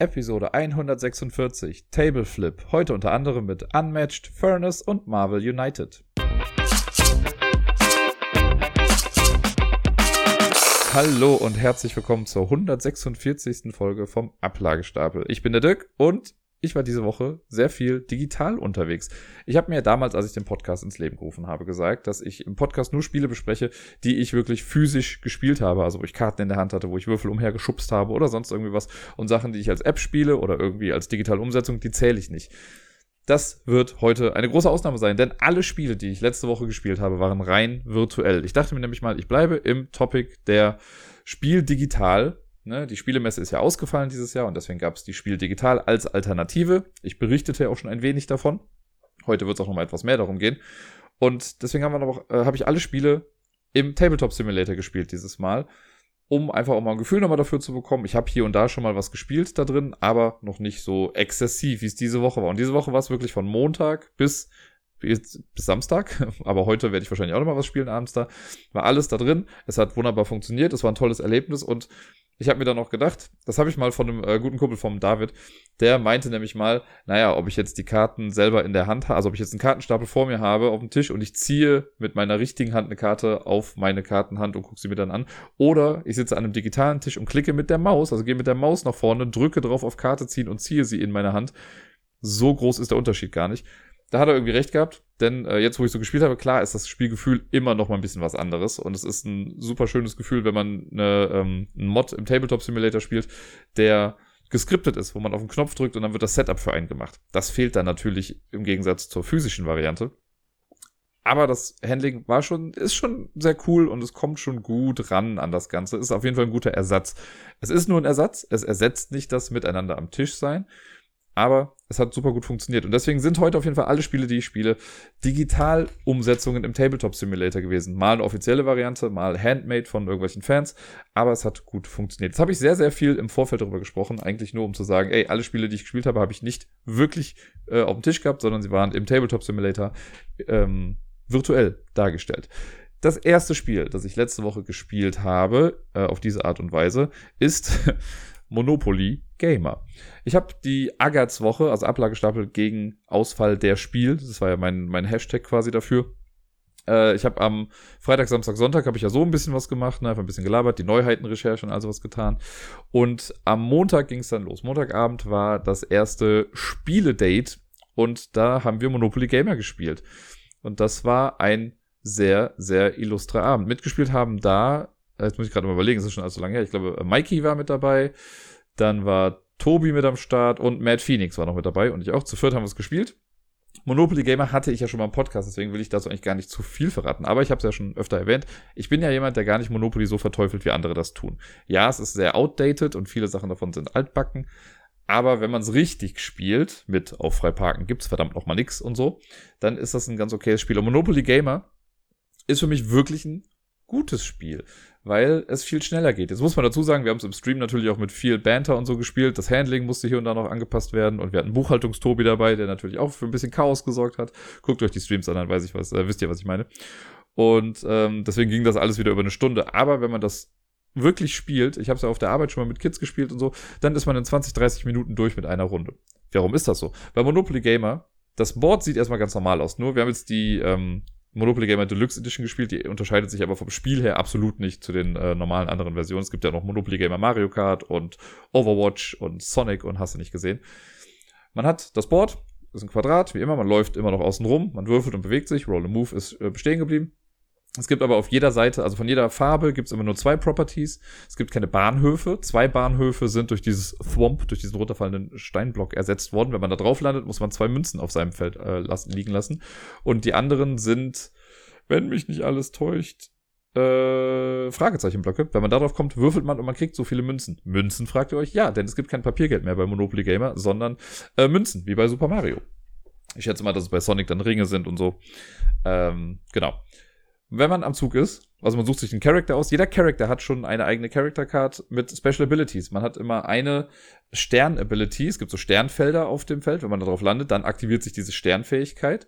Episode 146 Table Flip. Heute unter anderem mit Unmatched, Furnace und Marvel United. Hallo und herzlich willkommen zur 146. Folge vom Ablagestapel. Ich bin der Dirk und ich war diese Woche sehr viel digital unterwegs. Ich habe mir damals, als ich den Podcast ins Leben gerufen habe, gesagt, dass ich im Podcast nur Spiele bespreche, die ich wirklich physisch gespielt habe, also wo ich Karten in der Hand hatte, wo ich Würfel umhergeschubst habe oder sonst irgendwie was. Und Sachen, die ich als App spiele oder irgendwie als digitale Umsetzung, die zähle ich nicht. Das wird heute eine große Ausnahme sein, denn alle Spiele, die ich letzte Woche gespielt habe, waren rein virtuell. Ich dachte mir nämlich mal, ich bleibe im Topic der Spiel digital Ne, die Spielemesse ist ja ausgefallen dieses Jahr und deswegen gab es die Spiel digital als Alternative. Ich berichtete ja auch schon ein wenig davon. Heute wird es auch noch mal etwas mehr darum gehen. Und deswegen haben wir noch, äh, habe ich alle Spiele im Tabletop Simulator gespielt dieses Mal, um einfach auch mal ein Gefühl nochmal dafür zu bekommen. Ich habe hier und da schon mal was gespielt da drin, aber noch nicht so exzessiv, wie es diese Woche war. Und diese Woche war es wirklich von Montag bis bis Samstag, aber heute werde ich wahrscheinlich auch noch mal was spielen abends da. War alles da drin. Es hat wunderbar funktioniert. Es war ein tolles Erlebnis und ich habe mir dann noch gedacht, das habe ich mal von einem äh, guten Kumpel vom David, der meinte nämlich mal, naja, ob ich jetzt die Karten selber in der Hand habe, also ob ich jetzt einen Kartenstapel vor mir habe auf dem Tisch und ich ziehe mit meiner richtigen Hand eine Karte auf meine Kartenhand und gucke sie mir dann an, oder ich sitze an einem digitalen Tisch und klicke mit der Maus, also gehe mit der Maus nach vorne, drücke drauf auf Karte ziehen und ziehe sie in meine Hand. So groß ist der Unterschied gar nicht da hat er irgendwie recht gehabt, denn äh, jetzt, wo ich so gespielt habe, klar ist das Spielgefühl immer noch mal ein bisschen was anderes und es ist ein super schönes Gefühl, wenn man eine, ähm, einen Mod im Tabletop Simulator spielt, der geskriptet ist, wo man auf den Knopf drückt und dann wird das Setup für einen gemacht. Das fehlt dann natürlich im Gegensatz zur physischen Variante. Aber das Handling war schon, ist schon sehr cool und es kommt schon gut ran an das Ganze. Ist auf jeden Fall ein guter Ersatz. Es ist nur ein Ersatz. Es ersetzt nicht das Miteinander am Tisch sein. Aber es hat super gut funktioniert. Und deswegen sind heute auf jeden Fall alle Spiele, die ich spiele, Digital-Umsetzungen im Tabletop Simulator gewesen. Mal eine offizielle Variante, mal handmade von irgendwelchen Fans. Aber es hat gut funktioniert. Jetzt habe ich sehr, sehr viel im Vorfeld darüber gesprochen. Eigentlich nur, um zu sagen, ey, alle Spiele, die ich gespielt habe, habe ich nicht wirklich äh, auf dem Tisch gehabt, sondern sie waren im Tabletop Simulator ähm, virtuell dargestellt. Das erste Spiel, das ich letzte Woche gespielt habe, äh, auf diese Art und Weise, ist Monopoly Gamer. Ich habe die Agats-Woche, also Ablagestapel gegen Ausfall der Spiel, das war ja mein, mein Hashtag quasi dafür. Äh, ich habe am Freitag, Samstag, Sonntag habe ich ja so ein bisschen was gemacht, ne, einfach ein bisschen gelabert, die Neuheitenrecherche und all sowas getan. Und am Montag ging es dann los. Montagabend war das erste Spiele-Date und da haben wir Monopoly Gamer gespielt. Und das war ein sehr, sehr illustrer Abend. Mitgespielt haben da Jetzt muss ich gerade mal überlegen, es ist schon allzu lange her. Ich glaube, Mikey war mit dabei. Dann war Tobi mit am Start und Matt Phoenix war noch mit dabei und ich auch. Zu viert haben wir es gespielt. Monopoly Gamer hatte ich ja schon mal im Podcast, deswegen will ich dazu eigentlich gar nicht zu viel verraten. Aber ich habe es ja schon öfter erwähnt. Ich bin ja jemand, der gar nicht Monopoly so verteufelt, wie andere das tun. Ja, es ist sehr outdated und viele Sachen davon sind altbacken. Aber wenn man es richtig spielt, mit auf Freiparken gibt's verdammt noch mal nix und so, dann ist das ein ganz okayes Spiel. Und Monopoly Gamer ist für mich wirklich ein gutes Spiel weil es viel schneller geht. Jetzt muss man dazu sagen, wir haben es im Stream natürlich auch mit viel Banter und so gespielt. Das Handling musste hier und da noch angepasst werden und wir hatten Buchhaltungstobi dabei, der natürlich auch für ein bisschen Chaos gesorgt hat. Guckt euch die Streams an, dann weiß ich was, äh, wisst ihr, was ich meine. Und ähm, deswegen ging das alles wieder über eine Stunde. Aber wenn man das wirklich spielt, ich habe es ja auf der Arbeit schon mal mit Kids gespielt und so, dann ist man in 20, 30 Minuten durch mit einer Runde. Warum ist das so? Bei Monopoly Gamer, das Board sieht erstmal ganz normal aus. Nur wir haben jetzt die ähm, Monopoly Gamer Deluxe Edition gespielt, die unterscheidet sich aber vom Spiel her absolut nicht zu den äh, normalen anderen Versionen. Es gibt ja noch Monopoly Gamer Mario Kart und Overwatch und Sonic und hast du nicht gesehen. Man hat das Board, ist ein Quadrat, wie immer, man läuft immer noch außen rum, man würfelt und bewegt sich, Roll and Move ist äh, bestehen geblieben. Es gibt aber auf jeder Seite, also von jeder Farbe gibt es immer nur zwei Properties. Es gibt keine Bahnhöfe. Zwei Bahnhöfe sind durch dieses Thwomp, durch diesen runterfallenden Steinblock ersetzt worden. Wenn man da drauf landet, muss man zwei Münzen auf seinem Feld äh, lassen, liegen lassen. Und die anderen sind, wenn mich nicht alles täuscht, äh, Fragezeichenblöcke. Wenn man darauf kommt, würfelt man und man kriegt so viele Münzen. Münzen, fragt ihr euch? Ja, denn es gibt kein Papiergeld mehr bei Monopoly Gamer, sondern äh, Münzen, wie bei Super Mario. Ich schätze mal, dass es bei Sonic dann Ringe sind und so. Ähm, genau wenn man am Zug ist, also man sucht sich einen Charakter aus, jeder Charakter hat schon eine eigene Character Card mit Special Abilities. Man hat immer eine Stern-Ability, es gibt so Sternfelder auf dem Feld, wenn man darauf landet, dann aktiviert sich diese Sternfähigkeit,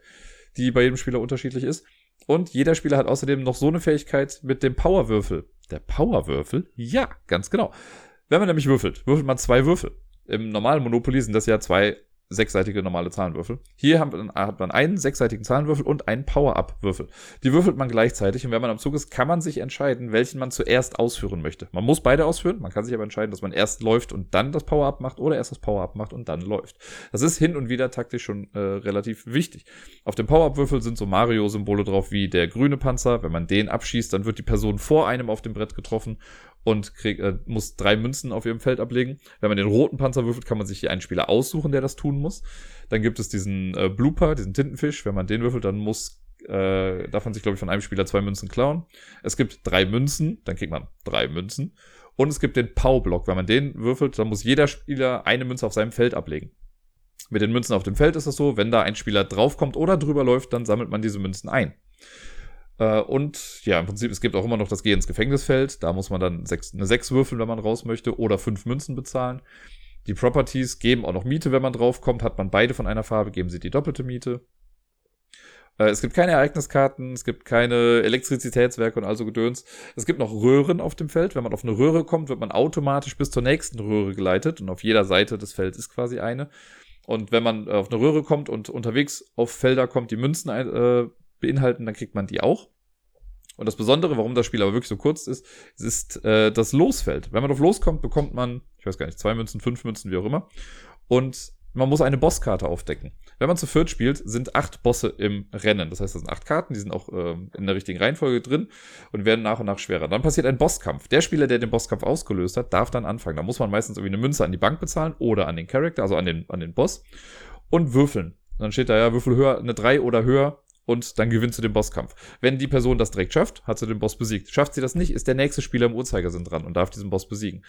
die bei jedem Spieler unterschiedlich ist. Und jeder Spieler hat außerdem noch so eine Fähigkeit mit dem Powerwürfel. Der Powerwürfel? Ja, ganz genau. Wenn man nämlich würfelt, würfelt man zwei Würfel. Im normalen Monopoly sind das ja zwei sechsseitige normale Zahlenwürfel. Hier hat man, hat man einen sechsseitigen Zahlenwürfel und einen Power-Up-Würfel. Die würfelt man gleichzeitig und wenn man am Zug ist, kann man sich entscheiden, welchen man zuerst ausführen möchte. Man muss beide ausführen, man kann sich aber entscheiden, dass man erst läuft und dann das Power-Up macht oder erst das Power-Up macht und dann läuft. Das ist hin und wieder taktisch schon äh, relativ wichtig. Auf dem Power-Up-Würfel sind so Mario-Symbole drauf wie der grüne Panzer. Wenn man den abschießt, dann wird die Person vor einem auf dem Brett getroffen und krieg, äh, muss drei Münzen auf ihrem Feld ablegen. Wenn man den roten Panzer würfelt, kann man sich hier einen Spieler aussuchen, der das tun muss. Dann gibt es diesen äh, Blooper, diesen Tintenfisch. Wenn man den würfelt, dann muss äh, darf man sich, glaube ich, von einem Spieler zwei Münzen klauen. Es gibt drei Münzen, dann kriegt man drei Münzen. Und es gibt den Pau-Block. Wenn man den würfelt, dann muss jeder Spieler eine Münze auf seinem Feld ablegen. Mit den Münzen auf dem Feld ist das so, wenn da ein Spieler draufkommt oder drüber läuft, dann sammelt man diese Münzen ein. Äh, und ja, im Prinzip, es gibt auch immer noch das Geh ins Gefängnisfeld. Da muss man dann sechs, eine 6 würfeln, wenn man raus möchte, oder fünf Münzen bezahlen. Die Properties geben auch noch Miete, wenn man draufkommt. Hat man beide von einer Farbe, geben sie die doppelte Miete. Äh, es gibt keine Ereigniskarten, es gibt keine Elektrizitätswerke und also Gedöns. Es gibt noch Röhren auf dem Feld. Wenn man auf eine Röhre kommt, wird man automatisch bis zur nächsten Röhre geleitet und auf jeder Seite des Felds ist quasi eine. Und wenn man auf eine Röhre kommt und unterwegs auf Felder kommt, die Münzen äh, beinhalten, dann kriegt man die auch. Und das Besondere, warum das Spiel aber wirklich so kurz ist, ist äh, das Losfeld. Wenn man auf Los kommt, bekommt man, ich weiß gar nicht, zwei Münzen, fünf Münzen, wie auch immer. Und man muss eine Bosskarte aufdecken. Wenn man zu viert spielt, sind acht Bosse im Rennen. Das heißt, das sind acht Karten, die sind auch ähm, in der richtigen Reihenfolge drin und werden nach und nach schwerer. Dann passiert ein Bosskampf. Der Spieler, der den Bosskampf ausgelöst hat, darf dann anfangen. Da muss man meistens irgendwie eine Münze an die Bank bezahlen oder an den Charakter, also an den, an den Boss und würfeln. Dann steht da ja, Würfel höher, eine drei oder höher und dann gewinnst du den Bosskampf. Wenn die Person das direkt schafft, hat sie den Boss besiegt. Schafft sie das nicht, ist der nächste Spieler im Uhrzeigersinn dran und darf diesen Boss besiegen.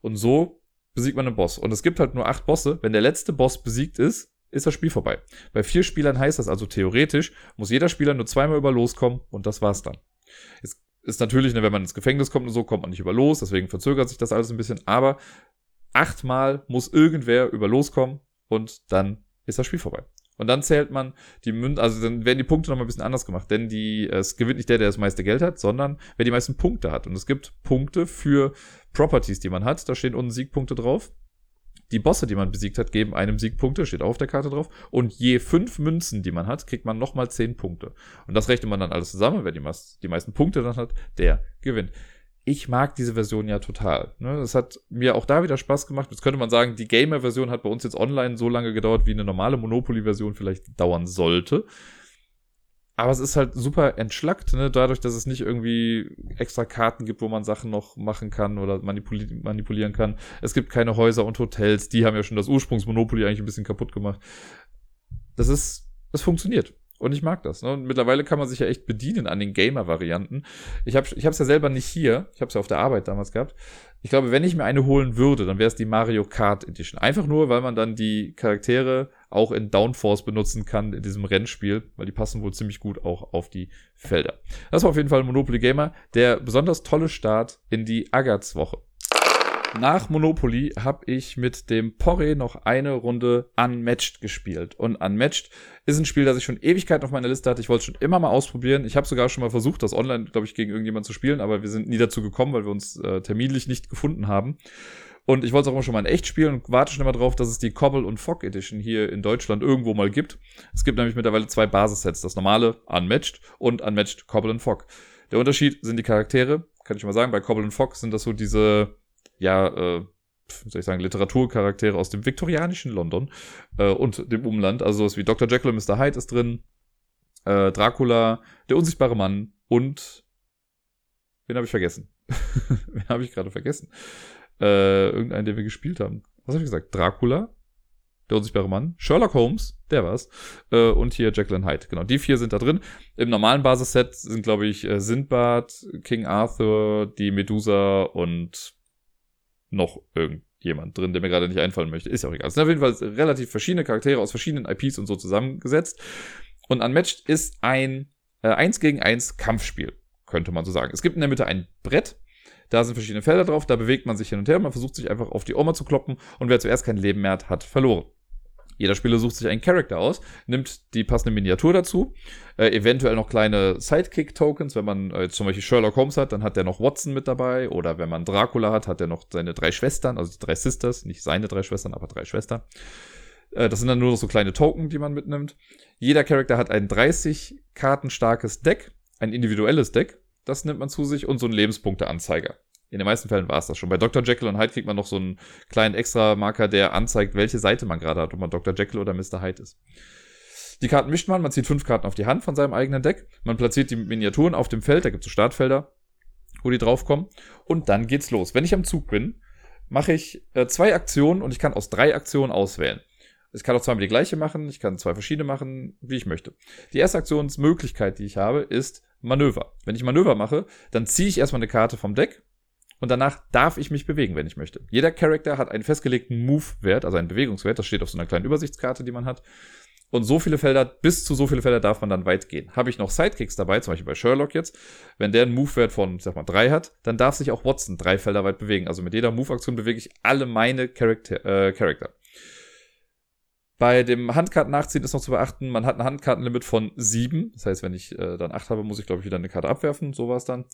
Und so besiegt man den Boss. Und es gibt halt nur acht Bosse. Wenn der letzte Boss besiegt ist, ist das Spiel vorbei. Bei vier Spielern heißt das also theoretisch, muss jeder Spieler nur zweimal über loskommen und das war's dann. Es ist natürlich, ne, wenn man ins Gefängnis kommt und so, kommt man nicht über los, deswegen verzögert sich das alles ein bisschen, aber achtmal muss irgendwer über loskommen und dann ist das Spiel vorbei. Und dann zählt man die Münzen, also dann werden die Punkte nochmal ein bisschen anders gemacht, denn die, es gewinnt nicht der, der das meiste Geld hat, sondern wer die meisten Punkte hat. Und es gibt Punkte für Properties, die man hat. Da stehen unten Siegpunkte drauf. Die Bosse, die man besiegt hat, geben einem Siegpunkte, steht auch auf der Karte drauf. Und je fünf Münzen, die man hat, kriegt man nochmal zehn Punkte. Und das rechnet man dann alles zusammen. Wer die, die meisten Punkte dann hat, der gewinnt ich mag diese Version ja total. Ne? Das hat mir auch da wieder Spaß gemacht. Jetzt könnte man sagen, die Gamer-Version hat bei uns jetzt online so lange gedauert, wie eine normale Monopoly-Version vielleicht dauern sollte. Aber es ist halt super entschlackt, ne? dadurch, dass es nicht irgendwie extra Karten gibt, wo man Sachen noch machen kann oder manipuli manipulieren kann. Es gibt keine Häuser und Hotels, die haben ja schon das Ursprungsmonopoly eigentlich ein bisschen kaputt gemacht. Das ist, das funktioniert. Und ich mag das. Ne? Und mittlerweile kann man sich ja echt bedienen an den Gamer-Varianten. Ich habe ich es ja selber nicht hier. Ich habe es ja auf der Arbeit damals gehabt. Ich glaube, wenn ich mir eine holen würde, dann wäre es die Mario Kart Edition. Einfach nur, weil man dann die Charaktere auch in Downforce benutzen kann in diesem Rennspiel, weil die passen wohl ziemlich gut auch auf die Felder. Das war auf jeden Fall Monopoly Gamer, der besonders tolle Start in die Agats-Woche. Nach Monopoly habe ich mit dem Porre noch eine Runde Unmatched gespielt. Und Unmatched ist ein Spiel, das ich schon Ewigkeit auf meiner Liste hatte. Ich wollte es schon immer mal ausprobieren. Ich habe sogar schon mal versucht, das online, glaube ich, gegen irgendjemand zu spielen, aber wir sind nie dazu gekommen, weil wir uns äh, terminlich nicht gefunden haben. Und ich wollte es auch immer schon mal in echt spielen und warte schon immer drauf, dass es die Cobble und Fog Edition hier in Deutschland irgendwo mal gibt. Es gibt nämlich mittlerweile zwei Basissets. Das normale Unmatched und Unmatched Cobble und Fog. Der Unterschied sind die Charaktere. Kann ich mal sagen, bei Cobble und Fog sind das so diese ja, äh, soll ich sagen, Literaturcharaktere aus dem viktorianischen London äh, und dem Umland. Also sowas wie Dr. Jekyll und Mr. Hyde ist drin, äh, Dracula, der unsichtbare Mann und wen habe ich vergessen? wen habe ich gerade vergessen? Äh, irgendeinen, den wir gespielt haben. Was habe ich gesagt? Dracula, der unsichtbare Mann, Sherlock Holmes, der war's, äh, und hier und Hyde. Genau, die vier sind da drin. Im normalen Basisset sind, glaube ich, äh, Sindbad, King Arthur, die Medusa und noch irgendjemand drin, der mir gerade nicht einfallen möchte. Ist ja auch egal. Es sind auf jeden Fall relativ verschiedene Charaktere aus verschiedenen IPs und so zusammengesetzt. Und Unmatched ist ein äh, 1 gegen 1 Kampfspiel, könnte man so sagen. Es gibt in der Mitte ein Brett. Da sind verschiedene Felder drauf, da bewegt man sich hin und her, man versucht sich einfach auf die Oma zu kloppen und wer zuerst kein Leben mehr hat, hat verloren. Jeder Spieler sucht sich einen Charakter aus, nimmt die passende Miniatur dazu, äh, eventuell noch kleine Sidekick-Tokens. Wenn man äh, zum Beispiel Sherlock Holmes hat, dann hat der noch Watson mit dabei. Oder wenn man Dracula hat, hat er noch seine drei Schwestern, also die drei Sisters, nicht seine drei Schwestern, aber drei Schwestern. Äh, das sind dann nur noch so kleine Token, die man mitnimmt. Jeder Charakter hat ein 30 Karten starkes Deck, ein individuelles Deck. Das nimmt man zu sich und so einen Lebenspunkteanzeiger. In den meisten Fällen war es das schon. Bei Dr. Jekyll und Hyde kriegt man noch so einen kleinen Extra-Marker, der anzeigt, welche Seite man gerade hat, ob man Dr. Jekyll oder Mr. Hyde ist. Die Karten mischt man, man zieht fünf Karten auf die Hand von seinem eigenen Deck, man platziert die Miniaturen auf dem Feld, da gibt es so Startfelder, wo die draufkommen, und dann geht's los. Wenn ich am Zug bin, mache ich äh, zwei Aktionen und ich kann aus drei Aktionen auswählen. Ich kann auch zweimal die gleiche machen, ich kann zwei verschiedene machen, wie ich möchte. Die erste Aktionsmöglichkeit, die ich habe, ist Manöver. Wenn ich Manöver mache, dann ziehe ich erstmal eine Karte vom Deck, und danach darf ich mich bewegen, wenn ich möchte. Jeder Charakter hat einen festgelegten Move-Wert, also einen Bewegungswert, das steht auf so einer kleinen Übersichtskarte, die man hat. Und so viele Felder, bis zu so viele Felder darf man dann weit gehen. Habe ich noch Sidekicks dabei, zum Beispiel bei Sherlock jetzt, wenn der einen Move-Wert von, sag mal, drei hat, dann darf sich auch Watson drei Felder weit bewegen. Also mit jeder Move-Aktion bewege ich alle meine Charakter. Äh. Bei dem Handkarten nachziehen ist noch zu beachten, man hat ein Handkartenlimit von sieben. Das heißt, wenn ich äh, dann acht habe, muss ich, glaube ich, wieder eine Karte abwerfen. So war es dann.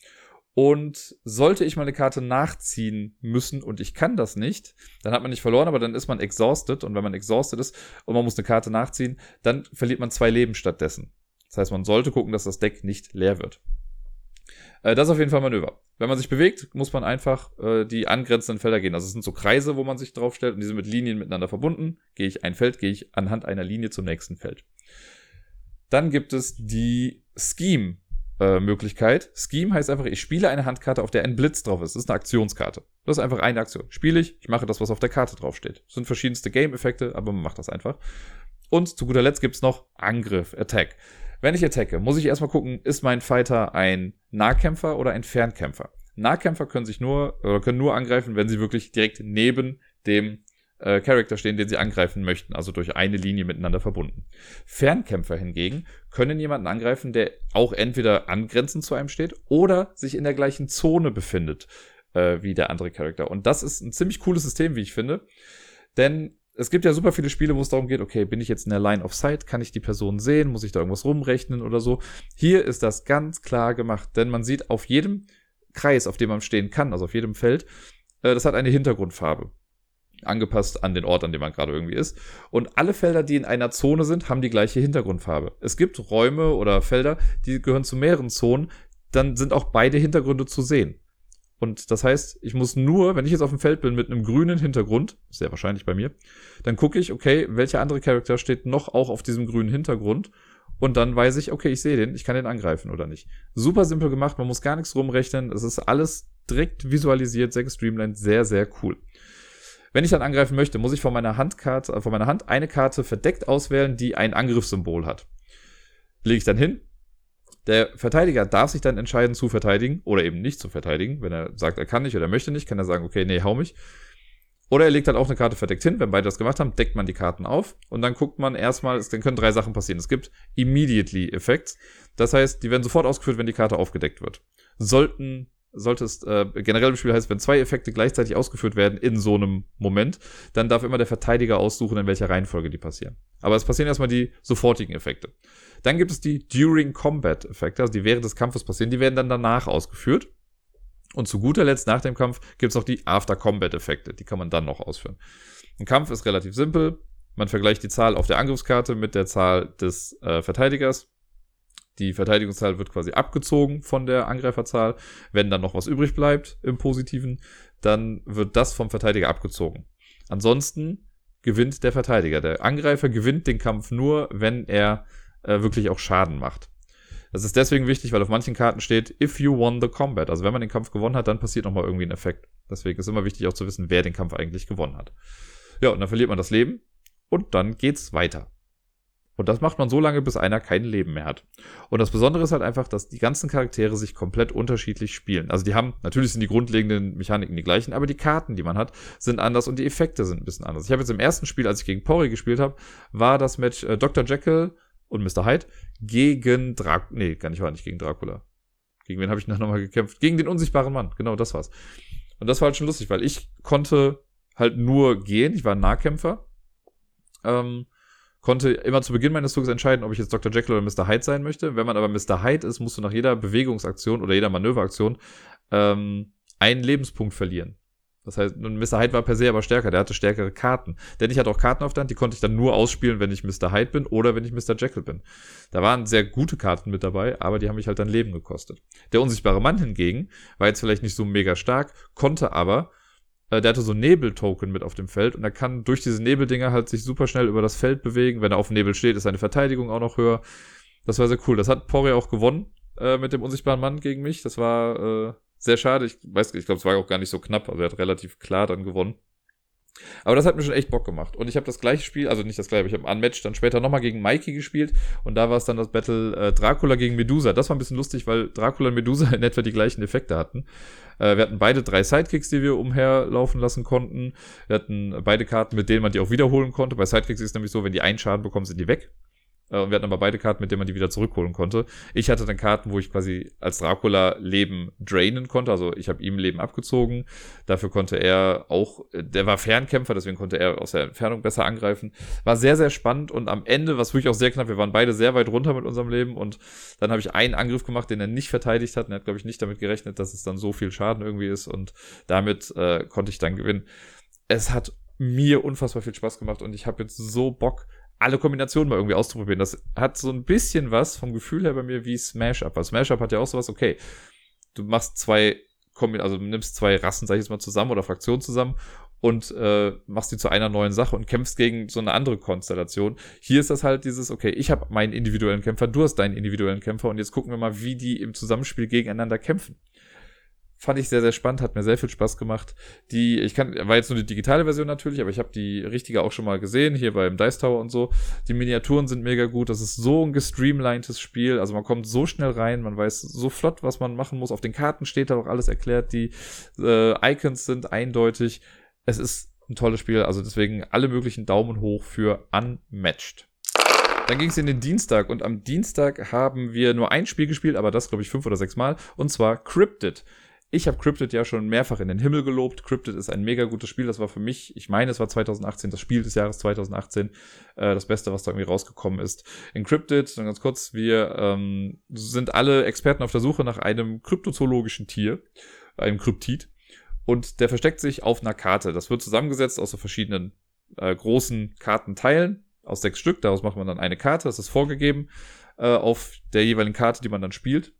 Und sollte ich mal eine Karte nachziehen müssen und ich kann das nicht, dann hat man nicht verloren, aber dann ist man exhausted. Und wenn man exhausted ist und man muss eine Karte nachziehen, dann verliert man zwei Leben stattdessen. Das heißt, man sollte gucken, dass das Deck nicht leer wird. Äh, das ist auf jeden Fall Manöver. Wenn man sich bewegt, muss man einfach äh, die angrenzenden Felder gehen. Also es sind so Kreise, wo man sich draufstellt und die sind mit Linien miteinander verbunden. Gehe ich ein Feld, gehe ich anhand einer Linie zum nächsten Feld. Dann gibt es die Scheme äh, Möglichkeit. Scheme heißt einfach, ich spiele eine Handkarte, auf der ein Blitz drauf ist. Das ist eine Aktionskarte. Das ist einfach eine Aktion. Spiele ich, ich mache das, was auf der Karte draufsteht. Das sind verschiedenste Game-Effekte, aber man macht das einfach. Und zu guter Letzt gibt's noch Angriff, Attack. Wenn ich attacke, muss ich erstmal gucken, ist mein Fighter ein Nahkämpfer oder ein Fernkämpfer? Nahkämpfer können sich nur oder können nur angreifen, wenn sie wirklich direkt neben dem äh, Charakter stehen, den sie angreifen möchten, also durch eine Linie miteinander verbunden. Fernkämpfer hingegen können jemanden angreifen, der auch entweder angrenzend zu einem steht oder sich in der gleichen Zone befindet äh, wie der andere Charakter. Und das ist ein ziemlich cooles System, wie ich finde. Denn es gibt ja super viele Spiele, wo es darum geht, okay, bin ich jetzt in der Line of Sight, kann ich die Person sehen, muss ich da irgendwas rumrechnen oder so. Hier ist das ganz klar gemacht, denn man sieht auf jedem Kreis, auf dem man stehen kann, also auf jedem Feld, äh, das hat eine Hintergrundfarbe angepasst an den Ort, an dem man gerade irgendwie ist. Und alle Felder, die in einer Zone sind, haben die gleiche Hintergrundfarbe. Es gibt Räume oder Felder, die gehören zu mehreren Zonen, dann sind auch beide Hintergründe zu sehen. Und das heißt, ich muss nur, wenn ich jetzt auf dem Feld bin mit einem grünen Hintergrund, sehr wahrscheinlich bei mir, dann gucke ich, okay, welcher andere Charakter steht noch auch auf diesem grünen Hintergrund. Und dann weiß ich, okay, ich sehe den, ich kann den angreifen oder nicht. Super simpel gemacht, man muss gar nichts rumrechnen. Es ist alles direkt visualisiert, sehr gestreamlined, sehr, sehr cool. Wenn ich dann angreifen möchte, muss ich von meiner Handkarte, äh, von meiner Hand eine Karte verdeckt auswählen, die ein Angriffssymbol hat. Lege ich dann hin. Der Verteidiger darf sich dann entscheiden zu verteidigen oder eben nicht zu verteidigen. Wenn er sagt, er kann nicht oder er möchte nicht, kann er sagen, okay, nee, hau mich. Oder er legt dann auch eine Karte verdeckt hin. Wenn beide das gemacht haben, deckt man die Karten auf und dann guckt man erstmal, dann können drei Sachen passieren. Es gibt Immediately Effects. Das heißt, die werden sofort ausgeführt, wenn die Karte aufgedeckt wird. Sollten sollte es äh, generell im Spiel heißt, wenn zwei Effekte gleichzeitig ausgeführt werden in so einem Moment, dann darf immer der Verteidiger aussuchen, in welcher Reihenfolge die passieren. Aber es passieren erstmal die sofortigen Effekte. Dann gibt es die During Combat Effekte, also die während des Kampfes passieren, die werden dann danach ausgeführt. Und zu guter Letzt nach dem Kampf gibt es noch die After Combat Effekte, die kann man dann noch ausführen. Ein Kampf ist relativ simpel. Man vergleicht die Zahl auf der Angriffskarte mit der Zahl des äh, Verteidigers die Verteidigungszahl wird quasi abgezogen von der Angreiferzahl. Wenn dann noch was übrig bleibt im Positiven, dann wird das vom Verteidiger abgezogen. Ansonsten gewinnt der Verteidiger. Der Angreifer gewinnt den Kampf nur, wenn er äh, wirklich auch Schaden macht. Das ist deswegen wichtig, weil auf manchen Karten steht, if you won the combat. Also wenn man den Kampf gewonnen hat, dann passiert nochmal irgendwie ein Effekt. Deswegen ist immer wichtig auch zu wissen, wer den Kampf eigentlich gewonnen hat. Ja, und dann verliert man das Leben und dann geht's weiter. Und das macht man so lange, bis einer kein Leben mehr hat. Und das Besondere ist halt einfach, dass die ganzen Charaktere sich komplett unterschiedlich spielen. Also die haben, natürlich sind die grundlegenden Mechaniken die gleichen, aber die Karten, die man hat, sind anders und die Effekte sind ein bisschen anders. Ich habe jetzt im ersten Spiel, als ich gegen Pori gespielt habe, war das Match äh, Dr. Jekyll und Mr. Hyde gegen Dracula. Nee, gar nicht, war nicht gegen Dracula. Gegen wen habe ich noch nochmal gekämpft? Gegen den unsichtbaren Mann. Genau, das war's. Und das war halt schon lustig, weil ich konnte halt nur gehen. Ich war ein Nahkämpfer. Ähm, konnte immer zu Beginn meines Zuges entscheiden, ob ich jetzt Dr. Jekyll oder Mr. Hyde sein möchte. Wenn man aber Mr. Hyde ist, musst du nach jeder Bewegungsaktion oder jeder Manöveraktion ähm, einen Lebenspunkt verlieren. Das heißt, Mr. Hyde war per se aber stärker, der hatte stärkere Karten. Denn ich hatte auch Karten auf der Hand, die konnte ich dann nur ausspielen, wenn ich Mr. Hyde bin oder wenn ich Mr. Jekyll bin. Da waren sehr gute Karten mit dabei, aber die haben mich halt dann Leben gekostet. Der unsichtbare Mann hingegen war jetzt vielleicht nicht so mega stark, konnte aber, äh, der hatte so Nebel-Token mit auf dem Feld und er kann durch diese Nebeldinger halt sich super schnell über das Feld bewegen. Wenn er auf Nebel steht, ist seine Verteidigung auch noch höher. Das war sehr cool. Das hat Poirier auch gewonnen äh, mit dem unsichtbaren Mann gegen mich. Das war äh, sehr schade. Ich weiß, ich glaube, es war auch gar nicht so knapp. Also er hat relativ klar dann gewonnen. Aber das hat mir schon echt Bock gemacht. Und ich habe das gleiche Spiel, also nicht das gleiche, ich habe Unmatched dann später nochmal gegen Mikey gespielt. Und da war es dann das Battle äh, Dracula gegen Medusa. Das war ein bisschen lustig, weil Dracula und Medusa in etwa die gleichen Effekte hatten. Äh, wir hatten beide drei Sidekicks, die wir umherlaufen lassen konnten. Wir hatten beide Karten, mit denen man die auch wiederholen konnte. Bei Sidekicks ist es nämlich so, wenn die einen Schaden bekommen, sind die weg. Äh, und wir hatten aber beide Karten, mit denen man die wieder zurückholen konnte. Ich hatte dann Karten, wo ich quasi als Dracula Leben drainen konnte. Also ich habe ihm Leben abgezogen. Dafür konnte er auch, der war Fernkämpfer, deswegen konnte er aus der Entfernung besser angreifen. War sehr, sehr spannend und am Ende, was wirklich auch sehr knapp, wir waren beide sehr weit runter mit unserem Leben und dann habe ich einen Angriff gemacht, den er nicht verteidigt hat. Und er hat, glaube ich, nicht damit gerechnet, dass es dann so viel Schaden irgendwie ist und damit äh, konnte ich dann gewinnen. Es hat mir unfassbar viel Spaß gemacht und ich habe jetzt so Bock, alle Kombinationen mal irgendwie auszuprobieren. Das hat so ein bisschen was vom Gefühl her bei mir wie Smash Up. Weil Smash Up hat ja auch sowas, okay, du machst zwei, also du nimmst zwei Rassen, sag ich jetzt mal, zusammen oder Fraktionen zusammen und äh, machst die zu einer neuen Sache und kämpfst gegen so eine andere Konstellation. Hier ist das halt dieses, okay, ich habe meinen individuellen Kämpfer, du hast deinen individuellen Kämpfer und jetzt gucken wir mal, wie die im Zusammenspiel gegeneinander kämpfen fand ich sehr, sehr spannend, hat mir sehr viel Spaß gemacht. Die, ich kann, war jetzt nur die digitale Version natürlich, aber ich habe die richtige auch schon mal gesehen, hier beim Dice Tower und so. Die Miniaturen sind mega gut, das ist so ein gestreamlinedes Spiel, also man kommt so schnell rein, man weiß so flott, was man machen muss. Auf den Karten steht da auch alles erklärt, die äh, Icons sind eindeutig. Es ist ein tolles Spiel, also deswegen alle möglichen Daumen hoch für Unmatched. Dann ging es in den Dienstag und am Dienstag haben wir nur ein Spiel gespielt, aber das glaube ich fünf oder sechs Mal, und zwar Cryptid. Ich habe Cryptid ja schon mehrfach in den Himmel gelobt. Cryptid ist ein mega gutes Spiel. Das war für mich, ich meine, es war 2018, das Spiel des Jahres 2018, äh, das Beste, was da irgendwie rausgekommen ist. In Cryptid, dann ganz kurz, wir ähm, sind alle Experten auf der Suche nach einem kryptozoologischen Tier, einem Kryptid. Und der versteckt sich auf einer Karte. Das wird zusammengesetzt aus so verschiedenen äh, großen Kartenteilen, aus sechs Stück. Daraus macht man dann eine Karte. Das ist vorgegeben äh, auf der jeweiligen Karte, die man dann spielt.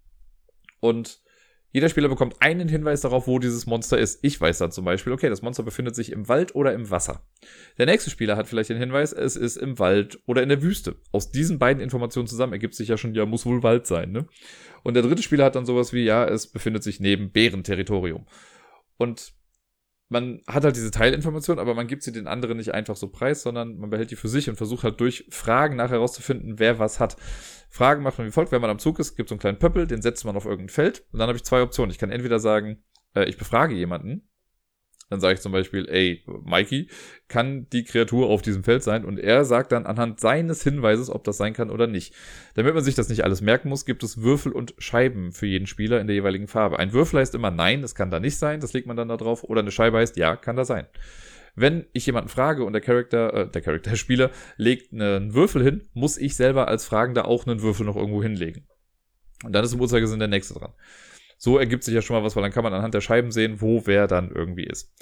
Und jeder Spieler bekommt einen Hinweis darauf, wo dieses Monster ist. Ich weiß dann zum Beispiel, okay, das Monster befindet sich im Wald oder im Wasser. Der nächste Spieler hat vielleicht den Hinweis, es ist im Wald oder in der Wüste. Aus diesen beiden Informationen zusammen ergibt sich ja schon, ja, muss wohl Wald sein, ne? Und der dritte Spieler hat dann sowas wie, ja, es befindet sich neben Bärenterritorium. Und man hat halt diese Teilinformation, aber man gibt sie den anderen nicht einfach so preis, sondern man behält die für sich und versucht halt durch Fragen nachher herauszufinden, wer was hat. Fragen macht man wie folgt, wenn man am Zug ist, gibt so einen kleinen Pöppel, den setzt man auf irgendein Feld und dann habe ich zwei Optionen. Ich kann entweder sagen, äh, ich befrage jemanden dann sage ich zum Beispiel, ey, Mikey, kann die Kreatur auf diesem Feld sein? Und er sagt dann anhand seines Hinweises, ob das sein kann oder nicht. Damit man sich das nicht alles merken muss, gibt es Würfel und Scheiben für jeden Spieler in der jeweiligen Farbe. Ein Würfel heißt immer nein, das kann da nicht sein, das legt man dann da drauf. Oder eine Scheibe heißt ja, kann da sein. Wenn ich jemanden frage und der Charakter, äh, der Charakter, der Spieler legt einen Würfel hin, muss ich selber als Fragender auch einen Würfel noch irgendwo hinlegen. Und dann ist im Uhrzeigersinn der nächste dran. So ergibt sich ja schon mal was, weil dann kann man anhand der Scheiben sehen, wo wer dann irgendwie ist.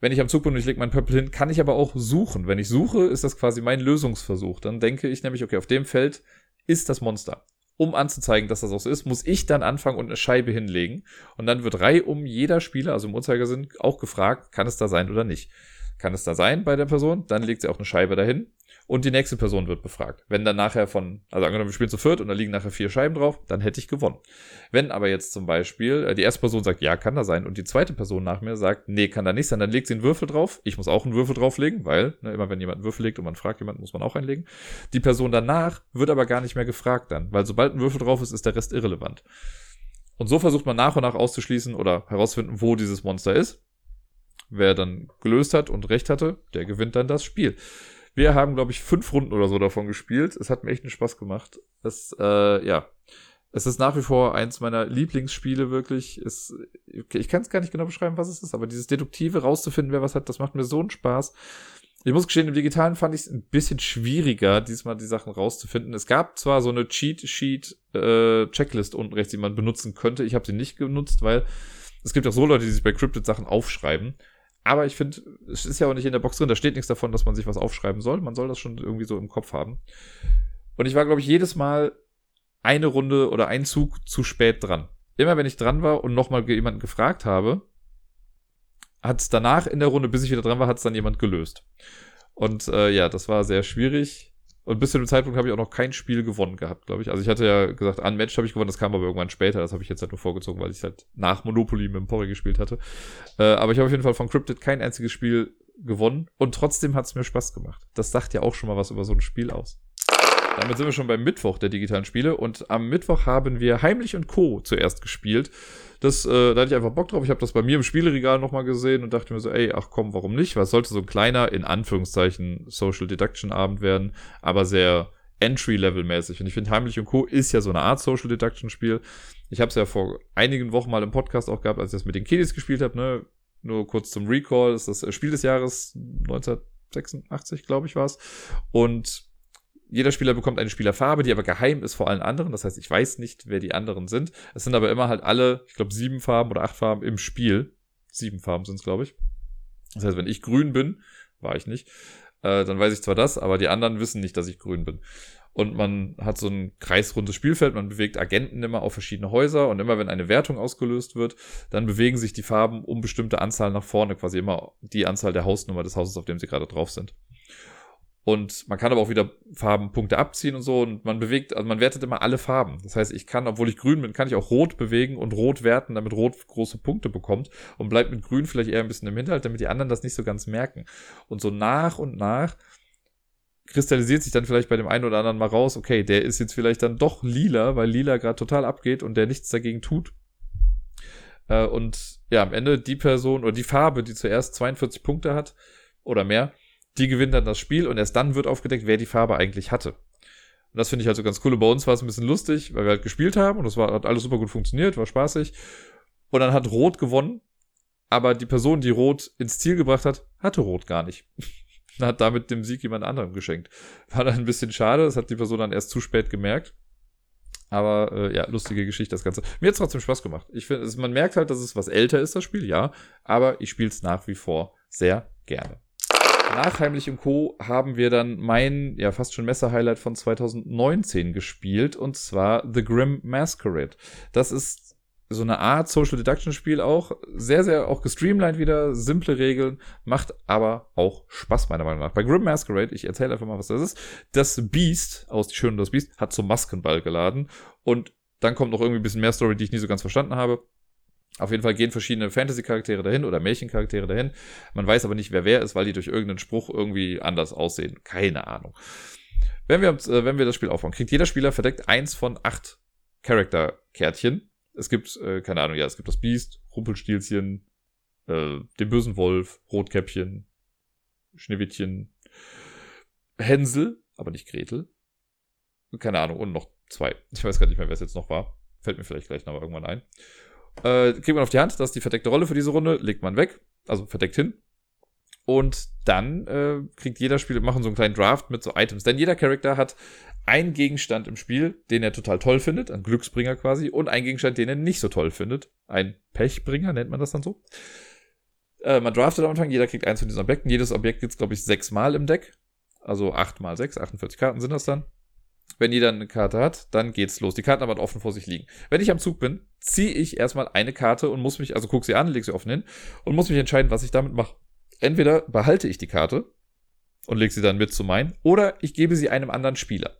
Wenn ich am Zug bin und ich lege meinen Pöppel hin, kann ich aber auch suchen. Wenn ich suche, ist das quasi mein Lösungsversuch. Dann denke ich nämlich, okay, auf dem Feld ist das Monster. Um anzuzeigen, dass das auch so ist, muss ich dann anfangen und eine Scheibe hinlegen. Und dann wird Reihe um jeder Spieler, also im Uhrzeigersinn, auch gefragt, kann es da sein oder nicht. Kann es da sein bei der Person, dann legt sie auch eine Scheibe dahin und die nächste Person wird befragt. Wenn dann nachher von, also angenommen, wir spielen zu viert und da liegen nachher vier Scheiben drauf, dann hätte ich gewonnen. Wenn aber jetzt zum Beispiel äh, die erste Person sagt, ja, kann da sein, und die zweite Person nach mir sagt, nee, kann da nicht sein, dann legt sie einen Würfel drauf. Ich muss auch einen Würfel drauflegen, weil ne, immer wenn jemand einen Würfel legt und man fragt jemanden, muss man auch einlegen. Die Person danach wird aber gar nicht mehr gefragt dann, weil sobald ein Würfel drauf ist, ist der Rest irrelevant. Und so versucht man nach und nach auszuschließen oder herauszufinden, wo dieses Monster ist. Wer dann gelöst hat und recht hatte, der gewinnt dann das Spiel. Wir haben, glaube ich, fünf Runden oder so davon gespielt. Es hat mir echt einen Spaß gemacht. Es, äh, ja. Es ist nach wie vor eins meiner Lieblingsspiele, wirklich. Es, ich kann es gar nicht genau beschreiben, was es ist, aber dieses Deduktive rauszufinden, wer was hat, das macht mir so einen Spaß. Ich muss gestehen, im Digitalen fand ich es ein bisschen schwieriger, diesmal die Sachen rauszufinden. Es gab zwar so eine Cheat-Sheet-Checklist äh, unten rechts, die man benutzen könnte. Ich habe sie nicht genutzt, weil es gibt auch so Leute, die sich bei Cryptid Sachen aufschreiben. Aber ich finde, es ist ja auch nicht in der Box drin. Da steht nichts davon, dass man sich was aufschreiben soll. Man soll das schon irgendwie so im Kopf haben. Und ich war, glaube ich, jedes Mal eine Runde oder ein Zug zu spät dran. Immer wenn ich dran war und nochmal jemanden gefragt habe, hat es danach in der Runde, bis ich wieder dran war, hat es dann jemand gelöst. Und äh, ja, das war sehr schwierig. Und bis zu dem Zeitpunkt habe ich auch noch kein Spiel gewonnen gehabt, glaube ich. Also ich hatte ja gesagt, ein Match habe ich gewonnen, das kam aber irgendwann später. Das habe ich jetzt halt nur vorgezogen, weil ich halt nach Monopoly mit dem Porri gespielt hatte. Äh, aber ich habe auf jeden Fall von Cryptid kein einziges Spiel gewonnen. Und trotzdem hat es mir Spaß gemacht. Das sagt ja auch schon mal was über so ein Spiel aus. Damit sind wir schon beim Mittwoch der digitalen Spiele und am Mittwoch haben wir Heimlich und Co. zuerst gespielt. Das, äh, da hatte ich einfach Bock drauf. Ich habe das bei mir im Spieleregal nochmal gesehen und dachte mir so, ey, ach komm, warum nicht? Was sollte so ein kleiner, in Anführungszeichen, Social Deduction Abend werden, aber sehr Entry-Level-mäßig. Und ich finde, Heimlich und Co. ist ja so eine Art Social Deduction-Spiel. Ich habe es ja vor einigen Wochen mal im Podcast auch gehabt, als ich das mit den Kiddies gespielt habe, ne? Nur kurz zum Recall, das ist das Spiel des Jahres 1986, glaube ich, war es. Und jeder Spieler bekommt eine Spielerfarbe, die aber geheim ist vor allen anderen. Das heißt, ich weiß nicht, wer die anderen sind. Es sind aber immer halt alle, ich glaube, sieben Farben oder acht Farben im Spiel. Sieben Farben sind es, glaube ich. Das heißt, wenn ich grün bin, war ich nicht, äh, dann weiß ich zwar das, aber die anderen wissen nicht, dass ich grün bin. Und man hat so ein kreisrundes Spielfeld, man bewegt Agenten immer auf verschiedene Häuser und immer wenn eine Wertung ausgelöst wird, dann bewegen sich die Farben um bestimmte Anzahl nach vorne, quasi immer die Anzahl der Hausnummer des Hauses, auf dem sie gerade drauf sind. Und man kann aber auch wieder Farbenpunkte abziehen und so. Und man bewegt, also man wertet immer alle Farben. Das heißt, ich kann, obwohl ich grün bin, kann ich auch rot bewegen und rot werten, damit rot große Punkte bekommt. Und bleibt mit grün vielleicht eher ein bisschen im Hinterhalt, damit die anderen das nicht so ganz merken. Und so nach und nach kristallisiert sich dann vielleicht bei dem einen oder anderen mal raus, okay, der ist jetzt vielleicht dann doch lila, weil lila gerade total abgeht und der nichts dagegen tut. Äh, und ja, am Ende die Person oder die Farbe, die zuerst 42 Punkte hat oder mehr, die gewinnt dann das Spiel und erst dann wird aufgedeckt, wer die Farbe eigentlich hatte. Und das finde ich halt so ganz cool. Und bei uns war es ein bisschen lustig, weil wir halt gespielt haben und das war, hat alles super gut funktioniert, war spaßig. Und dann hat Rot gewonnen, aber die Person, die Rot ins Ziel gebracht hat, hatte Rot gar nicht. hat damit dem Sieg jemand anderem geschenkt. War dann ein bisschen schade, das hat die Person dann erst zu spät gemerkt. Aber äh, ja, lustige Geschichte, das Ganze. Mir hat es trotzdem Spaß gemacht. Ich finde, man merkt halt, dass es was älter ist, das Spiel, ja. Aber ich spiele es nach wie vor sehr gerne. Nach Heimlich und Co. haben wir dann mein, ja, fast schon Messer-Highlight von 2019 gespielt, und zwar The Grim Masquerade. Das ist so eine Art Social Deduction Spiel auch. Sehr, sehr auch gestreamlined wieder, simple Regeln, macht aber auch Spaß, meiner Meinung nach. Bei Grim Masquerade, ich erzähle einfach mal, was das ist. Das Beast aus Die Schöne das Beast hat zum Maskenball geladen und dann kommt noch irgendwie ein bisschen mehr Story, die ich nie so ganz verstanden habe. Auf jeden Fall gehen verschiedene Fantasy-Charaktere dahin oder Märchencharaktere dahin. Man weiß aber nicht, wer wer ist, weil die durch irgendeinen Spruch irgendwie anders aussehen. Keine Ahnung. Wenn wir, äh, wenn wir das Spiel aufbauen, kriegt jeder Spieler verdeckt eins von acht Charakter-Kärtchen. Es gibt, äh, keine Ahnung, ja, es gibt das Biest, Rumpelstilzchen, äh, den bösen Wolf, Rotkäppchen, Schneewittchen, Hänsel, aber nicht Gretel. Keine Ahnung, und noch zwei. Ich weiß gar nicht mehr, wer es jetzt noch war. Fällt mir vielleicht gleich noch irgendwann ein. Äh, kriegt man auf die Hand, das ist die verdeckte Rolle für diese Runde, legt man weg, also verdeckt hin. Und dann äh, kriegt jeder Spieler, machen so einen kleinen Draft mit so Items. Denn jeder Charakter hat einen Gegenstand im Spiel, den er total toll findet, ein Glücksbringer quasi, und einen Gegenstand, den er nicht so toll findet. Ein Pechbringer nennt man das dann so. Äh, man draftet am Anfang, jeder kriegt eins von diesen Objekten. Jedes Objekt gibt's, glaube ich, sechsmal im Deck. Also acht mal sechs, 48 Karten sind das dann. Wenn jeder eine Karte hat, dann geht's los. Die Karten aber offen vor sich liegen. Wenn ich am Zug bin, ziehe ich erstmal eine Karte und muss mich, also guck sie an, leg sie offen hin und muss mich entscheiden, was ich damit mache. Entweder behalte ich die Karte und leg sie dann mit zu meinen, oder ich gebe sie einem anderen Spieler.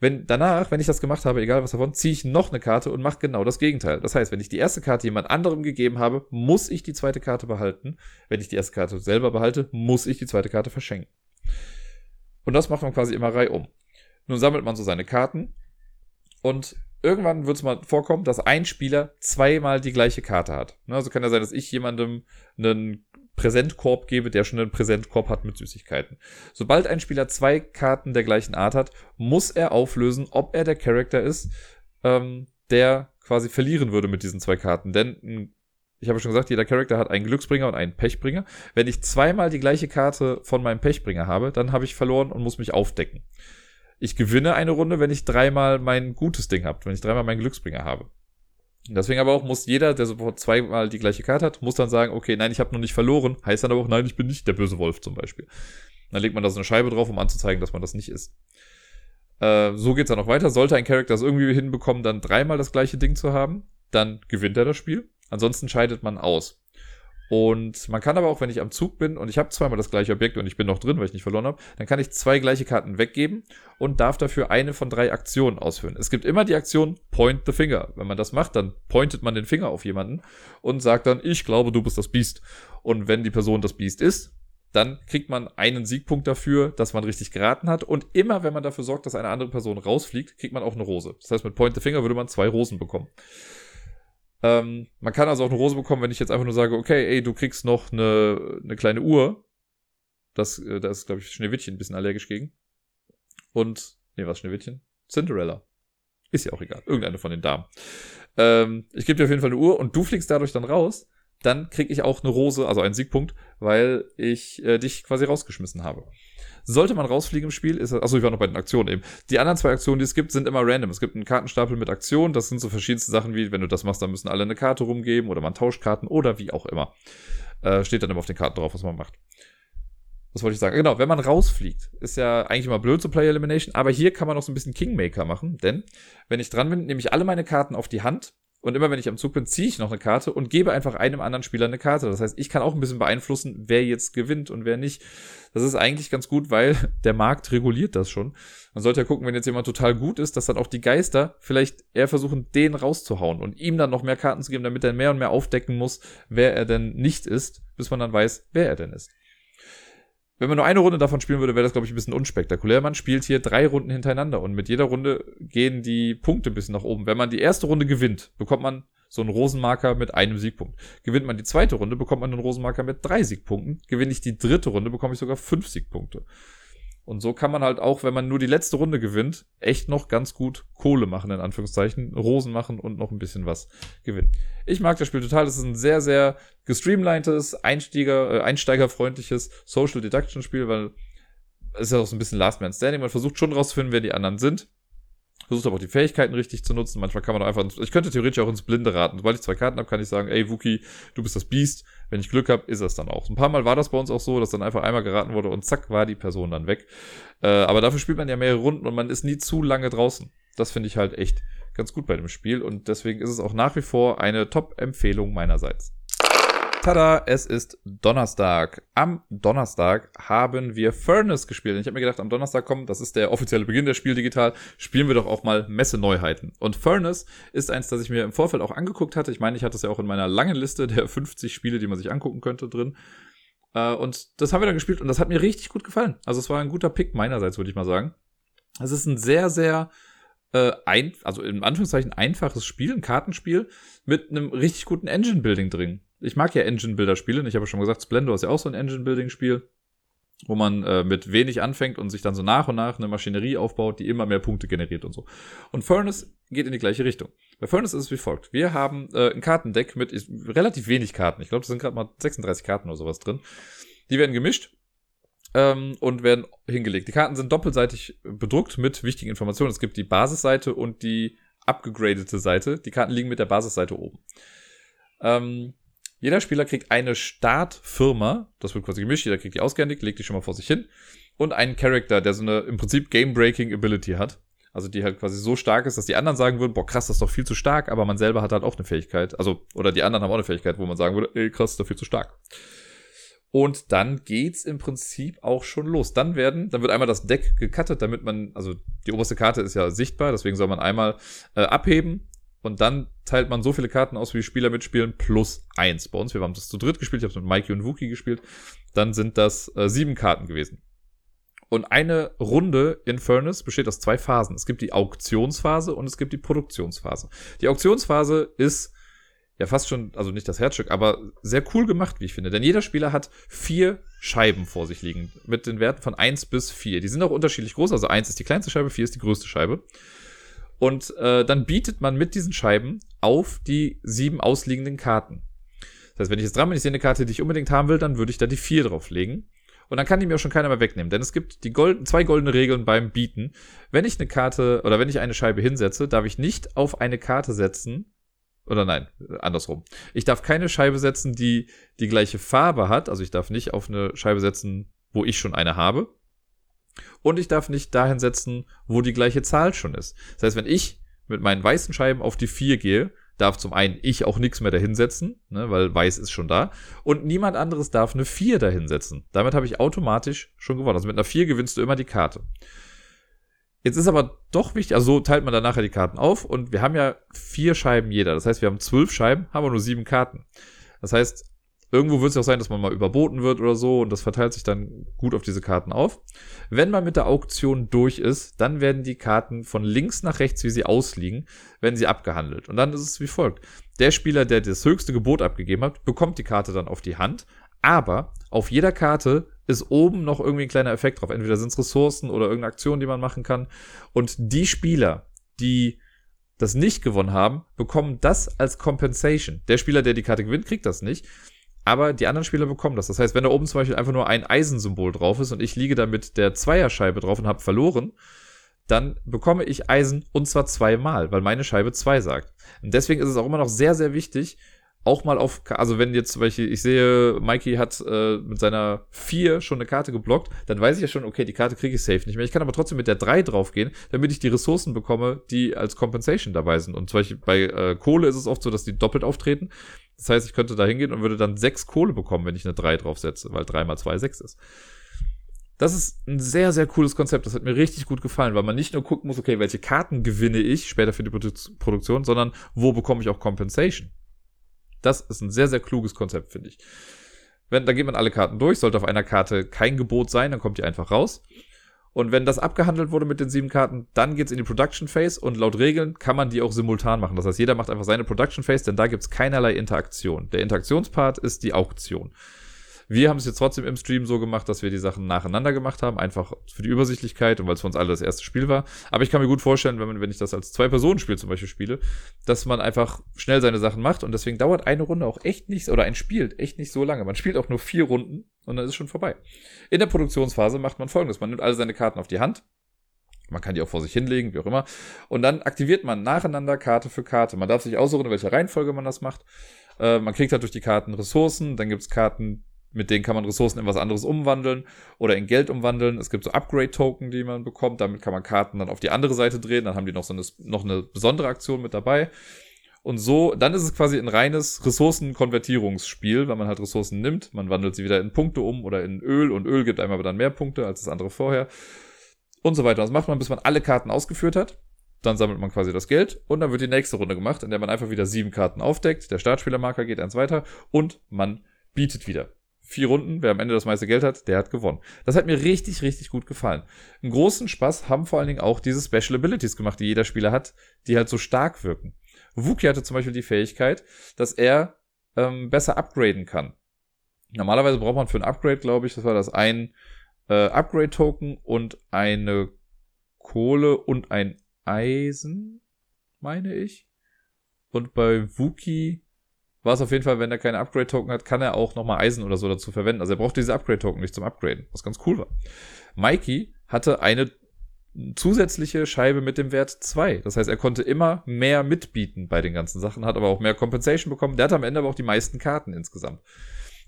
Wenn danach, wenn ich das gemacht habe, egal was davon, ziehe ich noch eine Karte und mache genau das Gegenteil. Das heißt, wenn ich die erste Karte jemand anderem gegeben habe, muss ich die zweite Karte behalten. Wenn ich die erste Karte selber behalte, muss ich die zweite Karte verschenken. Und das macht man quasi immer reihum. Nun sammelt man so seine Karten und irgendwann wird es mal vorkommen, dass ein Spieler zweimal die gleiche Karte hat. Ne, also kann ja sein, dass ich jemandem einen Präsentkorb gebe, der schon einen Präsentkorb hat mit Süßigkeiten. Sobald ein Spieler zwei Karten der gleichen Art hat, muss er auflösen, ob er der Charakter ist, ähm, der quasi verlieren würde mit diesen zwei Karten. Denn ein ich habe schon gesagt, jeder Charakter hat einen Glücksbringer und einen Pechbringer. Wenn ich zweimal die gleiche Karte von meinem Pechbringer habe, dann habe ich verloren und muss mich aufdecken. Ich gewinne eine Runde, wenn ich dreimal mein gutes Ding habe, wenn ich dreimal meinen Glücksbringer habe. Deswegen aber auch muss jeder, der sofort zweimal die gleiche Karte hat, muss dann sagen, okay, nein, ich habe noch nicht verloren. Heißt dann aber auch, nein, ich bin nicht der böse Wolf zum Beispiel. Dann legt man da so eine Scheibe drauf, um anzuzeigen, dass man das nicht ist. Äh, so geht's dann auch weiter. Sollte ein Charakter das irgendwie hinbekommen, dann dreimal das gleiche Ding zu haben, dann gewinnt er das Spiel. Ansonsten scheidet man aus. Und man kann aber auch, wenn ich am Zug bin und ich habe zweimal das gleiche Objekt und ich bin noch drin, weil ich nicht verloren habe, dann kann ich zwei gleiche Karten weggeben und darf dafür eine von drei Aktionen ausführen. Es gibt immer die Aktion Point the Finger. Wenn man das macht, dann pointet man den Finger auf jemanden und sagt dann, ich glaube, du bist das Biest. Und wenn die Person das Biest ist, dann kriegt man einen Siegpunkt dafür, dass man richtig geraten hat. Und immer, wenn man dafür sorgt, dass eine andere Person rausfliegt, kriegt man auch eine Rose. Das heißt, mit Point the Finger würde man zwei Rosen bekommen. Ähm, man kann also auch eine Rose bekommen, wenn ich jetzt einfach nur sage, okay, ey, du kriegst noch eine, eine kleine Uhr. Das, äh, da ist, glaube ich, Schneewittchen ein bisschen allergisch gegen. Und, nee, was Schneewittchen? Cinderella. Ist ja auch egal. Irgendeine von den Damen. Ähm, ich gebe dir auf jeden Fall eine Uhr und du fliegst dadurch dann raus. Dann krieg ich auch eine Rose, also einen Siegpunkt, weil ich äh, dich quasi rausgeschmissen habe. Sollte man rausfliegen im Spiel, ist achso, ich war noch bei den Aktionen eben. Die anderen zwei Aktionen, die es gibt, sind immer random. Es gibt einen Kartenstapel mit Aktionen, das sind so verschiedenste Sachen wie, wenn du das machst, dann müssen alle eine Karte rumgeben oder man tauscht Karten oder wie auch immer. Äh, steht dann immer auf den Karten drauf, was man macht. Was wollte ich sagen? Genau, wenn man rausfliegt, ist ja eigentlich immer blöd zu Player Elimination, aber hier kann man noch so ein bisschen Kingmaker machen, denn wenn ich dran bin, nehme ich alle meine Karten auf die Hand und immer wenn ich am Zug bin, ziehe ich noch eine Karte und gebe einfach einem anderen Spieler eine Karte. Das heißt, ich kann auch ein bisschen beeinflussen, wer jetzt gewinnt und wer nicht. Das ist eigentlich ganz gut, weil der Markt reguliert das schon. Man sollte ja gucken, wenn jetzt jemand total gut ist, dass dann auch die Geister vielleicht eher versuchen, den rauszuhauen und ihm dann noch mehr Karten zu geben, damit er mehr und mehr aufdecken muss, wer er denn nicht ist, bis man dann weiß, wer er denn ist. Wenn man nur eine Runde davon spielen würde, wäre das, glaube ich, ein bisschen unspektakulär. Man spielt hier drei Runden hintereinander und mit jeder Runde gehen die Punkte ein bisschen nach oben. Wenn man die erste Runde gewinnt, bekommt man so einen Rosenmarker mit einem Siegpunkt. Gewinnt man die zweite Runde, bekommt man einen Rosenmarker mit drei Siegpunkten. Gewinne ich die dritte Runde, bekomme ich sogar fünf Siegpunkte. Und so kann man halt auch, wenn man nur die letzte Runde gewinnt, echt noch ganz gut Kohle machen, in Anführungszeichen, Rosen machen und noch ein bisschen was gewinnen. Ich mag das Spiel total. Das ist ein sehr, sehr gestreamlinedes, Einsteiger, äh, einsteigerfreundliches Social Deduction Spiel, weil es ist ja auch so ein bisschen Last Man Standing. Man versucht schon rauszufinden, wer die anderen sind versucht aber auch die Fähigkeiten richtig zu nutzen. Manchmal kann man auch einfach, ich könnte theoretisch auch ins Blinde raten. Sobald ich zwei Karten habe, kann ich sagen, ey Wookie, du bist das Biest. Wenn ich Glück habe, ist es dann auch. Ein paar Mal war das bei uns auch so, dass dann einfach einmal geraten wurde und zack, war die Person dann weg. Äh, aber dafür spielt man ja mehrere Runden und man ist nie zu lange draußen. Das finde ich halt echt ganz gut bei dem Spiel und deswegen ist es auch nach wie vor eine Top-Empfehlung meinerseits. Tada, es ist Donnerstag. Am Donnerstag haben wir Furnace gespielt. Und ich habe mir gedacht, am Donnerstag kommen, das ist der offizielle Beginn der Spiel digital, spielen wir doch auch mal Messe-Neuheiten. Und Furnace ist eins, das ich mir im Vorfeld auch angeguckt hatte. Ich meine, ich hatte es ja auch in meiner langen Liste der 50 Spiele, die man sich angucken könnte, drin. Äh, und das haben wir dann gespielt und das hat mir richtig gut gefallen. Also es war ein guter Pick meinerseits, würde ich mal sagen. Es ist ein sehr, sehr äh, ein, also in Anführungszeichen einfaches Spiel, ein Kartenspiel mit einem richtig guten Engine-Building drin ich mag ja Engine-Builder-Spiele. Ich habe schon gesagt, Splendor ist ja auch so ein Engine-Building-Spiel, wo man äh, mit wenig anfängt und sich dann so nach und nach eine Maschinerie aufbaut, die immer mehr Punkte generiert und so. Und Furnace geht in die gleiche Richtung. Bei Furnace ist es wie folgt. Wir haben äh, ein Kartendeck mit ist, relativ wenig Karten. Ich glaube, da sind gerade mal 36 Karten oder sowas drin. Die werden gemischt ähm, und werden hingelegt. Die Karten sind doppelseitig bedruckt mit wichtigen Informationen. Es gibt die Basisseite und die abgegradete Seite. Die Karten liegen mit der Basisseite oben. Ähm, jeder Spieler kriegt eine Startfirma, das wird quasi gemischt, jeder kriegt die ausgehändigt, legt die schon mal vor sich hin. Und einen Charakter, der so eine im Prinzip Game-Breaking Ability hat. Also die halt quasi so stark ist, dass die anderen sagen würden, boah, krass, das ist doch viel zu stark, aber man selber hat halt auch eine Fähigkeit. Also, oder die anderen haben auch eine Fähigkeit, wo man sagen würde, ey, krass, ist doch viel zu stark. Und dann geht's im Prinzip auch schon los. Dann werden, dann wird einmal das Deck gecuttet, damit man, also die oberste Karte ist ja sichtbar, deswegen soll man einmal äh, abheben, und dann teilt man so viele Karten aus, wie Spieler mitspielen, plus eins. Bei uns, wir haben das zu dritt gespielt, ich habe mit Mikey und Wookie gespielt. Dann sind das äh, sieben Karten gewesen. Und eine Runde in Furnace besteht aus zwei Phasen. Es gibt die Auktionsphase und es gibt die Produktionsphase. Die Auktionsphase ist ja fast schon, also nicht das Herzstück, aber sehr cool gemacht, wie ich finde. Denn jeder Spieler hat vier Scheiben vor sich liegen mit den Werten von eins bis vier. Die sind auch unterschiedlich groß. Also eins ist die kleinste Scheibe, vier ist die größte Scheibe. Und äh, dann bietet man mit diesen Scheiben auf die sieben ausliegenden Karten. Das heißt, wenn ich jetzt dran bin, ich sehe eine Karte, die ich unbedingt haben will, dann würde ich da die 4 drauflegen. Und dann kann die mir auch schon keiner mehr wegnehmen. Denn es gibt die golden, zwei goldene Regeln beim Bieten. Wenn ich eine Karte oder wenn ich eine Scheibe hinsetze, darf ich nicht auf eine Karte setzen. Oder nein, andersrum. Ich darf keine Scheibe setzen, die die gleiche Farbe hat. Also ich darf nicht auf eine Scheibe setzen, wo ich schon eine habe. Und ich darf nicht dahin setzen, wo die gleiche Zahl schon ist. Das heißt, wenn ich mit meinen weißen Scheiben auf die 4 gehe, darf zum einen ich auch nichts mehr dahinsetzen, ne, weil weiß ist schon da. Und niemand anderes darf eine 4 dahinsetzen. Damit habe ich automatisch schon gewonnen. Also mit einer 4 gewinnst du immer die Karte. Jetzt ist aber doch wichtig, also so teilt man dann nachher die Karten auf und wir haben ja vier Scheiben jeder. Das heißt, wir haben zwölf Scheiben, haben wir nur sieben Karten. Das heißt, Irgendwo wird es ja auch sein, dass man mal überboten wird oder so und das verteilt sich dann gut auf diese Karten auf. Wenn man mit der Auktion durch ist, dann werden die Karten von links nach rechts, wie sie ausliegen, werden sie abgehandelt. Und dann ist es wie folgt. Der Spieler, der das höchste Gebot abgegeben hat, bekommt die Karte dann auf die Hand, aber auf jeder Karte ist oben noch irgendwie ein kleiner Effekt drauf. Entweder sind es Ressourcen oder irgendeine Aktion, die man machen kann. Und die Spieler, die das nicht gewonnen haben, bekommen das als Compensation. Der Spieler, der die Karte gewinnt, kriegt das nicht aber die anderen Spieler bekommen das. Das heißt, wenn da oben zum Beispiel einfach nur ein Eisensymbol drauf ist und ich liege da mit der Zweierscheibe drauf und habe verloren, dann bekomme ich Eisen und zwar zweimal, weil meine Scheibe zwei sagt. Und deswegen ist es auch immer noch sehr, sehr wichtig, auch mal auf, also wenn jetzt zum Beispiel, ich sehe, Mikey hat äh, mit seiner 4 schon eine Karte geblockt, dann weiß ich ja schon, okay, die Karte kriege ich safe nicht mehr. Ich kann aber trotzdem mit der 3 draufgehen, damit ich die Ressourcen bekomme, die als Compensation dabei sind. Und zum Beispiel bei äh, Kohle ist es oft so, dass die doppelt auftreten. Das heißt, ich könnte da hingehen und würde dann 6 Kohle bekommen, wenn ich eine 3 draufsetze, weil 3 mal 2 6 ist. Das ist ein sehr, sehr cooles Konzept. Das hat mir richtig gut gefallen, weil man nicht nur gucken muss, okay, welche Karten gewinne ich später für die Produ Produktion, sondern wo bekomme ich auch Compensation. Das ist ein sehr, sehr kluges Konzept, finde ich. Wenn, da geht man alle Karten durch, sollte auf einer Karte kein Gebot sein, dann kommt die einfach raus. Und wenn das abgehandelt wurde mit den sieben Karten, dann geht's in die Production Phase und laut Regeln kann man die auch simultan machen. Das heißt, jeder macht einfach seine Production Phase, denn da gibt's keinerlei Interaktion. Der Interaktionspart ist die Auktion. Wir haben es jetzt trotzdem im Stream so gemacht, dass wir die Sachen nacheinander gemacht haben, einfach für die Übersichtlichkeit und weil es für uns alle das erste Spiel war. Aber ich kann mir gut vorstellen, wenn, man, wenn ich das als Zwei-Personen-Spiel zum Beispiel spiele, dass man einfach schnell seine Sachen macht und deswegen dauert eine Runde auch echt nicht, oder ein Spiel echt nicht so lange. Man spielt auch nur vier Runden und dann ist es schon vorbei. In der Produktionsphase macht man folgendes. Man nimmt alle seine Karten auf die Hand, man kann die auch vor sich hinlegen, wie auch immer. Und dann aktiviert man nacheinander Karte für Karte. Man darf sich aussuchen, in welcher Reihenfolge man das macht. Äh, man kriegt halt durch die Karten Ressourcen. Dann gibt's Karten, mit denen kann man Ressourcen in was anderes umwandeln oder in Geld umwandeln. Es gibt so Upgrade-Token, die man bekommt. Damit kann man Karten dann auf die andere Seite drehen. Dann haben die noch so eine, noch eine besondere Aktion mit dabei. Und so, dann ist es quasi ein reines Ressourcenkonvertierungsspiel, weil man halt Ressourcen nimmt. Man wandelt sie wieder in Punkte um oder in Öl und Öl gibt einem aber dann mehr Punkte als das andere vorher. Und so weiter. Das macht man, bis man alle Karten ausgeführt hat. Dann sammelt man quasi das Geld und dann wird die nächste Runde gemacht, in der man einfach wieder sieben Karten aufdeckt. Der Startspielermarker geht eins weiter und man bietet wieder vier Runden, wer am Ende das meiste Geld hat, der hat gewonnen. Das hat mir richtig, richtig gut gefallen. Einen großen Spaß haben vor allen Dingen auch diese Special Abilities gemacht, die jeder Spieler hat, die halt so stark wirken. Wookie hatte zum Beispiel die Fähigkeit, dass er ähm, besser upgraden kann. Normalerweise braucht man für ein Upgrade, glaube ich, das war das ein äh, Upgrade-Token und eine Kohle und ein Eisen, meine ich. Und bei Wookie war es auf jeden Fall, wenn er keine Upgrade-Token hat, kann er auch nochmal Eisen oder so dazu verwenden. Also er braucht diese Upgrade-Token nicht zum Upgraden, was ganz cool war. Mikey hatte eine zusätzliche Scheibe mit dem Wert 2. Das heißt, er konnte immer mehr mitbieten bei den ganzen Sachen, hat aber auch mehr Compensation bekommen. Der hat am Ende aber auch die meisten Karten insgesamt.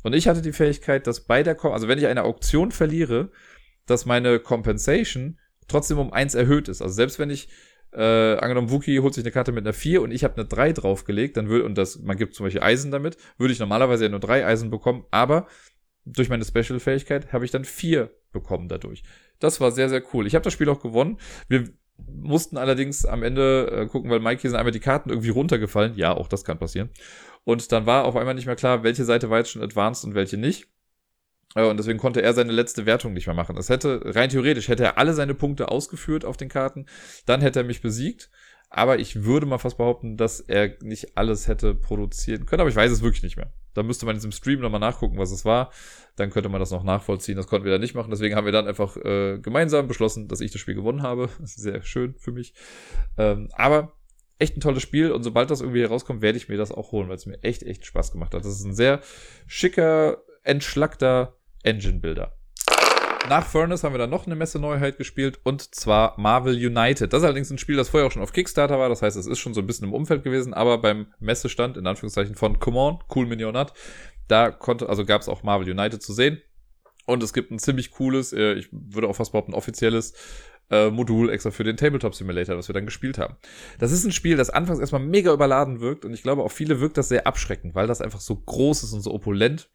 Und ich hatte die Fähigkeit, dass bei der, also wenn ich eine Auktion verliere, dass meine Compensation trotzdem um eins erhöht ist. Also selbst wenn ich äh, angenommen, Wookie holt sich eine Karte mit einer 4 und ich habe eine 3 draufgelegt, dann würde, und das, man gibt zum Beispiel Eisen damit, würde ich normalerweise ja nur 3 Eisen bekommen, aber durch meine Special-Fähigkeit habe ich dann 4 bekommen dadurch. Das war sehr, sehr cool. Ich habe das Spiel auch gewonnen. Wir mussten allerdings am Ende äh, gucken, weil Mikey sind einmal die Karten irgendwie runtergefallen. Ja, auch das kann passieren. Und dann war auf einmal nicht mehr klar, welche Seite war jetzt schon advanced und welche nicht. Äh, und deswegen konnte er seine letzte Wertung nicht mehr machen. Das hätte, rein theoretisch, hätte er alle seine Punkte ausgeführt auf den Karten, dann hätte er mich besiegt. Aber ich würde mal fast behaupten, dass er nicht alles hätte produzieren können. Aber ich weiß es wirklich nicht mehr. Da müsste man jetzt im Stream nochmal nachgucken, was es war. Dann könnte man das noch nachvollziehen. Das konnten wir dann nicht machen. Deswegen haben wir dann einfach äh, gemeinsam beschlossen, dass ich das Spiel gewonnen habe. Sehr schön für mich. Ähm, aber echt ein tolles Spiel und sobald das irgendwie herauskommt, werde ich mir das auch holen, weil es mir echt, echt Spaß gemacht hat. Das ist ein sehr schicker, entschlackter Engine-Builder. Nach Furnace haben wir dann noch eine Messe-Neuheit gespielt und zwar Marvel United. Das ist allerdings ein Spiel, das vorher auch schon auf Kickstarter war. Das heißt, es ist schon so ein bisschen im Umfeld gewesen, aber beim Messestand, in Anführungszeichen, von Come On, Cool Minionat, da konnte, also gab es auch Marvel United zu sehen. Und es gibt ein ziemlich cooles, äh, ich würde auch fast behaupten, offizielles äh, Modul extra für den Tabletop Simulator, was wir dann gespielt haben. Das ist ein Spiel, das anfangs erstmal mega überladen wirkt und ich glaube, auf viele wirkt das sehr abschreckend, weil das einfach so groß ist und so opulent.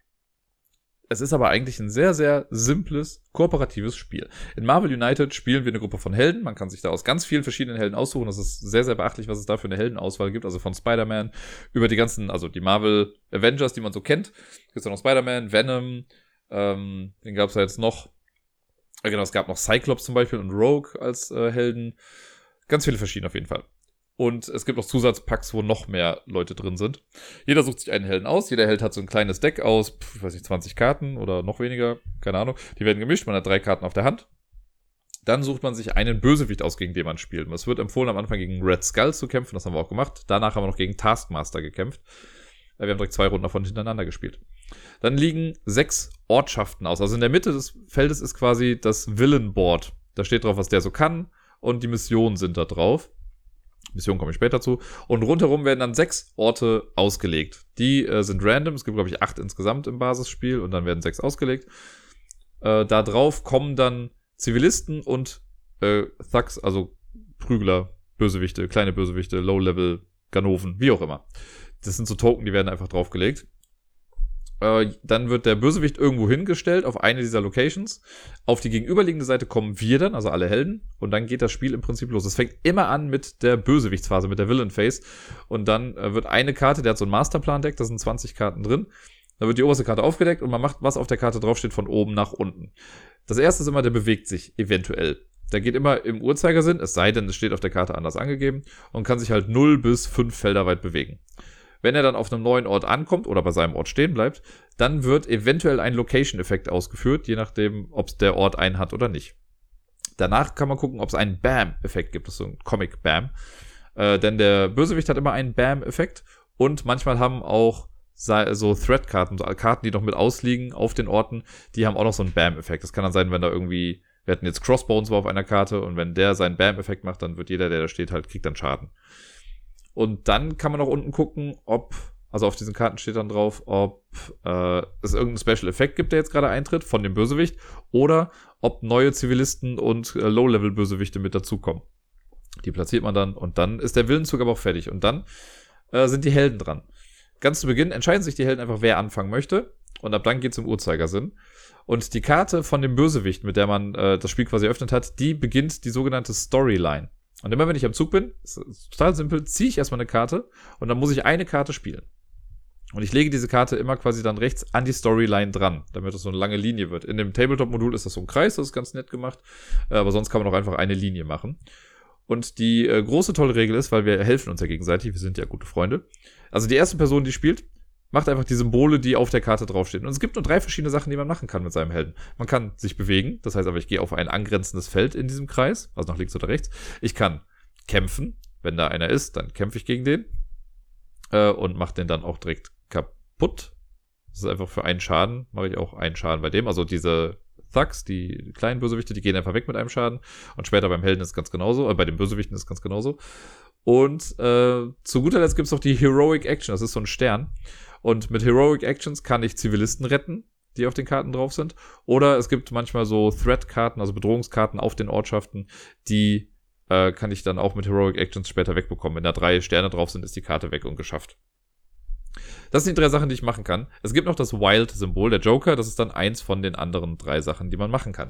Es ist aber eigentlich ein sehr, sehr simples, kooperatives Spiel. In Marvel United spielen wir eine Gruppe von Helden. Man kann sich da aus ganz vielen verschiedenen Helden aussuchen. Das ist sehr, sehr beachtlich, was es da für eine Heldenauswahl gibt. Also von Spider-Man über die ganzen, also die Marvel Avengers, die man so kennt. Gibt es dann noch Spider-Man, Venom, ähm, den gab es ja jetzt noch. Äh, genau, es gab noch Cyclops zum Beispiel und Rogue als äh, Helden. Ganz viele verschiedene auf jeden Fall. Und es gibt auch Zusatzpacks, wo noch mehr Leute drin sind. Jeder sucht sich einen Helden aus. Jeder Held hat so ein kleines Deck aus, ich weiß nicht, 20 Karten oder noch weniger, keine Ahnung. Die werden gemischt, man hat drei Karten auf der Hand. Dann sucht man sich einen Bösewicht aus, gegen den man spielt. Es wird empfohlen, am Anfang gegen Red Skull zu kämpfen, das haben wir auch gemacht. Danach haben wir noch gegen Taskmaster gekämpft. Wir haben direkt zwei Runden davon hintereinander gespielt. Dann liegen sechs Ortschaften aus. Also in der Mitte des Feldes ist quasi das Villain-Board. Da steht drauf, was der so kann und die Missionen sind da drauf. Missionen komme ich später zu. Und rundherum werden dann sechs Orte ausgelegt. Die äh, sind random. Es gibt, glaube ich, acht insgesamt im Basisspiel und dann werden sechs ausgelegt. Äh, da drauf kommen dann Zivilisten und äh, Thugs, also Prügler, Bösewichte, kleine Bösewichte, Low-Level, Ganoven, wie auch immer. Das sind so Token, die werden einfach draufgelegt. Äh, dann wird der Bösewicht irgendwo hingestellt auf eine dieser Locations. Auf die gegenüberliegende Seite kommen wir dann, also alle Helden. Und dann geht das Spiel im Prinzip los. Es fängt immer an mit der Bösewichtsphase, mit der Villain Phase. Und dann äh, wird eine Karte, der hat so ein Masterplan-Deck, da sind 20 Karten drin. Da wird die oberste Karte aufgedeckt und man macht, was auf der Karte draufsteht, von oben nach unten. Das erste ist immer, der bewegt sich eventuell. Der geht immer im Uhrzeigersinn, es sei denn, es steht auf der Karte anders angegeben und kann sich halt 0 bis 5 Felder weit bewegen. Wenn er dann auf einem neuen Ort ankommt oder bei seinem Ort stehen bleibt, dann wird eventuell ein Location-Effekt ausgeführt, je nachdem, ob der Ort einen hat oder nicht. Danach kann man gucken, ob es einen Bam-Effekt gibt. Das ist so ein Comic-Bam. Äh, denn der Bösewicht hat immer einen Bam-Effekt und manchmal haben auch so Thread-Karten, so Karten, die noch mit ausliegen auf den Orten, die haben auch noch so einen Bam-Effekt. Das kann dann sein, wenn da irgendwie, wir hatten jetzt Crossbones war auf einer Karte und wenn der seinen Bam-Effekt macht, dann wird jeder, der da steht, halt, kriegt dann Schaden. Und dann kann man auch unten gucken, ob, also auf diesen Karten steht dann drauf, ob äh, es irgendeinen Special Effekt gibt, der jetzt gerade eintritt von dem Bösewicht, oder ob neue Zivilisten und äh, Low-Level-Bösewichte mit dazukommen. Die platziert man dann und dann ist der Willenzug aber auch fertig. Und dann äh, sind die Helden dran. Ganz zu Beginn entscheiden sich die Helden einfach, wer anfangen möchte. Und ab dann geht's im Uhrzeigersinn. Und die Karte von dem Bösewicht, mit der man äh, das Spiel quasi eröffnet hat, die beginnt die sogenannte Storyline. Und immer wenn ich am Zug bin, ist total simpel, ziehe ich erstmal eine Karte und dann muss ich eine Karte spielen. Und ich lege diese Karte immer quasi dann rechts an die Storyline dran, damit das so eine lange Linie wird. In dem Tabletop-Modul ist das so ein Kreis, das ist ganz nett gemacht. Äh, aber sonst kann man auch einfach eine Linie machen. Und die äh, große tolle Regel ist, weil wir helfen uns ja gegenseitig, wir sind ja gute Freunde. Also die erste Person, die spielt, macht einfach die Symbole, die auf der Karte draufstehen. Und es gibt nur drei verschiedene Sachen, die man machen kann mit seinem Helden. Man kann sich bewegen, das heißt aber, ich gehe auf ein angrenzendes Feld in diesem Kreis, also nach links oder rechts. Ich kann kämpfen, wenn da einer ist, dann kämpfe ich gegen den äh, und mache den dann auch direkt kaputt. Das ist einfach für einen Schaden, mache ich auch einen Schaden bei dem. Also diese Thugs, die kleinen Bösewichte, die gehen einfach weg mit einem Schaden. Und später beim Helden ist es ganz genauso, äh, bei den Bösewichten ist es ganz genauso. Und äh, zu guter Letzt gibt es noch die Heroic Action, das ist so ein Stern. Und mit Heroic Actions kann ich Zivilisten retten, die auf den Karten drauf sind. Oder es gibt manchmal so Threat-Karten, also Bedrohungskarten auf den Ortschaften, die äh, kann ich dann auch mit Heroic Actions später wegbekommen. Wenn da drei Sterne drauf sind, ist die Karte weg und geschafft. Das sind die drei Sachen, die ich machen kann. Es gibt noch das Wild-Symbol, der Joker. Das ist dann eins von den anderen drei Sachen, die man machen kann.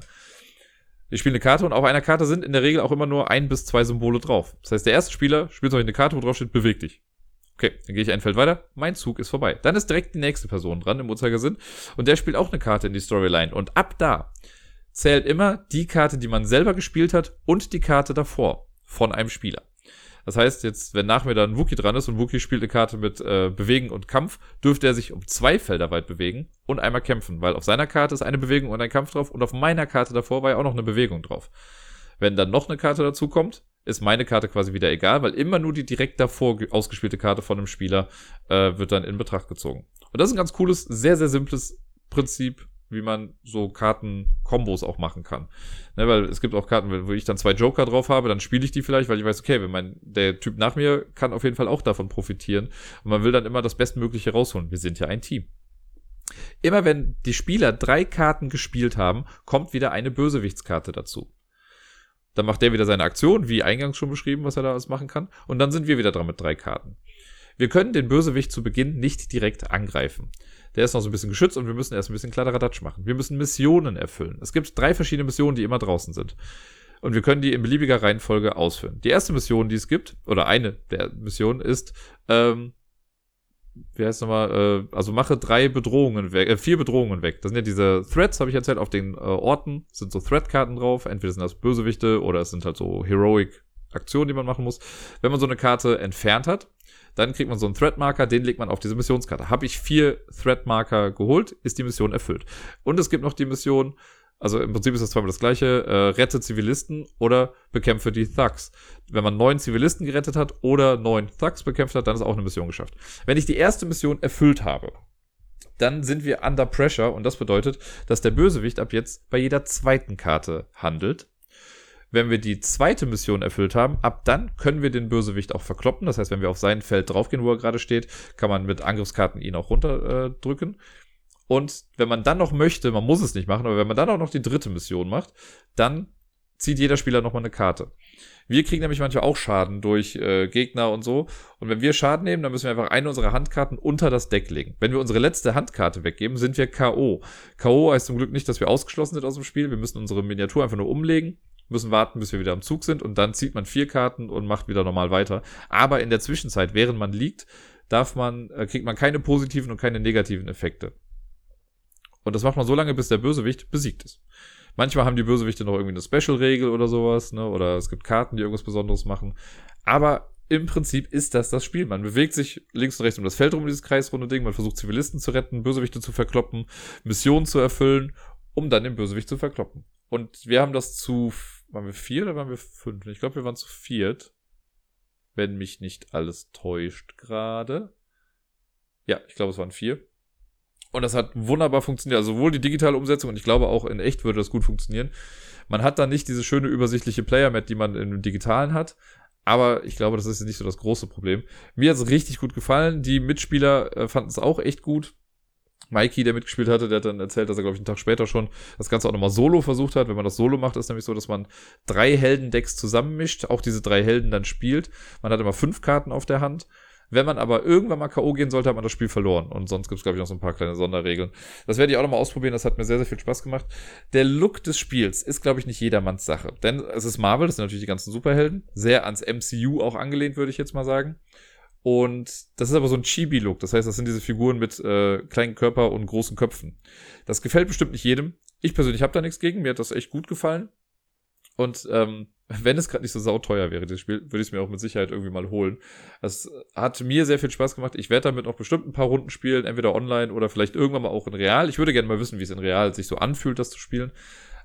Ich spiele eine Karte und auf einer Karte sind in der Regel auch immer nur ein bis zwei Symbole drauf. Das heißt, der erste Spieler spielt euch eine Karte, wo drauf steht, beweg dich. Okay, dann gehe ich ein Feld weiter. Mein Zug ist vorbei. Dann ist direkt die nächste Person dran im Uhrzeigersinn. Und der spielt auch eine Karte in die Storyline. Und ab da zählt immer die Karte, die man selber gespielt hat und die Karte davor von einem Spieler. Das heißt, jetzt, wenn nach mir dann Wookie dran ist und Wookie spielt eine Karte mit äh, Bewegen und Kampf, dürfte er sich um zwei Felder weit bewegen und einmal kämpfen, weil auf seiner Karte ist eine Bewegung und ein Kampf drauf und auf meiner Karte davor war ja auch noch eine Bewegung drauf. Wenn dann noch eine Karte dazu kommt, ist meine Karte quasi wieder egal, weil immer nur die direkt davor ausgespielte Karte von einem Spieler äh, wird dann in Betracht gezogen. Und das ist ein ganz cooles, sehr, sehr simples Prinzip, wie man so Karten-Kombos auch machen kann. Ne, weil es gibt auch Karten, wo ich dann zwei Joker drauf habe, dann spiele ich die vielleicht, weil ich weiß, okay, wenn mein, der Typ nach mir kann auf jeden Fall auch davon profitieren. Und man will dann immer das Bestmögliche rausholen. Wir sind ja ein Team. Immer wenn die Spieler drei Karten gespielt haben, kommt wieder eine Bösewichtskarte dazu. Dann macht der wieder seine Aktion, wie eingangs schon beschrieben, was er da alles machen kann. Und dann sind wir wieder dran mit drei Karten. Wir können den Bösewicht zu Beginn nicht direkt angreifen. Der ist noch so ein bisschen geschützt und wir müssen erst ein bisschen Kladderadatsch machen. Wir müssen Missionen erfüllen. Es gibt drei verschiedene Missionen, die immer draußen sind. Und wir können die in beliebiger Reihenfolge ausführen. Die erste Mission, die es gibt, oder eine der Missionen, ist, ähm, wie heißt nochmal, äh, also mache drei Bedrohungen weg, äh, vier Bedrohungen weg. Das sind ja diese Threads, habe ich erzählt, auf den äh, Orten sind so Thread-Karten drauf. Entweder sind das Bösewichte oder es sind halt so Heroic Aktionen, die man machen muss. Wenn man so eine Karte entfernt hat, dann kriegt man so einen Thread-Marker, den legt man auf diese Missionskarte. Habe ich vier Thread-Marker geholt, ist die Mission erfüllt. Und es gibt noch die Mission, also im Prinzip ist das zweimal das gleiche, äh, rette Zivilisten oder bekämpfe die Thugs. Wenn man neun Zivilisten gerettet hat oder neun Thugs bekämpft hat, dann ist auch eine Mission geschafft. Wenn ich die erste Mission erfüllt habe, dann sind wir under pressure und das bedeutet, dass der Bösewicht ab jetzt bei jeder zweiten Karte handelt wenn wir die zweite Mission erfüllt haben, ab dann können wir den Bösewicht auch verkloppen. Das heißt, wenn wir auf sein Feld draufgehen, wo er gerade steht, kann man mit Angriffskarten ihn auch runterdrücken. Äh, und wenn man dann noch möchte, man muss es nicht machen, aber wenn man dann auch noch die dritte Mission macht, dann zieht jeder Spieler nochmal eine Karte. Wir kriegen nämlich manchmal auch Schaden durch äh, Gegner und so. Und wenn wir Schaden nehmen, dann müssen wir einfach eine unserer Handkarten unter das Deck legen. Wenn wir unsere letzte Handkarte weggeben, sind wir K.O. K.O. heißt zum Glück nicht, dass wir ausgeschlossen sind aus dem Spiel. Wir müssen unsere Miniatur einfach nur umlegen müssen warten, bis wir wieder am Zug sind und dann zieht man vier Karten und macht wieder normal weiter. Aber in der Zwischenzeit, während man liegt, darf man, äh, kriegt man keine positiven und keine negativen Effekte. Und das macht man so lange, bis der Bösewicht besiegt ist. Manchmal haben die Bösewichte noch irgendwie eine Special-Regel oder sowas, ne? Oder es gibt Karten, die irgendwas Besonderes machen. Aber im Prinzip ist das das Spiel. Man bewegt sich links und rechts um das Feld rum, dieses kreisrunde Ding. Man versucht Zivilisten zu retten, Bösewichte zu verkloppen, Missionen zu erfüllen, um dann den Bösewicht zu verkloppen. Und wir haben das zu waren wir vier oder waren wir fünf? Ich glaube, wir waren zu viert. Wenn mich nicht alles täuscht gerade. Ja, ich glaube, es waren vier. Und das hat wunderbar funktioniert. Also sowohl die digitale Umsetzung und ich glaube auch in echt würde das gut funktionieren. Man hat da nicht diese schöne übersichtliche Player-Mat, die man im digitalen hat. Aber ich glaube, das ist nicht so das große Problem. Mir hat es richtig gut gefallen. Die Mitspieler äh, fanden es auch echt gut. Mikey, der mitgespielt hatte, der hat dann erzählt, dass er, glaube ich, einen Tag später schon das Ganze auch nochmal solo versucht hat. Wenn man das solo macht, ist nämlich so, dass man drei Heldendecks zusammenmischt, auch diese drei Helden dann spielt. Man hat immer fünf Karten auf der Hand. Wenn man aber irgendwann mal K.O. gehen sollte, hat man das Spiel verloren. Und sonst gibt es, glaube ich, noch so ein paar kleine Sonderregeln. Das werde ich auch nochmal ausprobieren. Das hat mir sehr, sehr viel Spaß gemacht. Der Look des Spiels ist, glaube ich, nicht jedermanns Sache. Denn es ist Marvel, das sind natürlich die ganzen Superhelden. Sehr ans MCU auch angelehnt, würde ich jetzt mal sagen. Und das ist aber so ein Chibi-Look. Das heißt, das sind diese Figuren mit äh, kleinen Körper und großen Köpfen. Das gefällt bestimmt nicht jedem. Ich persönlich habe da nichts gegen. Mir hat das echt gut gefallen. Und ähm, wenn es gerade nicht so sauteuer wäre, das Spiel, würde ich es mir auch mit Sicherheit irgendwie mal holen. Es hat mir sehr viel Spaß gemacht. Ich werde damit noch bestimmt ein paar Runden spielen, entweder online oder vielleicht irgendwann mal auch in Real. Ich würde gerne mal wissen, wie es in Real sich so anfühlt, das zu spielen.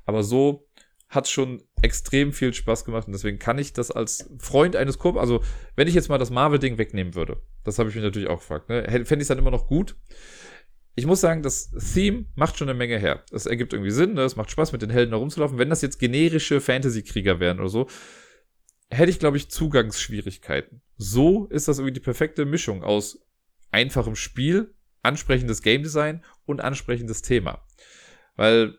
Aber so hat schon extrem viel Spaß gemacht und deswegen kann ich das als Freund eines Koop, also wenn ich jetzt mal das Marvel-Ding wegnehmen würde, das habe ich mich natürlich auch gefragt, ne, fände ich es dann immer noch gut. Ich muss sagen, das Theme macht schon eine Menge her. Es ergibt irgendwie Sinn, ne? es macht Spaß, mit den Helden herumzulaufen. Wenn das jetzt generische Fantasy-Krieger wären oder so, hätte ich, glaube ich, Zugangsschwierigkeiten. So ist das irgendwie die perfekte Mischung aus einfachem Spiel, ansprechendes Game Design und ansprechendes Thema. Weil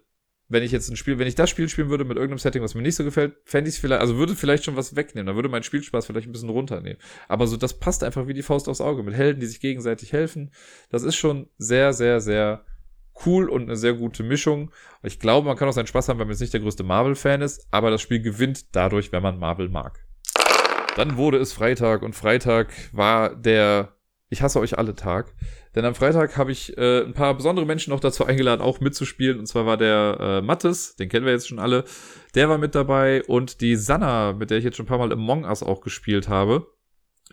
wenn ich jetzt ein Spiel, wenn ich das Spiel spielen würde mit irgendeinem Setting, was mir nicht so gefällt, fände ich es vielleicht, also würde vielleicht schon was wegnehmen, dann würde mein Spielspaß vielleicht ein bisschen runternehmen. Aber so, das passt einfach wie die Faust aufs Auge mit Helden, die sich gegenseitig helfen. Das ist schon sehr, sehr, sehr cool und eine sehr gute Mischung. Ich glaube, man kann auch seinen Spaß haben, wenn man jetzt nicht der größte Marvel-Fan ist, aber das Spiel gewinnt dadurch, wenn man Marvel mag. Dann wurde es Freitag und Freitag war der ich hasse euch alle Tag. Denn am Freitag habe ich äh, ein paar besondere Menschen noch dazu eingeladen, auch mitzuspielen. Und zwar war der äh, Mattes, den kennen wir jetzt schon alle. Der war mit dabei und die Sanna, mit der ich jetzt schon ein paar Mal Among Us auch gespielt habe.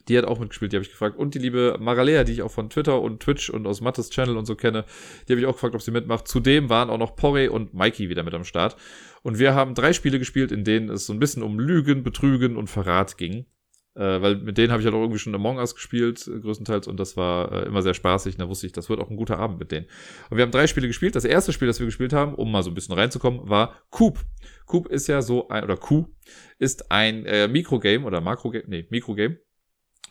Die hat auch mitgespielt, die habe ich gefragt. Und die liebe Maralea, die ich auch von Twitter und Twitch und aus Mattes Channel und so kenne, die habe ich auch gefragt, ob sie mitmacht. Zudem waren auch noch Porre und Mikey wieder mit am Start. Und wir haben drei Spiele gespielt, in denen es so ein bisschen um Lügen, Betrügen und Verrat ging. Äh, weil mit denen habe ich halt auch irgendwie schon Among Us gespielt, äh, größtenteils, und das war äh, immer sehr spaßig. Und da wusste ich, das wird auch ein guter Abend mit denen. Und wir haben drei Spiele gespielt. Das erste Spiel, das wir gespielt haben, um mal so ein bisschen reinzukommen, war Coop. Coop ist ja so ein, oder Q ist ein äh, Mikrogame oder Makrogame, nee, Mikrogame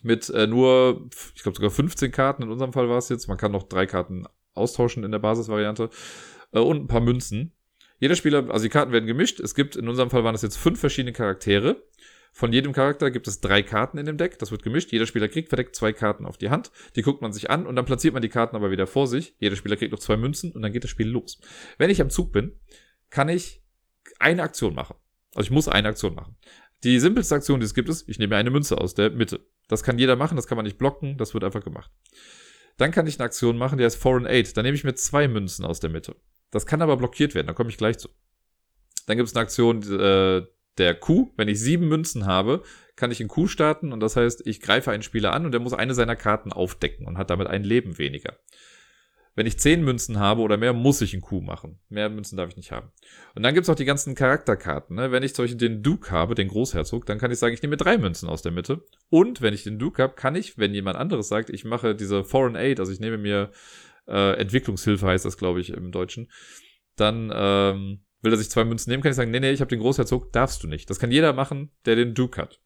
mit äh, nur, ich glaube sogar 15 Karten, in unserem Fall war es jetzt. Man kann noch drei Karten austauschen in der Basisvariante äh, und ein paar Münzen. Jeder Spieler, also die Karten werden gemischt. Es gibt, in unserem Fall waren es jetzt fünf verschiedene Charaktere. Von jedem Charakter gibt es drei Karten in dem Deck. Das wird gemischt. Jeder Spieler kriegt verdeckt zwei Karten auf die Hand. Die guckt man sich an und dann platziert man die Karten aber wieder vor sich. Jeder Spieler kriegt noch zwei Münzen und dann geht das Spiel los. Wenn ich am Zug bin, kann ich eine Aktion machen. Also ich muss eine Aktion machen. Die simpelste Aktion, die es gibt, ist, ich nehme eine Münze aus der Mitte. Das kann jeder machen, das kann man nicht blocken, das wird einfach gemacht. Dann kann ich eine Aktion machen, die heißt Foreign Aid. Da nehme ich mir zwei Münzen aus der Mitte. Das kann aber blockiert werden, da komme ich gleich zu. Dann gibt es eine Aktion äh, der Q. Wenn ich sieben Münzen habe, kann ich in Q starten und das heißt, ich greife einen Spieler an und der muss eine seiner Karten aufdecken und hat damit ein Leben weniger. Wenn ich zehn Münzen habe oder mehr, muss ich einen Coup machen. Mehr Münzen darf ich nicht haben. Und dann gibt's auch die ganzen Charakterkarten. Ne? Wenn ich zum Beispiel den Duke habe, den Großherzog, dann kann ich sagen, ich nehme drei Münzen aus der Mitte. Und wenn ich den Duke habe, kann ich, wenn jemand anderes sagt, ich mache diese Foreign Aid, also ich nehme mir äh, Entwicklungshilfe, heißt das, glaube ich, im Deutschen, dann ähm, will er sich zwei Münzen nehmen, kann ich sagen, nee, nee, ich habe den Großherzog, darfst du nicht. Das kann jeder machen, der den Duke hat.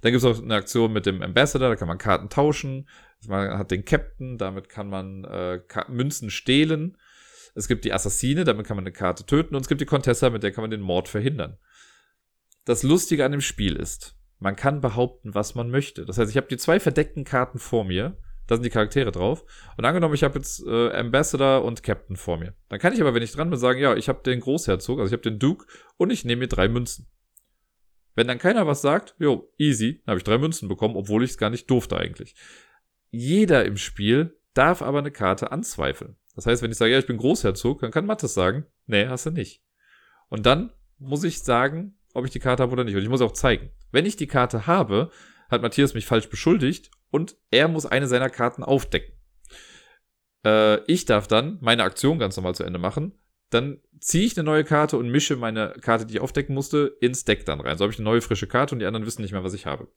Dann gibt es auch eine Aktion mit dem Ambassador, da kann man Karten tauschen. Man hat den Captain, damit kann man äh, Münzen stehlen. Es gibt die Assassine, damit kann man eine Karte töten. Und es gibt die Contessa, mit der kann man den Mord verhindern. Das Lustige an dem Spiel ist, man kann behaupten, was man möchte. Das heißt, ich habe die zwei verdeckten Karten vor mir. Da sind die Charaktere drauf. Und angenommen, ich habe jetzt äh, Ambassador und Captain vor mir. Dann kann ich aber, wenn ich dran bin, sagen, ja, ich habe den Großherzog, also ich habe den Duke und ich nehme mir drei Münzen. Wenn dann keiner was sagt, jo, easy, dann habe ich drei Münzen bekommen, obwohl ich es gar nicht durfte eigentlich. Jeder im Spiel darf aber eine Karte anzweifeln. Das heißt, wenn ich sage, ja, ich bin Großherzog, dann kann Mattes sagen, nee, hast du nicht. Und dann muss ich sagen, ob ich die Karte habe oder nicht. Und ich muss auch zeigen. Wenn ich die Karte habe, hat Matthias mich falsch beschuldigt und er muss eine seiner Karten aufdecken. Äh, ich darf dann meine Aktion ganz normal zu Ende machen dann ziehe ich eine neue Karte und mische meine Karte, die ich aufdecken musste, ins Deck dann rein. So habe ich eine neue frische Karte und die anderen wissen nicht mehr, was ich habe.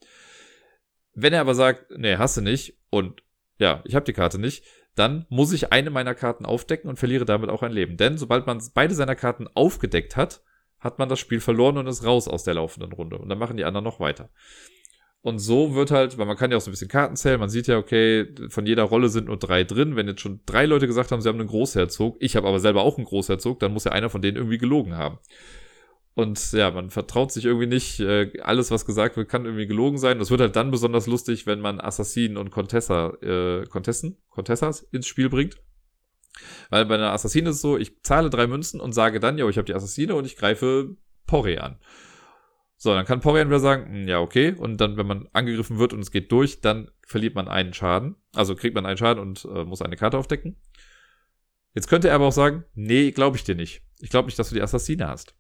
Wenn er aber sagt, nee, hast du nicht und ja, ich habe die Karte nicht, dann muss ich eine meiner Karten aufdecken und verliere damit auch ein Leben. Denn sobald man beide seiner Karten aufgedeckt hat, hat man das Spiel verloren und ist raus aus der laufenden Runde. Und dann machen die anderen noch weiter. Und so wird halt, weil man kann ja auch so ein bisschen Karten zählen, man sieht ja, okay, von jeder Rolle sind nur drei drin. Wenn jetzt schon drei Leute gesagt haben, sie haben einen Großherzog, ich habe aber selber auch einen Großherzog, dann muss ja einer von denen irgendwie gelogen haben. Und ja, man vertraut sich irgendwie nicht. Äh, alles, was gesagt wird, kann irgendwie gelogen sein. Das wird halt dann besonders lustig, wenn man Assassinen und Contessa, äh, Contessen, Contessas ins Spiel bringt. Weil bei einer Assassine ist es so, ich zahle drei Münzen und sage dann, ja, ich habe die Assassine und ich greife Porre an. So, dann kann Porian wieder sagen, hm, ja, okay. Und dann, wenn man angegriffen wird und es geht durch, dann verliert man einen Schaden. Also kriegt man einen Schaden und äh, muss eine Karte aufdecken. Jetzt könnte er aber auch sagen, nee, glaube ich dir nicht. Ich glaube nicht, dass du die Assassine hast.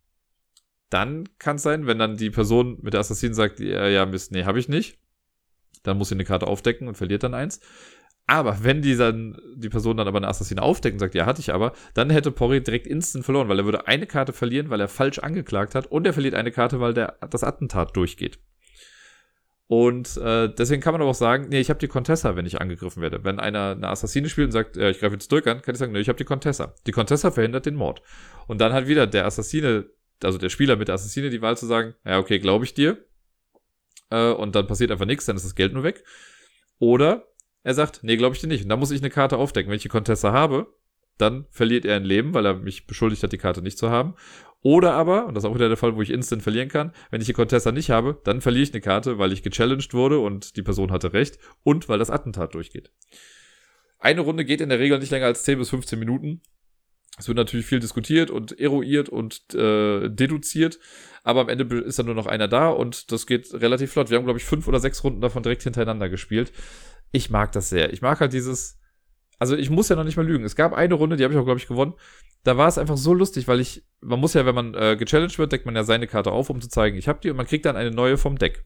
Dann kann es sein, wenn dann die Person mit der Assassine sagt, ja, ja, Mist, nee, habe ich nicht. Dann muss sie eine Karte aufdecken und verliert dann eins. Aber wenn die, dann, die Person dann aber eine Assassine aufdeckt und sagt, ja, hatte ich aber, dann hätte Porri direkt instant verloren, weil er würde eine Karte verlieren, weil er falsch angeklagt hat und er verliert eine Karte, weil der, das Attentat durchgeht. Und äh, deswegen kann man aber auch sagen, nee, ich habe die Contessa, wenn ich angegriffen werde. Wenn einer eine Assassine spielt und sagt, ja, ich greife jetzt durch an, kann ich sagen, nee, ich habe die Contessa. Die Contessa verhindert den Mord. Und dann hat wieder der Assassine, also der Spieler mit der Assassine die Wahl zu sagen, ja, okay, glaube ich dir. Äh, und dann passiert einfach nichts, dann ist das Geld nur weg. Oder er sagt, nee, glaube ich dir nicht. Und dann muss ich eine Karte aufdecken. Wenn ich die Contessa habe, dann verliert er ein Leben, weil er mich beschuldigt hat, die Karte nicht zu haben. Oder aber, und das ist auch wieder der Fall, wo ich instant verlieren kann, wenn ich die Contessa nicht habe, dann verliere ich eine Karte, weil ich gechallenged wurde und die Person hatte recht und weil das Attentat durchgeht. Eine Runde geht in der Regel nicht länger als 10 bis 15 Minuten. Es wird natürlich viel diskutiert und eruiert und äh, deduziert, aber am Ende ist dann nur noch einer da und das geht relativ flott. Wir haben, glaube ich, fünf oder sechs Runden davon direkt hintereinander gespielt ich mag das sehr. Ich mag halt dieses also ich muss ja noch nicht mal lügen. Es gab eine Runde, die habe ich auch, glaube ich, gewonnen. Da war es einfach so lustig, weil ich, man muss ja, wenn man äh, gechallenged wird, deckt man ja seine Karte auf, um zu zeigen, ich habe die und man kriegt dann eine neue vom Deck.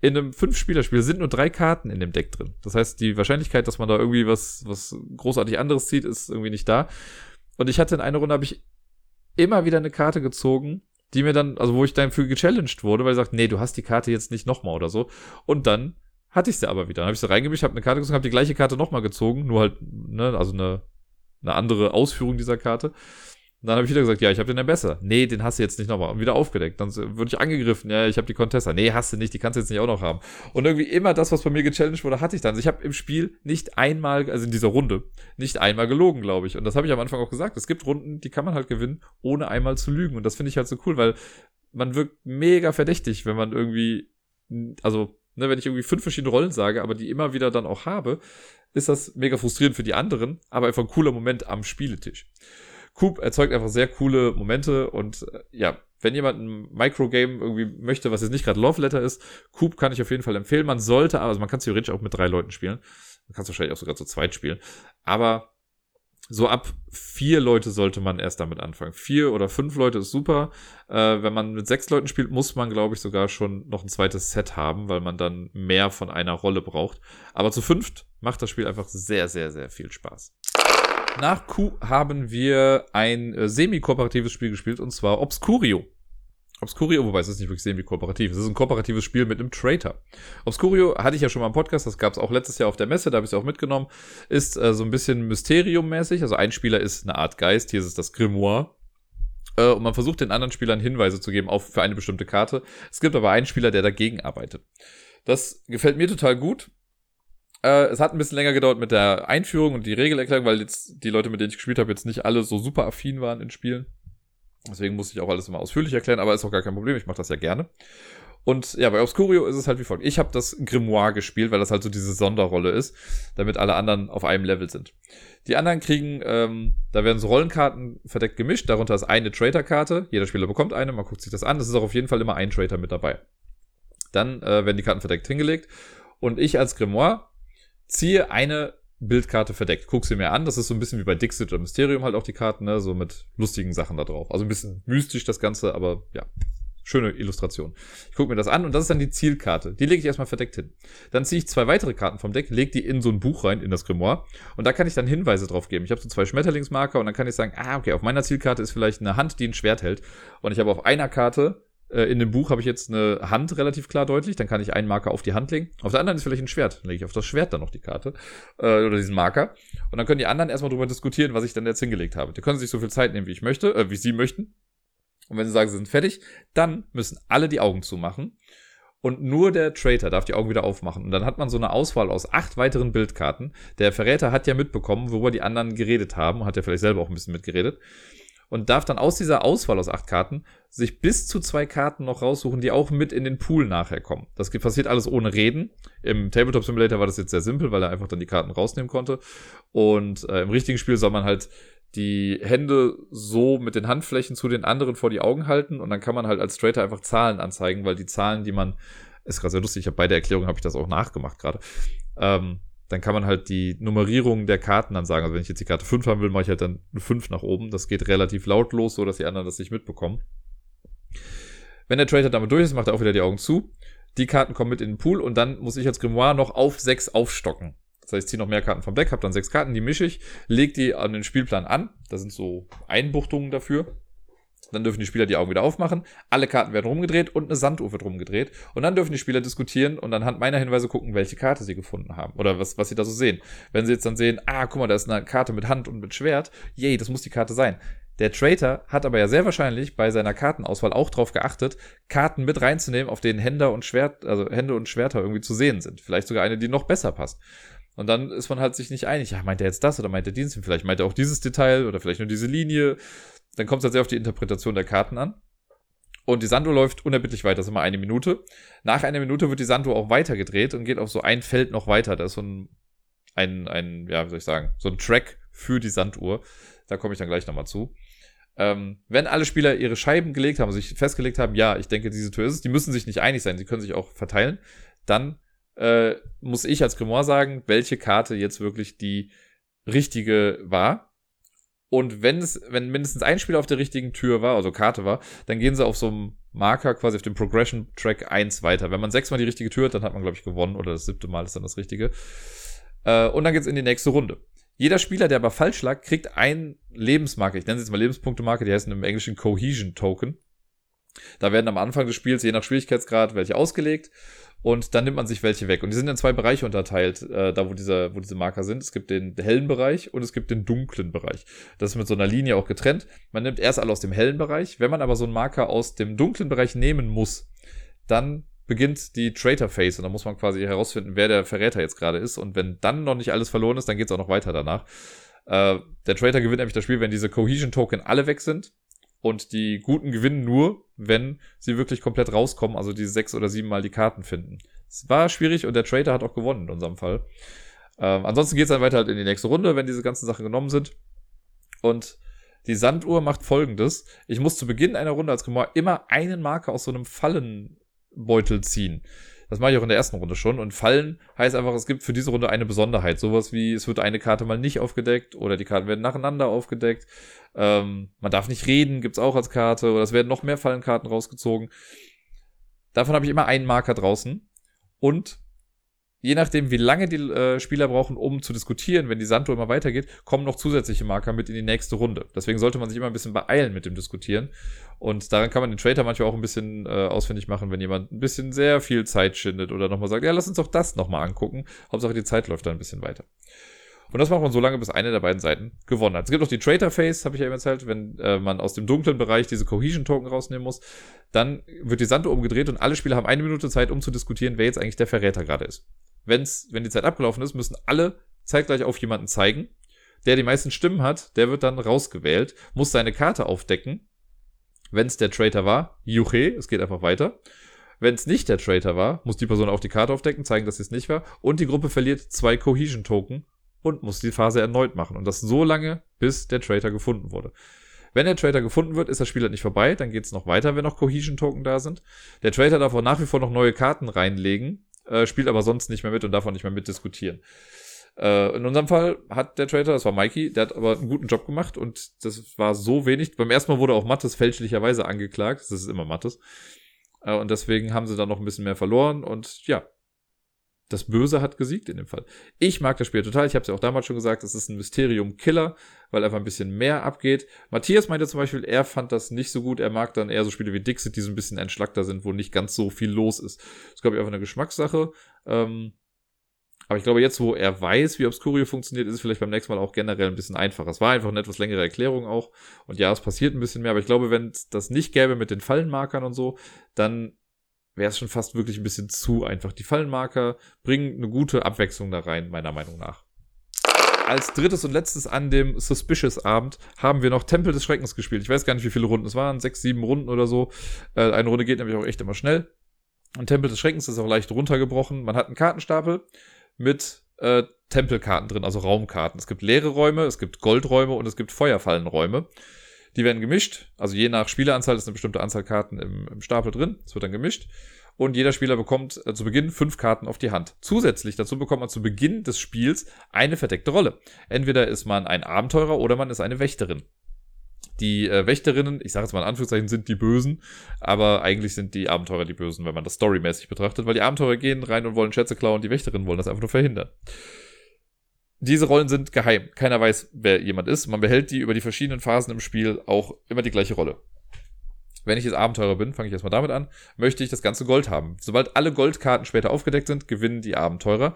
In einem Fünf-Spieler-Spiel sind nur drei Karten in dem Deck drin. Das heißt, die Wahrscheinlichkeit, dass man da irgendwie was, was großartig anderes zieht, ist irgendwie nicht da. Und ich hatte in einer Runde, habe ich immer wieder eine Karte gezogen, die mir dann, also wo ich dann für gechallenged wurde, weil ich sagte, nee, du hast die Karte jetzt nicht nochmal oder so. Und dann hatte ich sie aber wieder. Dann habe ich sie reingemischt, habe eine Karte gezogen, habe die gleiche Karte nochmal gezogen, nur halt, ne, also eine, eine andere Ausführung dieser Karte. Und dann habe ich wieder gesagt, ja, ich habe den dann besser. Nee, den hast du jetzt nicht nochmal. Und wieder aufgedeckt. Dann würde ich angegriffen, ja, ich habe die Contessa. Nee, hast du nicht, die kannst du jetzt nicht auch noch haben. Und irgendwie immer das, was bei mir gechallenged wurde, hatte ich dann. Also ich habe im Spiel nicht einmal, also in dieser Runde, nicht einmal gelogen, glaube ich. Und das habe ich am Anfang auch gesagt. Es gibt Runden, die kann man halt gewinnen, ohne einmal zu lügen. Und das finde ich halt so cool, weil man wirkt mega verdächtig, wenn man irgendwie, also ne, wenn ich irgendwie fünf verschiedene Rollen sage, aber die immer wieder dann auch habe, ist das mega frustrierend für die anderen, aber einfach ein cooler Moment am Spieletisch. Coop erzeugt einfach sehr coole Momente und äh, ja, wenn jemand ein Microgame irgendwie möchte, was jetzt nicht gerade Love Letter ist, Coop kann ich auf jeden Fall empfehlen. Man sollte, also man kann theoretisch auch mit drei Leuten spielen. Man kann es wahrscheinlich auch sogar zu zweit spielen. Aber so ab vier Leute sollte man erst damit anfangen. Vier oder fünf Leute ist super. Äh, wenn man mit sechs Leuten spielt, muss man, glaube ich, sogar schon noch ein zweites Set haben, weil man dann mehr von einer Rolle braucht. Aber zu fünft macht das Spiel einfach sehr, sehr, sehr viel Spaß. Nach Q haben wir ein äh, semi-kooperatives Spiel gespielt, und zwar Obscurio. Obscurio, wobei es ist nicht wirklich sehen wie kooperativ. Es ist ein kooperatives Spiel mit einem Traitor. Obscurio hatte ich ja schon mal im Podcast, das gab es auch letztes Jahr auf der Messe, da habe ich es auch mitgenommen. Ist äh, so ein bisschen Mysterium-mäßig. Also ein Spieler ist eine Art Geist, hier ist es das Grimoire. Äh, und man versucht den anderen Spielern Hinweise zu geben auf für eine bestimmte Karte. Es gibt aber einen Spieler, der dagegen arbeitet. Das gefällt mir total gut. Äh, es hat ein bisschen länger gedauert mit der Einführung und die Regelerklärung, weil jetzt die Leute, mit denen ich gespielt habe, jetzt nicht alle so super affin waren in Spielen. Deswegen muss ich auch alles immer ausführlich erklären, aber ist auch gar kein Problem, ich mache das ja gerne. Und ja, bei Obscurio ist es halt wie folgt. Ich habe das Grimoire gespielt, weil das halt so diese Sonderrolle ist, damit alle anderen auf einem Level sind. Die anderen kriegen, ähm, da werden so Rollenkarten verdeckt gemischt, darunter ist eine Traitor-Karte, jeder Spieler bekommt eine, man guckt sich das an, es ist auch auf jeden Fall immer ein Traitor mit dabei. Dann äh, werden die Karten verdeckt hingelegt und ich als Grimoire ziehe eine Bildkarte verdeckt. Guck sie mir an. Das ist so ein bisschen wie bei Dixit oder Mysterium halt auch die Karten, ne? so mit lustigen Sachen da drauf. Also ein bisschen mystisch das Ganze, aber ja, schöne Illustration. Ich gucke mir das an und das ist dann die Zielkarte. Die lege ich erstmal verdeckt hin. Dann ziehe ich zwei weitere Karten vom Deck, lege die in so ein Buch rein, in das Grimoire. Und da kann ich dann Hinweise drauf geben. Ich habe so zwei Schmetterlingsmarker und dann kann ich sagen, ah, okay, auf meiner Zielkarte ist vielleicht eine Hand, die ein Schwert hält. Und ich habe auf einer Karte äh, in dem Buch habe ich jetzt eine Hand relativ klar deutlich, dann kann ich einen Marker auf die Hand legen. Auf der anderen ist vielleicht ein Schwert, dann lege ich auf das Schwert dann noch die Karte äh, oder diesen Marker. Und dann können die anderen erstmal drüber diskutieren, was ich dann jetzt hingelegt habe. Die können sich so viel Zeit nehmen, wie ich möchte, äh, wie sie möchten. Und wenn sie sagen, sie sind fertig, dann müssen alle die Augen zumachen. Und nur der Traitor darf die Augen wieder aufmachen. Und dann hat man so eine Auswahl aus acht weiteren Bildkarten. Der Verräter hat ja mitbekommen, worüber die anderen geredet haben, hat ja vielleicht selber auch ein bisschen mitgeredet und darf dann aus dieser Auswahl aus acht Karten sich bis zu zwei Karten noch raussuchen, die auch mit in den Pool nachher kommen. Das passiert alles ohne Reden. Im Tabletop Simulator war das jetzt sehr simpel, weil er einfach dann die Karten rausnehmen konnte. Und äh, im richtigen Spiel soll man halt die Hände so mit den Handflächen zu den anderen vor die Augen halten und dann kann man halt als Traitor einfach Zahlen anzeigen, weil die Zahlen, die man, ist gerade sehr lustig, ich habe bei der Erklärung habe ich das auch nachgemacht gerade. Ähm, dann kann man halt die Nummerierung der Karten dann sagen. Also wenn ich jetzt die Karte 5 haben will, mache ich halt dann eine 5 nach oben. Das geht relativ lautlos, so dass die anderen das nicht mitbekommen. Wenn der Trader damit durch ist, macht er auch wieder die Augen zu. Die Karten kommen mit in den Pool und dann muss ich als Grimoire noch auf 6 aufstocken. Das heißt, ich ziehe noch mehr Karten vom Deck, habe dann sechs Karten, die mische ich, lege die an den Spielplan an. Da sind so Einbuchtungen dafür. Dann dürfen die Spieler die Augen wieder aufmachen. Alle Karten werden rumgedreht und eine Sanduhr wird rumgedreht. Und dann dürfen die Spieler diskutieren und anhand meiner Hinweise gucken, welche Karte sie gefunden haben. Oder was, was sie da so sehen. Wenn sie jetzt dann sehen, ah, guck mal, da ist eine Karte mit Hand und mit Schwert. Yay, das muss die Karte sein. Der Traitor hat aber ja sehr wahrscheinlich bei seiner Kartenauswahl auch darauf geachtet, Karten mit reinzunehmen, auf denen Händer und Schwert, also Hände und Schwerter irgendwie zu sehen sind. Vielleicht sogar eine, die noch besser passt. Und dann ist man halt sich nicht einig. Ja, meint er jetzt das oder meint er dies? Vielleicht meint er auch dieses Detail oder vielleicht nur diese Linie dann kommt es halt sehr auf die Interpretation der Karten an. Und die Sanduhr läuft unerbittlich weiter, das ist immer eine Minute. Nach einer Minute wird die Sanduhr auch weitergedreht und geht auf so ein Feld noch weiter. Da ist so ein, ein, ein, ja, wie soll ich sagen, so ein Track für die Sanduhr. Da komme ich dann gleich nochmal zu. Ähm, wenn alle Spieler ihre Scheiben gelegt haben, sich festgelegt haben, ja, ich denke, diese Tür ist es, die müssen sich nicht einig sein, sie können sich auch verteilen, dann äh, muss ich als Grimoire sagen, welche Karte jetzt wirklich die richtige war. Und wenn es, wenn mindestens ein Spieler auf der richtigen Tür war, also Karte war, dann gehen sie auf so einem Marker quasi auf dem Progression Track 1 weiter. Wenn man sechsmal die richtige Tür hat, dann hat man, glaube ich, gewonnen. Oder das siebte Mal ist dann das Richtige. Äh, und dann geht's in die nächste Runde. Jeder Spieler, der aber falsch lag, kriegt ein Lebensmarke. Ich nenne es jetzt mal Lebenspunktemarke, die heißen im Englischen Cohesion Token. Da werden am Anfang des Spiels, je nach Schwierigkeitsgrad, welche ausgelegt und dann nimmt man sich welche weg. Und die sind in zwei Bereiche unterteilt, äh, da wo, dieser, wo diese Marker sind. Es gibt den hellen Bereich und es gibt den dunklen Bereich. Das ist mit so einer Linie auch getrennt. Man nimmt erst alle aus dem hellen Bereich. Wenn man aber so einen Marker aus dem dunklen Bereich nehmen muss, dann beginnt die Traitor Phase und da muss man quasi herausfinden, wer der Verräter jetzt gerade ist. Und wenn dann noch nicht alles verloren ist, dann geht es auch noch weiter danach. Äh, der Traitor gewinnt nämlich das Spiel, wenn diese Cohesion Token alle weg sind. Und die Guten gewinnen nur, wenn sie wirklich komplett rauskommen, also die sechs oder sieben Mal die Karten finden. Es war schwierig und der Trader hat auch gewonnen in unserem Fall. Ähm, ansonsten geht es dann weiter halt in die nächste Runde, wenn diese ganzen Sachen genommen sind. Und die Sanduhr macht folgendes. Ich muss zu Beginn einer Runde als Grimoire immer einen Marker aus so einem Fallenbeutel ziehen. Das mache ich auch in der ersten Runde schon. Und Fallen heißt einfach, es gibt für diese Runde eine Besonderheit. Sowas wie, es wird eine Karte mal nicht aufgedeckt oder die Karten werden nacheinander aufgedeckt. Ähm, man darf nicht reden, gibt's auch als Karte. Oder es werden noch mehr Fallenkarten rausgezogen. Davon habe ich immer einen Marker draußen. Und je nachdem, wie lange die äh, Spieler brauchen, um zu diskutieren, wenn die Sanduhr immer weitergeht, kommen noch zusätzliche Marker mit in die nächste Runde. Deswegen sollte man sich immer ein bisschen beeilen mit dem Diskutieren. Und daran kann man den Trader manchmal auch ein bisschen äh, ausfindig machen, wenn jemand ein bisschen sehr viel Zeit schindet oder nochmal sagt, ja, lass uns doch das nochmal angucken. Hauptsache die Zeit läuft da ein bisschen weiter. Und das macht man so lange, bis eine der beiden Seiten gewonnen hat. Es gibt auch die Traitor Phase, habe ich ja eben erzählt, wenn äh, man aus dem dunklen Bereich diese Cohesion Token rausnehmen muss, dann wird die Sanduhr umgedreht und alle Spieler haben eine Minute Zeit, um zu diskutieren, wer jetzt eigentlich der Verräter gerade ist. Wenn's, wenn die Zeit abgelaufen ist, müssen alle zeitgleich auf jemanden zeigen. Der die meisten Stimmen hat, der wird dann rausgewählt, muss seine Karte aufdecken. Wenn es der Traitor war, juche, es geht einfach weiter. Wenn es nicht der Traitor war, muss die Person auch die Karte aufdecken, zeigen, dass sie es nicht war. Und die Gruppe verliert zwei Cohesion Token und muss die Phase erneut machen. Und das so lange, bis der Traitor gefunden wurde. Wenn der Traitor gefunden wird, ist das Spiel halt nicht vorbei. Dann geht es noch weiter, wenn noch Cohesion Token da sind. Der Traitor darf auch nach wie vor noch neue Karten reinlegen äh, spielt aber sonst nicht mehr mit und darf auch nicht mehr mitdiskutieren. Äh, in unserem Fall hat der Trader, das war Mikey, der hat aber einen guten Job gemacht und das war so wenig. Beim ersten Mal wurde auch Mattes fälschlicherweise angeklagt. Das ist immer Mattes. Äh, und deswegen haben sie dann noch ein bisschen mehr verloren und ja, das Böse hat gesiegt in dem Fall. Ich mag das Spiel total. Ich habe es ja auch damals schon gesagt, es ist ein Mysterium-Killer, weil einfach ein bisschen mehr abgeht. Matthias meinte zum Beispiel, er fand das nicht so gut. Er mag dann eher so Spiele wie Dixit, die so ein bisschen entschlackter sind, wo nicht ganz so viel los ist. Das ist, glaube ich, einfach eine Geschmackssache. Ähm, aber ich glaube, jetzt, wo er weiß, wie Obscurio funktioniert, ist es vielleicht beim nächsten Mal auch generell ein bisschen einfacher. Es war einfach eine etwas längere Erklärung auch. Und ja, es passiert ein bisschen mehr. Aber ich glaube, wenn es das nicht gäbe mit den Fallenmarkern und so, dann wäre es schon fast wirklich ein bisschen zu einfach. Die Fallenmarker bringen eine gute Abwechslung da rein, meiner Meinung nach. Als drittes und letztes an dem Suspicious-Abend haben wir noch Tempel des Schreckens gespielt. Ich weiß gar nicht, wie viele Runden es waren. Sechs, sieben Runden oder so. Äh, eine Runde geht nämlich auch echt immer schnell. Und Tempel des Schreckens ist auch leicht runtergebrochen. Man hat einen Kartenstapel mit äh, Tempelkarten drin, also Raumkarten. Es gibt leere Räume, es gibt Goldräume und es gibt Feuerfallenräume. Die werden gemischt. Also je nach Spieleranzahl ist eine bestimmte Anzahl Karten im, im Stapel drin. Es wird dann gemischt. Und jeder Spieler bekommt äh, zu Beginn fünf Karten auf die Hand. Zusätzlich dazu bekommt man zu Beginn des Spiels eine verdeckte Rolle. Entweder ist man ein Abenteurer oder man ist eine Wächterin. Die äh, Wächterinnen, ich sage jetzt mal in Anführungszeichen, sind die Bösen, aber eigentlich sind die Abenteurer die Bösen, wenn man das storymäßig betrachtet, weil die Abenteurer gehen rein und wollen Schätze klauen, die Wächterinnen wollen das einfach nur verhindern. Diese Rollen sind geheim. Keiner weiß, wer jemand ist. Man behält die über die verschiedenen Phasen im Spiel auch immer die gleiche Rolle. Wenn ich jetzt Abenteurer bin, fange ich erstmal damit an, möchte ich das ganze Gold haben. Sobald alle Goldkarten später aufgedeckt sind, gewinnen die Abenteurer.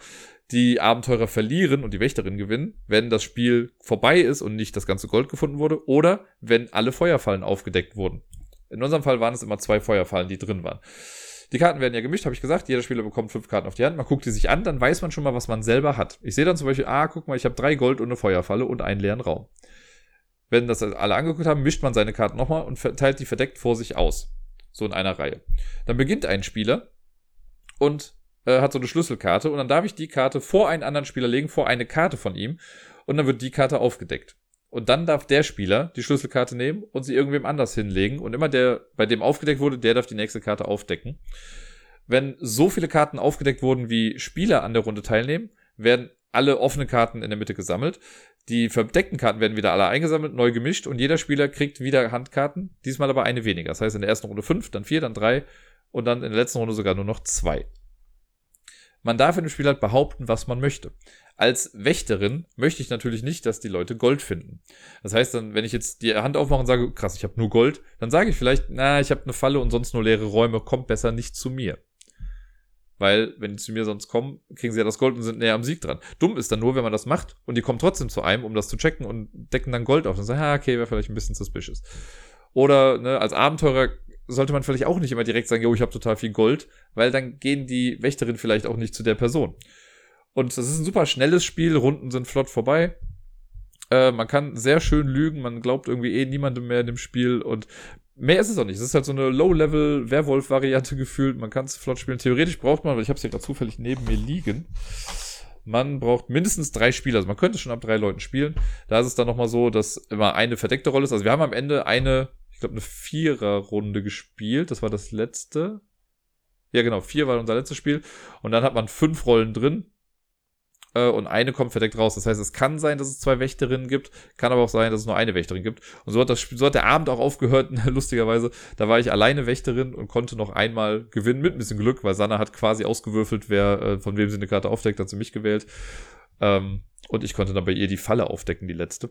Die Abenteurer verlieren und die Wächterin gewinnen, wenn das Spiel vorbei ist und nicht das ganze Gold gefunden wurde oder wenn alle Feuerfallen aufgedeckt wurden. In unserem Fall waren es immer zwei Feuerfallen, die drin waren. Die Karten werden ja gemischt, habe ich gesagt. Jeder Spieler bekommt fünf Karten auf die Hand. Man guckt die sich an, dann weiß man schon mal, was man selber hat. Ich sehe dann zum Beispiel, ah, guck mal, ich habe drei Gold und eine Feuerfalle und einen leeren Raum. Wenn das alle angeguckt haben, mischt man seine Karten nochmal und verteilt die verdeckt vor sich aus. So in einer Reihe. Dann beginnt ein Spieler und äh, hat so eine Schlüsselkarte und dann darf ich die Karte vor einen anderen Spieler legen, vor eine Karte von ihm und dann wird die Karte aufgedeckt. Und dann darf der Spieler die Schlüsselkarte nehmen und sie irgendwem anders hinlegen. Und immer der, bei dem aufgedeckt wurde, der darf die nächste Karte aufdecken. Wenn so viele Karten aufgedeckt wurden, wie Spieler an der Runde teilnehmen, werden alle offenen Karten in der Mitte gesammelt. Die verdeckten Karten werden wieder alle eingesammelt, neu gemischt und jeder Spieler kriegt wieder Handkarten, diesmal aber eine weniger. Das heißt in der ersten Runde fünf, dann vier, dann drei und dann in der letzten Runde sogar nur noch zwei. Man darf in dem Spiel halt behaupten, was man möchte. Als Wächterin möchte ich natürlich nicht, dass die Leute Gold finden. Das heißt dann, wenn ich jetzt die Hand aufmache und sage, krass, ich habe nur Gold, dann sage ich vielleicht, na, ich habe eine Falle und sonst nur leere Räume, kommt besser nicht zu mir. Weil, wenn die zu mir sonst kommen, kriegen sie ja das Gold und sind näher am Sieg dran. Dumm ist dann nur, wenn man das macht und die kommen trotzdem zu einem, um das zu checken und decken dann Gold auf. Dann sagen, ja, okay, wäre vielleicht ein bisschen suspicious. Oder ne, als Abenteurer sollte man vielleicht auch nicht immer direkt sagen, jo, ich habe total viel Gold, weil dann gehen die Wächterin vielleicht auch nicht zu der Person. Und das ist ein super schnelles Spiel, Runden sind flott vorbei. Äh, man kann sehr schön lügen, man glaubt irgendwie eh niemandem mehr in dem Spiel und mehr ist es auch nicht. Es ist halt so eine Low-Level-Werwolf-Variante gefühlt. Man kann es flott spielen. Theoretisch braucht man, weil ich habe es hier gerade zufällig neben mir liegen, man braucht mindestens drei Spieler. Also man könnte schon ab drei Leuten spielen. Da ist es dann nochmal so, dass immer eine verdeckte Rolle ist. Also wir haben am Ende eine, ich glaube, eine Vierer-Runde gespielt. Das war das letzte. Ja, genau, vier war unser letztes Spiel. Und dann hat man fünf Rollen drin äh, und eine kommt verdeckt raus. Das heißt, es kann sein, dass es zwei Wächterinnen gibt, kann aber auch sein, dass es nur eine Wächterin gibt. Und so hat, das, so hat der Abend auch aufgehört, lustigerweise. Da war ich alleine Wächterin und konnte noch einmal gewinnen mit ein bisschen Glück, weil Sanna hat quasi ausgewürfelt, wer äh, von wem sie eine Karte aufdeckt, hat sie mich gewählt. Ähm, und ich konnte dann bei ihr die Falle aufdecken, die letzte.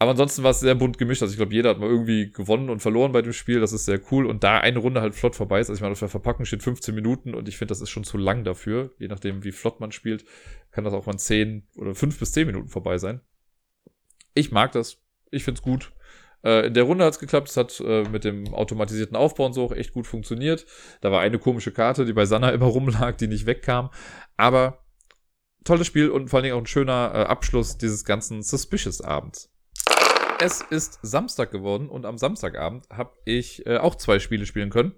Aber ansonsten war es sehr bunt gemischt. Also ich glaube, jeder hat mal irgendwie gewonnen und verloren bei dem Spiel. Das ist sehr cool. Und da eine Runde halt flott vorbei ist, also ich meine, auf der Verpackung steht 15 Minuten und ich finde, das ist schon zu lang dafür. Je nachdem, wie flott man spielt, kann das auch mal 10 oder 5 bis 10 Minuten vorbei sein. Ich mag das. Ich finde es gut. Äh, in der Runde hat es geklappt. Es hat äh, mit dem automatisierten Aufbau und so auch echt gut funktioniert. Da war eine komische Karte, die bei Sanna immer rumlag, die nicht wegkam. Aber tolles Spiel und vor allen Dingen auch ein schöner äh, Abschluss dieses ganzen Suspicious-Abends. Es ist Samstag geworden und am Samstagabend habe ich äh, auch zwei Spiele spielen können.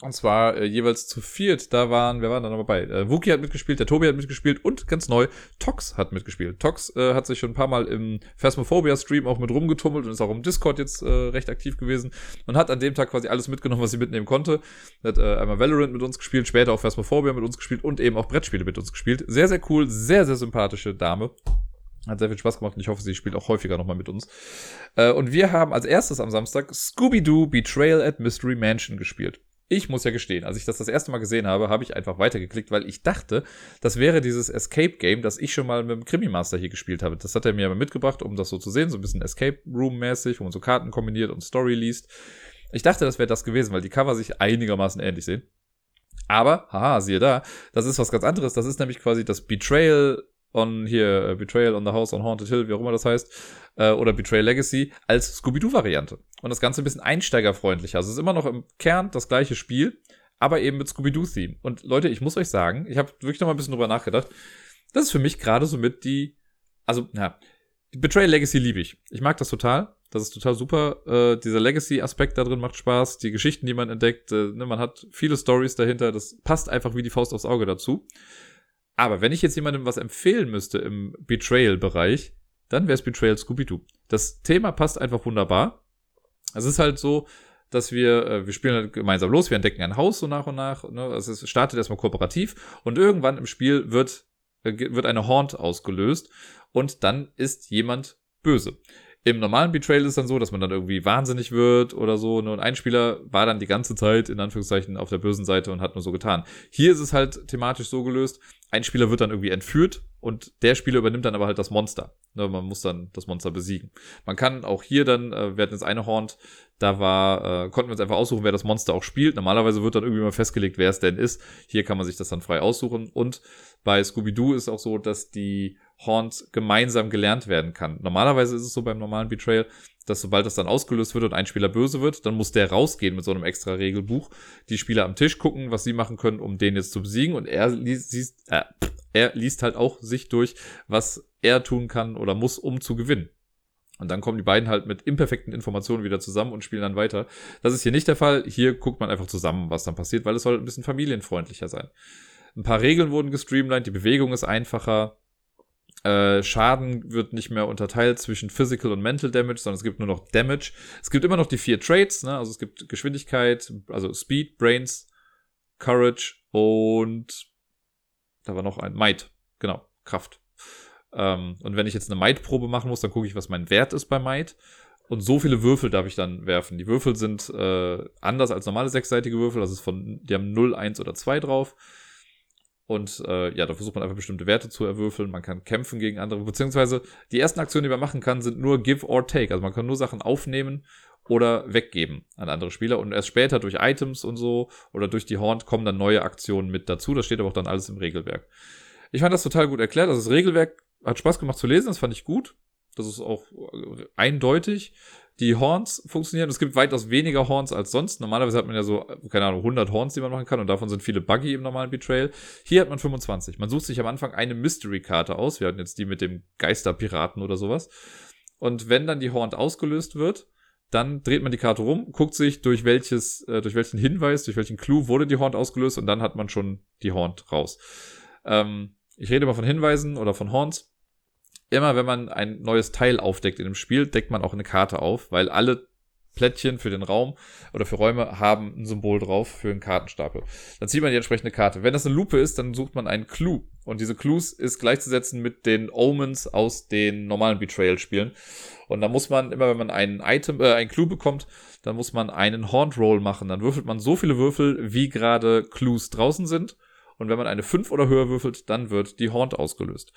Und zwar äh, jeweils zu viert. Da waren, wer war da noch dabei? Äh, Wookie hat mitgespielt, der Tobi hat mitgespielt und ganz neu, Tox hat mitgespielt. Tox äh, hat sich schon ein paar Mal im Phasmophobia-Stream auch mit rumgetummelt und ist auch im Discord jetzt äh, recht aktiv gewesen und hat an dem Tag quasi alles mitgenommen, was sie mitnehmen konnte. Hat äh, einmal Valorant mit uns gespielt, später auch Phasmophobia mit uns gespielt und eben auch Brettspiele mit uns gespielt. Sehr, sehr cool, sehr, sehr sympathische Dame. Hat sehr viel Spaß gemacht und ich hoffe, sie spielt auch häufiger nochmal mit uns. Äh, und wir haben als erstes am Samstag Scooby-Doo Betrayal at Mystery Mansion gespielt. Ich muss ja gestehen, als ich das das erste Mal gesehen habe, habe ich einfach weitergeklickt, weil ich dachte, das wäre dieses Escape-Game, das ich schon mal mit dem Krimi-Master hier gespielt habe. Das hat er mir aber mitgebracht, um das so zu sehen, so ein bisschen Escape-Room-mäßig, wo man so Karten kombiniert und Story liest. Ich dachte, das wäre das gewesen, weil die Cover sich einigermaßen ähnlich sehen. Aber, haha, siehe da, das ist was ganz anderes. Das ist nämlich quasi das Betrayal on hier, uh, Betrayal on the House on Haunted Hill, wie auch immer das heißt, uh, oder Betrayal Legacy als Scooby-Doo-Variante. Und das Ganze ein bisschen einsteigerfreundlicher. Also es ist immer noch im Kern das gleiche Spiel, aber eben mit Scooby-Doo-Theme. Und Leute, ich muss euch sagen, ich habe wirklich noch mal ein bisschen drüber nachgedacht. Das ist für mich gerade so mit die, also, ja, Betrayal Legacy liebe ich. Ich mag das total. Das ist total super. Äh, dieser Legacy-Aspekt da drin macht Spaß. Die Geschichten, die man entdeckt, äh, ne, man hat viele Stories dahinter. Das passt einfach wie die Faust aufs Auge dazu. Aber wenn ich jetzt jemandem was empfehlen müsste im Betrayal-Bereich, dann wäre es Betrayal Scooby-Doo. Das Thema passt einfach wunderbar. Es ist halt so, dass wir, äh, wir spielen halt gemeinsam los, wir entdecken ein Haus so nach und nach. Ne? Also es startet erstmal kooperativ und irgendwann im Spiel wird, äh, wird eine Haunt ausgelöst und dann ist jemand böse. Im normalen Betrayal ist es dann so, dass man dann irgendwie wahnsinnig wird oder so. Ne? Und ein Spieler war dann die ganze Zeit in Anführungszeichen auf der bösen Seite und hat nur so getan. Hier ist es halt thematisch so gelöst, ein Spieler wird dann irgendwie entführt und der Spieler übernimmt dann aber halt das Monster. Ne? Man muss dann das Monster besiegen. Man kann auch hier dann, äh, wir hatten jetzt eine Horn, da war, äh, konnten wir uns einfach aussuchen, wer das Monster auch spielt. Normalerweise wird dann irgendwie mal festgelegt, wer es denn ist. Hier kann man sich das dann frei aussuchen. Und bei Scooby-Doo ist auch so, dass die Horns gemeinsam gelernt werden kann. Normalerweise ist es so beim normalen Betrayal, dass sobald das dann ausgelöst wird und ein Spieler böse wird, dann muss der rausgehen mit so einem extra Regelbuch. Die Spieler am Tisch gucken, was sie machen können, um den jetzt zu besiegen. Und er liest, äh, er liest halt auch sich durch, was er tun kann oder muss, um zu gewinnen. Und dann kommen die beiden halt mit imperfekten Informationen wieder zusammen und spielen dann weiter. Das ist hier nicht der Fall. Hier guckt man einfach zusammen, was dann passiert, weil es soll ein bisschen familienfreundlicher sein. Ein paar Regeln wurden gestreamlined, die Bewegung ist einfacher. Äh, Schaden wird nicht mehr unterteilt zwischen Physical und Mental Damage, sondern es gibt nur noch Damage. Es gibt immer noch die vier Traits, ne? also es gibt Geschwindigkeit, also Speed, Brains, Courage und da war noch ein Might, genau, Kraft. Ähm, und wenn ich jetzt eine Might-Probe machen muss, dann gucke ich, was mein Wert ist bei Might. Und so viele Würfel darf ich dann werfen. Die Würfel sind äh, anders als normale sechsseitige Würfel. Das ist von, die haben 0, 1 oder 2 drauf. Und äh, ja, da versucht man einfach bestimmte Werte zu erwürfeln. Man kann kämpfen gegen andere. Beziehungsweise die ersten Aktionen, die man machen kann, sind nur Give or Take. Also man kann nur Sachen aufnehmen oder weggeben an andere Spieler. Und erst später durch Items und so oder durch die Horn kommen dann neue Aktionen mit dazu. Das steht aber auch dann alles im Regelwerk. Ich fand das total gut erklärt. Also das Regelwerk hat Spaß gemacht zu lesen, das fand ich gut. Das ist auch äh, eindeutig. Die Horns funktionieren. Es gibt weitaus weniger Horns als sonst. Normalerweise hat man ja so, keine Ahnung, 100 Horns, die man machen kann. Und davon sind viele buggy im normalen Betrayal. Hier hat man 25. Man sucht sich am Anfang eine Mystery-Karte aus. Wir hatten jetzt die mit dem Geisterpiraten oder sowas. Und wenn dann die Horn ausgelöst wird, dann dreht man die Karte rum, guckt sich, durch welches, äh, durch welchen Hinweis, durch welchen Clou wurde die Horn ausgelöst und dann hat man schon die Horn raus. Ähm, ich rede immer von Hinweisen oder von Horns immer wenn man ein neues Teil aufdeckt in dem Spiel, deckt man auch eine Karte auf, weil alle Plättchen für den Raum oder für Räume haben ein Symbol drauf für einen Kartenstapel. Dann zieht man die entsprechende Karte. Wenn das eine Lupe ist, dann sucht man einen Clue. Und diese Clues ist gleichzusetzen mit den Omens aus den normalen Betrayal-Spielen. Und da muss man immer, wenn man ein Item, äh, ein Clue bekommt, dann muss man einen Horn Roll machen. Dann würfelt man so viele Würfel, wie gerade Clues draußen sind. Und wenn man eine 5 oder höher würfelt, dann wird die Horn ausgelöst.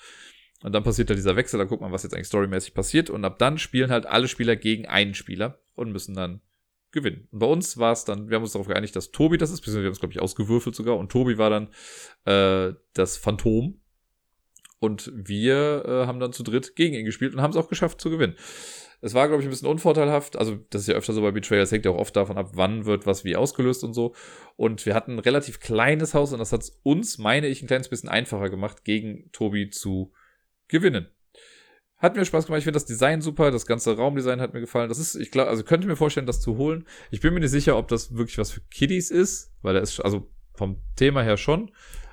Und dann passiert da dieser Wechsel, dann guckt man, was jetzt eigentlich storymäßig passiert. Und ab dann spielen halt alle Spieler gegen einen Spieler und müssen dann gewinnen. Und bei uns war es dann, wir haben uns darauf geeinigt, dass Tobi das ist, beziehungsweise wir haben es, glaube ich, ausgewürfelt sogar. Und Tobi war dann äh, das Phantom. Und wir äh, haben dann zu dritt gegen ihn gespielt und haben es auch geschafft zu gewinnen. Es war, glaube ich, ein bisschen unvorteilhaft. Also, das ist ja öfter so bei Betrayal. Es hängt ja auch oft davon ab, wann wird was wie ausgelöst und so. Und wir hatten ein relativ kleines Haus und das hat uns, meine ich, ein kleines bisschen einfacher gemacht, gegen Tobi zu gewinnen. Hat mir Spaß gemacht. Ich finde das Design super. Das ganze Raumdesign hat mir gefallen. Das ist, ich glaube, also könnte mir vorstellen, das zu holen. Ich bin mir nicht sicher, ob das wirklich was für Kiddies ist, weil er ist, also vom Thema her schon.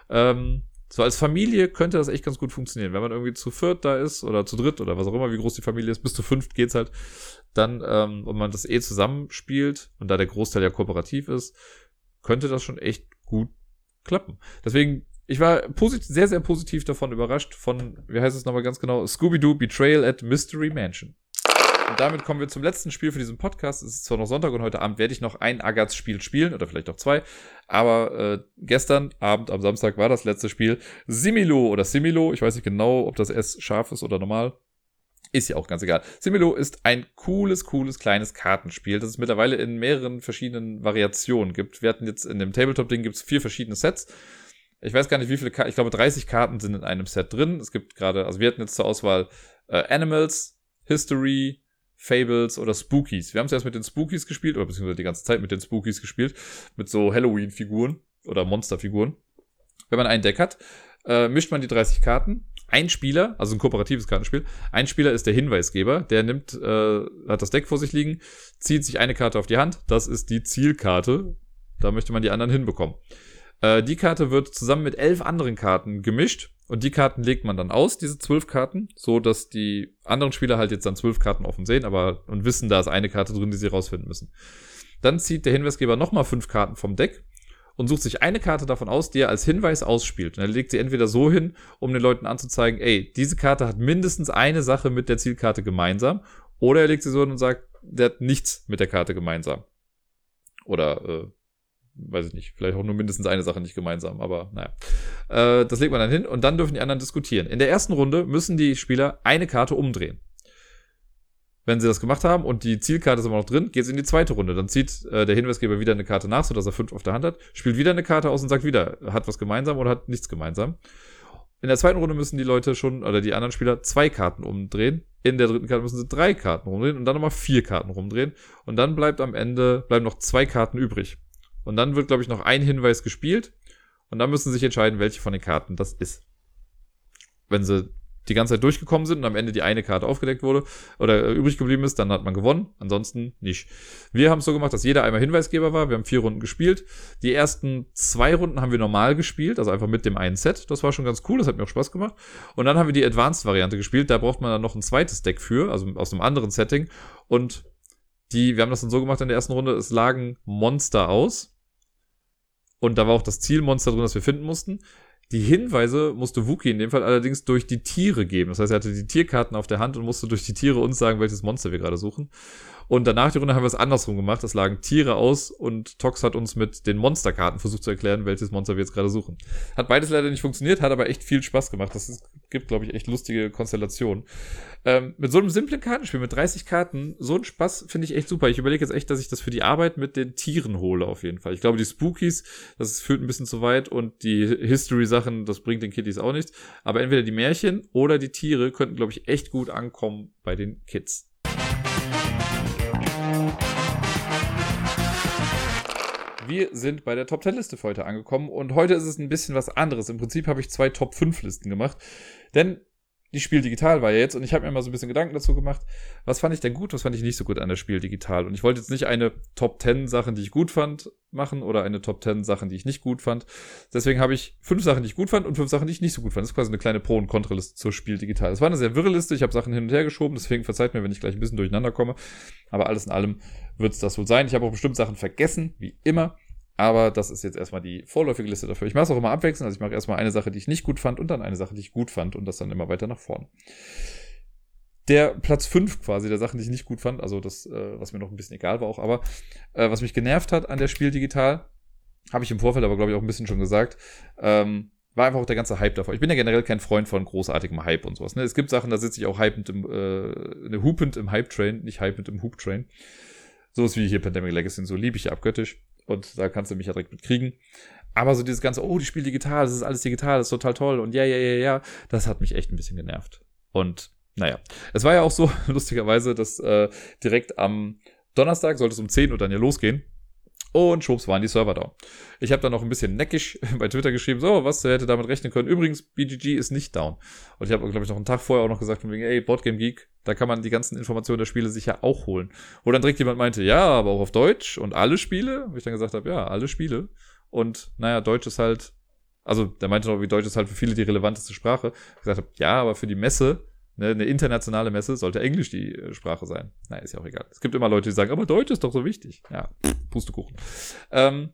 Ähm, so als Familie könnte das echt ganz gut funktionieren. Wenn man irgendwie zu viert da ist oder zu dritt oder was auch immer, wie groß die Familie ist, bis zu fünft geht's halt, dann, ähm, und man das eh zusammenspielt und da der Großteil ja kooperativ ist, könnte das schon echt gut klappen. Deswegen ich war sehr, sehr positiv davon überrascht von, wie heißt es nochmal ganz genau, Scooby-Doo Betrayal at Mystery Mansion. Und damit kommen wir zum letzten Spiel für diesen Podcast. Es ist zwar noch Sonntag und heute Abend werde ich noch ein Agatz-Spiel spielen oder vielleicht auch zwei. Aber äh, gestern Abend am Samstag war das letzte Spiel Similo oder Similo. Ich weiß nicht genau, ob das S scharf ist oder normal. Ist ja auch ganz egal. Similo ist ein cooles, cooles, kleines Kartenspiel, das es mittlerweile in mehreren verschiedenen Variationen gibt. Wir hatten jetzt in dem Tabletop-Ding gibt es vier verschiedene Sets. Ich weiß gar nicht, wie viele Karten, ich glaube 30 Karten sind in einem Set drin. Es gibt gerade, also wir hatten jetzt zur Auswahl äh, Animals, History, Fables oder Spookies. Wir haben es erst mit den Spookies gespielt, oder beziehungsweise die ganze Zeit mit den Spookies gespielt, mit so Halloween-Figuren oder Monster-Figuren. Wenn man ein Deck hat, äh, mischt man die 30 Karten. Ein Spieler, also ein kooperatives Kartenspiel, ein Spieler ist der Hinweisgeber, der nimmt, äh, hat das Deck vor sich liegen, zieht sich eine Karte auf die Hand, das ist die Zielkarte, da möchte man die anderen hinbekommen. Äh, die Karte wird zusammen mit elf anderen Karten gemischt und die Karten legt man dann aus, diese zwölf Karten, so dass die anderen Spieler halt jetzt dann zwölf Karten offen sehen, aber und wissen, da ist eine Karte drin, die sie rausfinden müssen. Dann zieht der Hinweisgeber nochmal fünf Karten vom Deck und sucht sich eine Karte davon aus, die er als Hinweis ausspielt. Und er legt sie entweder so hin, um den Leuten anzuzeigen, ey, diese Karte hat mindestens eine Sache mit der Zielkarte gemeinsam, oder er legt sie so hin und sagt, der hat nichts mit der Karte gemeinsam. Oder äh, weiß ich nicht, vielleicht auch nur mindestens eine Sache nicht gemeinsam, aber naja. Äh, das legt man dann hin und dann dürfen die anderen diskutieren. In der ersten Runde müssen die Spieler eine Karte umdrehen. Wenn sie das gemacht haben und die Zielkarte ist immer noch drin, geht es in die zweite Runde. Dann zieht äh, der Hinweisgeber wieder eine Karte nach, sodass er fünf auf der Hand hat, spielt wieder eine Karte aus und sagt wieder, hat was gemeinsam oder hat nichts gemeinsam. In der zweiten Runde müssen die Leute schon, oder die anderen Spieler, zwei Karten umdrehen. In der dritten Karte müssen sie drei Karten rumdrehen und dann nochmal vier Karten rumdrehen. Und dann bleibt am Ende, bleiben noch zwei Karten übrig. Und dann wird, glaube ich, noch ein Hinweis gespielt. Und dann müssen sie sich entscheiden, welche von den Karten das ist. Wenn sie die ganze Zeit durchgekommen sind und am Ende die eine Karte aufgedeckt wurde oder äh, übrig geblieben ist, dann hat man gewonnen. Ansonsten nicht. Wir haben es so gemacht, dass jeder einmal Hinweisgeber war. Wir haben vier Runden gespielt. Die ersten zwei Runden haben wir normal gespielt, also einfach mit dem einen Set. Das war schon ganz cool, das hat mir auch Spaß gemacht. Und dann haben wir die Advanced-Variante gespielt. Da braucht man dann noch ein zweites Deck für, also aus einem anderen Setting. Und die, wir haben das dann so gemacht in der ersten Runde, es lagen Monster aus und da war auch das Zielmonster drin, das wir finden mussten. Die Hinweise musste Wookie in dem Fall allerdings durch die Tiere geben. Das heißt, er hatte die Tierkarten auf der Hand und musste durch die Tiere uns sagen, welches Monster wir gerade suchen. Und danach die Runde haben wir es andersrum gemacht. Es lagen Tiere aus und Tox hat uns mit den Monsterkarten versucht zu erklären, welches Monster wir jetzt gerade suchen. Hat beides leider nicht funktioniert, hat aber echt viel Spaß gemacht. Das ist, gibt, glaube ich, echt lustige Konstellationen. Ähm, mit so einem simplen Kartenspiel, mit 30 Karten, so ein Spaß finde ich echt super. Ich überlege jetzt echt, dass ich das für die Arbeit mit den Tieren hole, auf jeden Fall. Ich glaube, die Spookies, das führt ein bisschen zu weit und die History-Sachen, das bringt den Kitties auch nichts. Aber entweder die Märchen oder die Tiere könnten, glaube ich, echt gut ankommen bei den Kids. Wir sind bei der Top 10 Liste für heute angekommen und heute ist es ein bisschen was anderes. Im Prinzip habe ich zwei Top 5 Listen gemacht, denn die Spiel digital war ja jetzt und ich habe mir mal so ein bisschen Gedanken dazu gemacht, was fand ich denn gut, was fand ich nicht so gut an der Spiel digital und ich wollte jetzt nicht eine Top 10 Sachen, die ich gut fand, machen oder eine Top 10 Sachen, die ich nicht gut fand. Deswegen habe ich fünf Sachen, die ich gut fand und fünf Sachen, die ich nicht so gut fand. Das ist quasi eine kleine Pro- und Kontraliste zur Spiel digital. Es war eine sehr wirre Liste, ich habe Sachen hin und her geschoben, deswegen verzeiht mir, wenn ich gleich ein bisschen durcheinander komme, aber alles in allem wird es das wohl sein. Ich habe auch bestimmt Sachen vergessen, wie immer. Aber das ist jetzt erstmal die vorläufige Liste dafür. Ich mache es auch immer abwechselnd. Also ich mache erstmal eine Sache, die ich nicht gut fand und dann eine Sache, die ich gut fand und das dann immer weiter nach vorn. Der Platz 5 quasi der Sachen, die ich nicht gut fand, also das, äh, was mir noch ein bisschen egal war auch, aber äh, was mich genervt hat an der Spiel digital, habe ich im Vorfeld aber glaube ich auch ein bisschen schon gesagt, ähm, war einfach auch der ganze Hype davor. Ich bin ja generell kein Freund von großartigem Hype und sowas. Ne? Es gibt Sachen, da sitze ich auch hypend im, äh, ne, hupend im Hype-Train, nicht hypend im Hoop-Train. So ist wie hier Pandemic Legacy, so liebe ich abgöttisch. Und da kannst du mich ja direkt mitkriegen. Aber so dieses ganze, oh, die spielen digital, das ist alles digital, das ist total toll und ja, ja, ja, ja, das hat mich echt ein bisschen genervt. Und naja, es war ja auch so, lustigerweise, dass äh, direkt am Donnerstag sollte es um 10 Uhr dann ja losgehen. Und schwupps waren die Server da. Ich habe dann noch ein bisschen neckisch bei Twitter geschrieben, so, was, der hätte damit rechnen können. Übrigens, BGG ist nicht down. Und ich habe, glaube ich, noch einen Tag vorher auch noch gesagt, wegen, ey, Boardgame Geek, da kann man die ganzen Informationen der Spiele sicher auch holen. Wo dann direkt jemand meinte, ja, aber auch auf Deutsch und alle Spiele. Wo ich dann gesagt habe, ja, alle Spiele. Und naja, Deutsch ist halt, also der meinte noch, wie Deutsch ist halt für viele die relevanteste Sprache. Ich gesagt habe, ja, aber für die Messe Ne, eine internationale Messe sollte Englisch die äh, Sprache sein. Na, ist ja auch egal. Es gibt immer Leute, die sagen, aber Deutsch ist doch so wichtig. Ja, Pustekuchen. Ähm,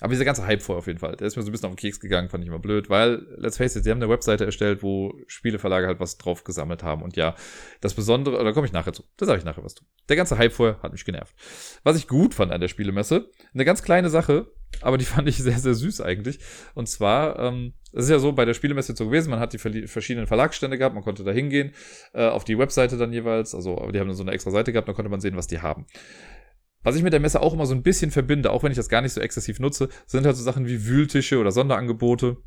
aber dieser ganze Hype vorher auf jeden Fall, der ist mir so ein bisschen auf den Keks gegangen, fand ich immer blöd, weil, let's face it, sie haben eine Webseite erstellt, wo Spieleverlage halt was drauf gesammelt haben. Und ja, das Besondere, da komme ich nachher zu, da sage ich nachher was zu. Der ganze Hype vorher hat mich genervt. Was ich gut fand an der Spielemesse, eine ganz kleine Sache, aber die fand ich sehr, sehr süß eigentlich. Und zwar, ähm, es ist ja so bei der Spielemesse so gewesen, man hat die verschiedenen Verlagsstände gehabt, man konnte da hingehen, äh, auf die Webseite dann jeweils, also die haben dann so eine extra Seite gehabt, da konnte man sehen, was die haben. Was ich mit der Messe auch immer so ein bisschen verbinde, auch wenn ich das gar nicht so exzessiv nutze, sind halt so Sachen wie Wühltische oder Sonderangebote.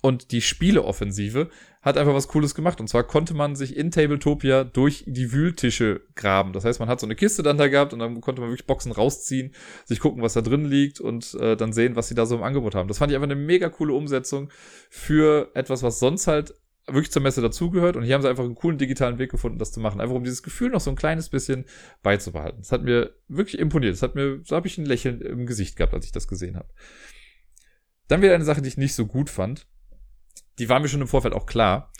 Und die Spieleoffensive hat einfach was Cooles gemacht. Und zwar konnte man sich in Tabletopia durch die Wühltische graben. Das heißt, man hat so eine Kiste dann da gehabt und dann konnte man wirklich Boxen rausziehen, sich gucken, was da drin liegt und äh, dann sehen, was sie da so im Angebot haben. Das fand ich einfach eine mega coole Umsetzung für etwas, was sonst halt wirklich zur Messe dazugehört und hier haben sie einfach einen coolen digitalen Weg gefunden, das zu machen. Einfach um dieses Gefühl noch so ein kleines bisschen beizubehalten. Das hat mir wirklich imponiert. Das hat mir, so habe ich ein Lächeln im Gesicht gehabt, als ich das gesehen habe. Dann wieder eine Sache, die ich nicht so gut fand. Die war mir schon im Vorfeld auch klar.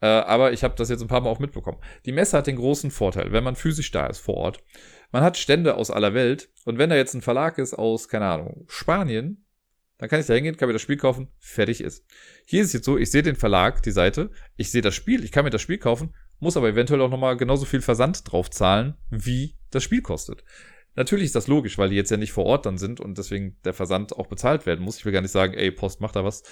Äh, aber ich habe das jetzt ein paar Mal auch mitbekommen. Die Messe hat den großen Vorteil, wenn man physisch da ist vor Ort. Man hat Stände aus aller Welt und wenn da jetzt ein Verlag ist aus, keine Ahnung, Spanien, dann kann ich da hingehen, kann mir das Spiel kaufen, fertig ist. Hier ist es jetzt so, ich sehe den Verlag, die Seite, ich sehe das Spiel, ich kann mir das Spiel kaufen, muss aber eventuell auch nochmal genauso viel Versand drauf zahlen, wie das Spiel kostet. Natürlich ist das logisch, weil die jetzt ja nicht vor Ort dann sind und deswegen der Versand auch bezahlt werden muss. Ich will gar nicht sagen, ey, Post, mach da was.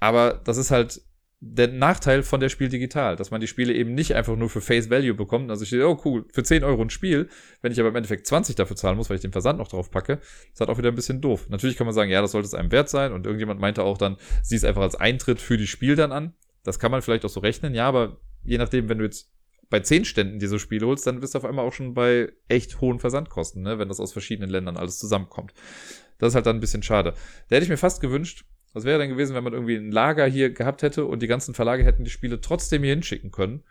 Aber das ist halt der Nachteil von der Spiel digital, dass man die Spiele eben nicht einfach nur für Face Value bekommt. Also ich stehe, oh cool, für 10 Euro ein Spiel, wenn ich aber im Endeffekt 20 dafür zahlen muss, weil ich den Versand noch drauf packe, ist halt auch wieder ein bisschen doof. Natürlich kann man sagen, ja, das sollte es einem wert sein und irgendjemand meinte auch dann, sieh es einfach als Eintritt für die Spiel dann an. Das kann man vielleicht auch so rechnen, ja, aber je nachdem, wenn du jetzt bei 10 Ständen diese Spiele holst, dann bist du auf einmal auch schon bei echt hohen Versandkosten, ne, wenn das aus verschiedenen Ländern alles zusammenkommt. Das ist halt dann ein bisschen schade. Da hätte ich mir fast gewünscht, was wäre denn gewesen, wenn man irgendwie ein Lager hier gehabt hätte und die ganzen Verlage hätten die Spiele trotzdem hier hinschicken können?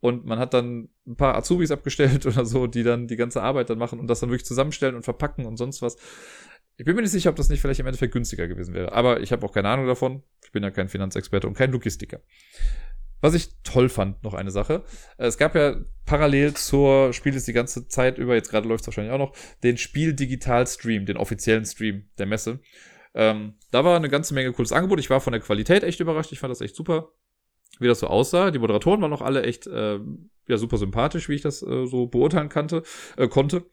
Und man hat dann ein paar Azubis abgestellt oder so, die dann die ganze Arbeit dann machen und das dann wirklich zusammenstellen und verpacken und sonst was. Ich bin mir nicht sicher, ob das nicht vielleicht im Endeffekt günstiger gewesen wäre. Aber ich habe auch keine Ahnung davon. Ich bin ja kein Finanzexperte und kein Logistiker. Was ich toll fand, noch eine Sache. Es gab ja parallel zur Spiel ist die ganze Zeit über, jetzt gerade läuft es wahrscheinlich auch noch, den Spiel Digital Stream, den offiziellen Stream der Messe. Ähm, da war eine ganze Menge cooles Angebot. Ich war von der Qualität echt überrascht. Ich fand das echt super, wie das so aussah. Die Moderatoren waren auch alle echt äh, ja, super sympathisch, wie ich das äh, so beurteilen kannte, äh, konnte.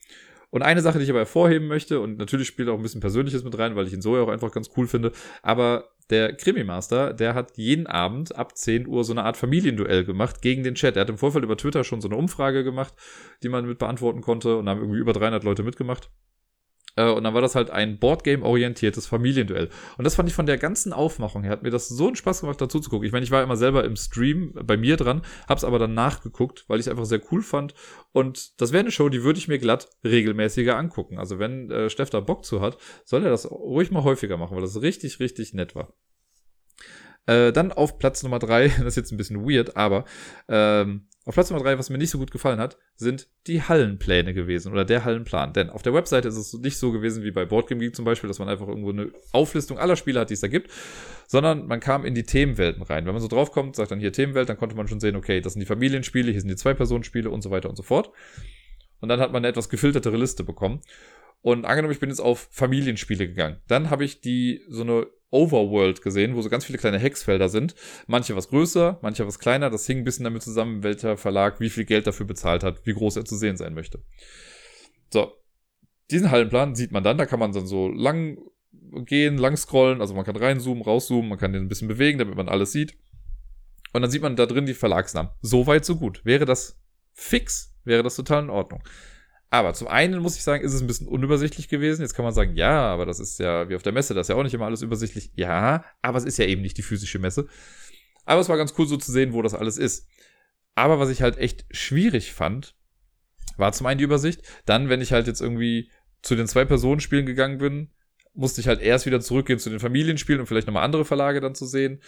Und eine Sache, die ich aber hervorheben möchte, und natürlich spielt auch ein bisschen Persönliches mit rein, weil ich ihn so ja auch einfach ganz cool finde, aber der Krimi-Master, der hat jeden Abend ab 10 Uhr so eine Art Familienduell gemacht gegen den Chat. Er hat im Vorfeld über Twitter schon so eine Umfrage gemacht, die man mit beantworten konnte und haben irgendwie über 300 Leute mitgemacht. Äh, und dann war das halt ein Boardgame-orientiertes Familienduell. Und das fand ich von der ganzen Aufmachung her, hat mir das so einen Spaß gemacht, dazu zu gucken. Ich meine, ich war immer selber im Stream bei mir dran, hab's aber dann nachgeguckt, weil ich es einfach sehr cool fand. Und das wäre eine Show, die würde ich mir glatt regelmäßiger angucken. Also wenn äh, Steff da Bock zu hat, soll er das ruhig mal häufiger machen, weil das richtig, richtig nett war. Äh, dann auf Platz Nummer drei, das ist jetzt ein bisschen weird, aber ähm, auf Platz Nummer drei, was mir nicht so gut gefallen hat, sind die Hallenpläne gewesen oder der Hallenplan. Denn auf der Webseite ist es nicht so gewesen wie bei Boardgame Geek zum Beispiel, dass man einfach irgendwo eine Auflistung aller Spiele hat, die es da gibt, sondern man kam in die Themenwelten rein. Wenn man so draufkommt, sagt dann hier Themenwelt, dann konnte man schon sehen, okay, das sind die Familienspiele, hier sind die Zwei-Personen-Spiele und so weiter und so fort. Und dann hat man eine etwas gefiltertere Liste bekommen. Und angenommen, ich bin jetzt auf Familienspiele gegangen. Dann habe ich die so eine Overworld gesehen, wo so ganz viele kleine Hexfelder sind. Manche was größer, manche was kleiner. Das hing ein bisschen damit zusammen, welcher Verlag wie viel Geld dafür bezahlt hat, wie groß er zu sehen sein möchte. So. Diesen Hallenplan sieht man dann, da kann man dann so lang gehen, lang scrollen, also man kann reinzoomen, rauszoomen, man kann den ein bisschen bewegen, damit man alles sieht. Und dann sieht man da drin die Verlagsnamen. So weit, so gut. Wäre das fix, wäre das total in Ordnung. Aber zum einen muss ich sagen, ist es ein bisschen unübersichtlich gewesen. Jetzt kann man sagen, ja, aber das ist ja wie auf der Messe, das ist ja auch nicht immer alles übersichtlich. Ja, aber es ist ja eben nicht die physische Messe. Aber es war ganz cool so zu sehen, wo das alles ist. Aber was ich halt echt schwierig fand, war zum einen die Übersicht. Dann, wenn ich halt jetzt irgendwie zu den Zwei-Personen-Spielen gegangen bin, musste ich halt erst wieder zurückgehen zu den Familienspielen und vielleicht nochmal andere Verlage dann zu sehen.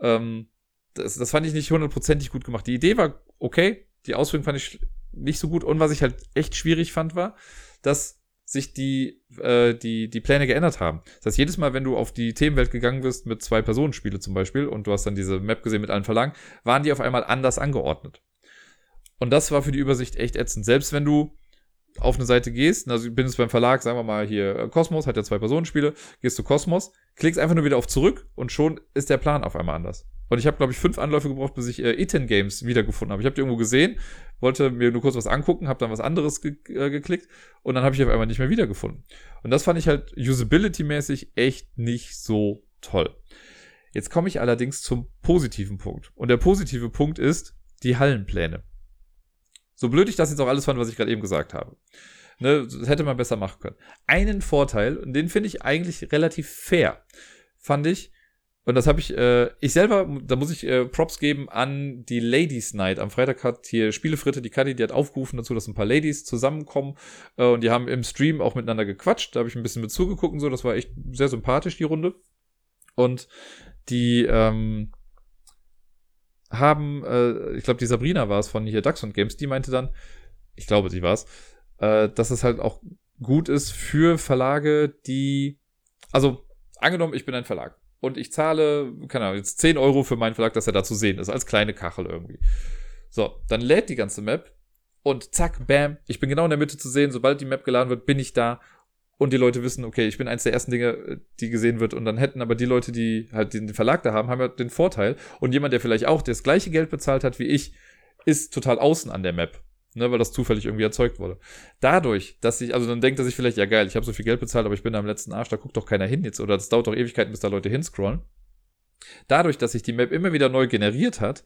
Ähm, das, das fand ich nicht hundertprozentig gut gemacht. Die Idee war okay, die Ausführung fand ich nicht so gut. Und was ich halt echt schwierig fand, war, dass sich die, äh, die, die Pläne geändert haben. Das heißt, jedes Mal, wenn du auf die Themenwelt gegangen bist mit zwei Personenspiele zum Beispiel und du hast dann diese Map gesehen mit allen Verlagen, waren die auf einmal anders angeordnet. Und das war für die Übersicht echt ätzend. Selbst wenn du auf eine Seite gehst, also ich bin jetzt beim Verlag, sagen wir mal hier Kosmos, äh, hat ja zwei Personenspiele, gehst du Kosmos, klickst einfach nur wieder auf zurück und schon ist der Plan auf einmal anders. Und ich habe, glaube ich, fünf Anläufe gebraucht, bis ich äh, Iten Games wiedergefunden habe. Ich habe die irgendwo gesehen, wollte mir nur kurz was angucken, habe dann was anderes ge äh, geklickt und dann habe ich auf einmal nicht mehr wiedergefunden. Und das fand ich halt usability-mäßig echt nicht so toll. Jetzt komme ich allerdings zum positiven Punkt. Und der positive Punkt ist die Hallenpläne. So blöd ich das jetzt auch alles fand, was ich gerade eben gesagt habe. Ne, das hätte man besser machen können. Einen Vorteil, und den finde ich eigentlich relativ fair, fand ich, und das habe ich, äh, ich selber, da muss ich äh, Props geben an die Ladies Night. Am Freitag hat hier Spielefritte, die Kadi, die hat aufgerufen dazu, dass ein paar Ladies zusammenkommen äh, und die haben im Stream auch miteinander gequatscht. Da habe ich ein bisschen mit zugeguckt und so. Das war echt sehr sympathisch, die Runde. Und die ähm, haben, äh, ich glaube, die Sabrina war es von hier Ducks und Games, die meinte dann, ich glaube, sie war es, äh, dass es halt auch gut ist für Verlage, die, also angenommen, ich bin ein Verlag und ich zahle, keine Ahnung, jetzt 10 Euro für meinen Verlag, dass er da zu sehen ist, als kleine Kachel irgendwie. So, dann lädt die ganze Map und zack, bam, ich bin genau in der Mitte zu sehen. Sobald die Map geladen wird, bin ich da und die Leute wissen, okay, ich bin eins der ersten Dinge, die gesehen wird und dann hätten aber die Leute, die halt den Verlag da haben, haben ja den Vorteil und jemand, der vielleicht auch das gleiche Geld bezahlt hat wie ich, ist total außen an der Map ne, weil das zufällig irgendwie erzeugt wurde. Dadurch, dass ich, also dann denkt er sich vielleicht, ja geil, ich habe so viel Geld bezahlt, aber ich bin am letzten Arsch, da guckt doch keiner hin jetzt, oder das dauert doch Ewigkeiten, bis da Leute hinscrollen. Dadurch, dass sich die Map immer wieder neu generiert hat,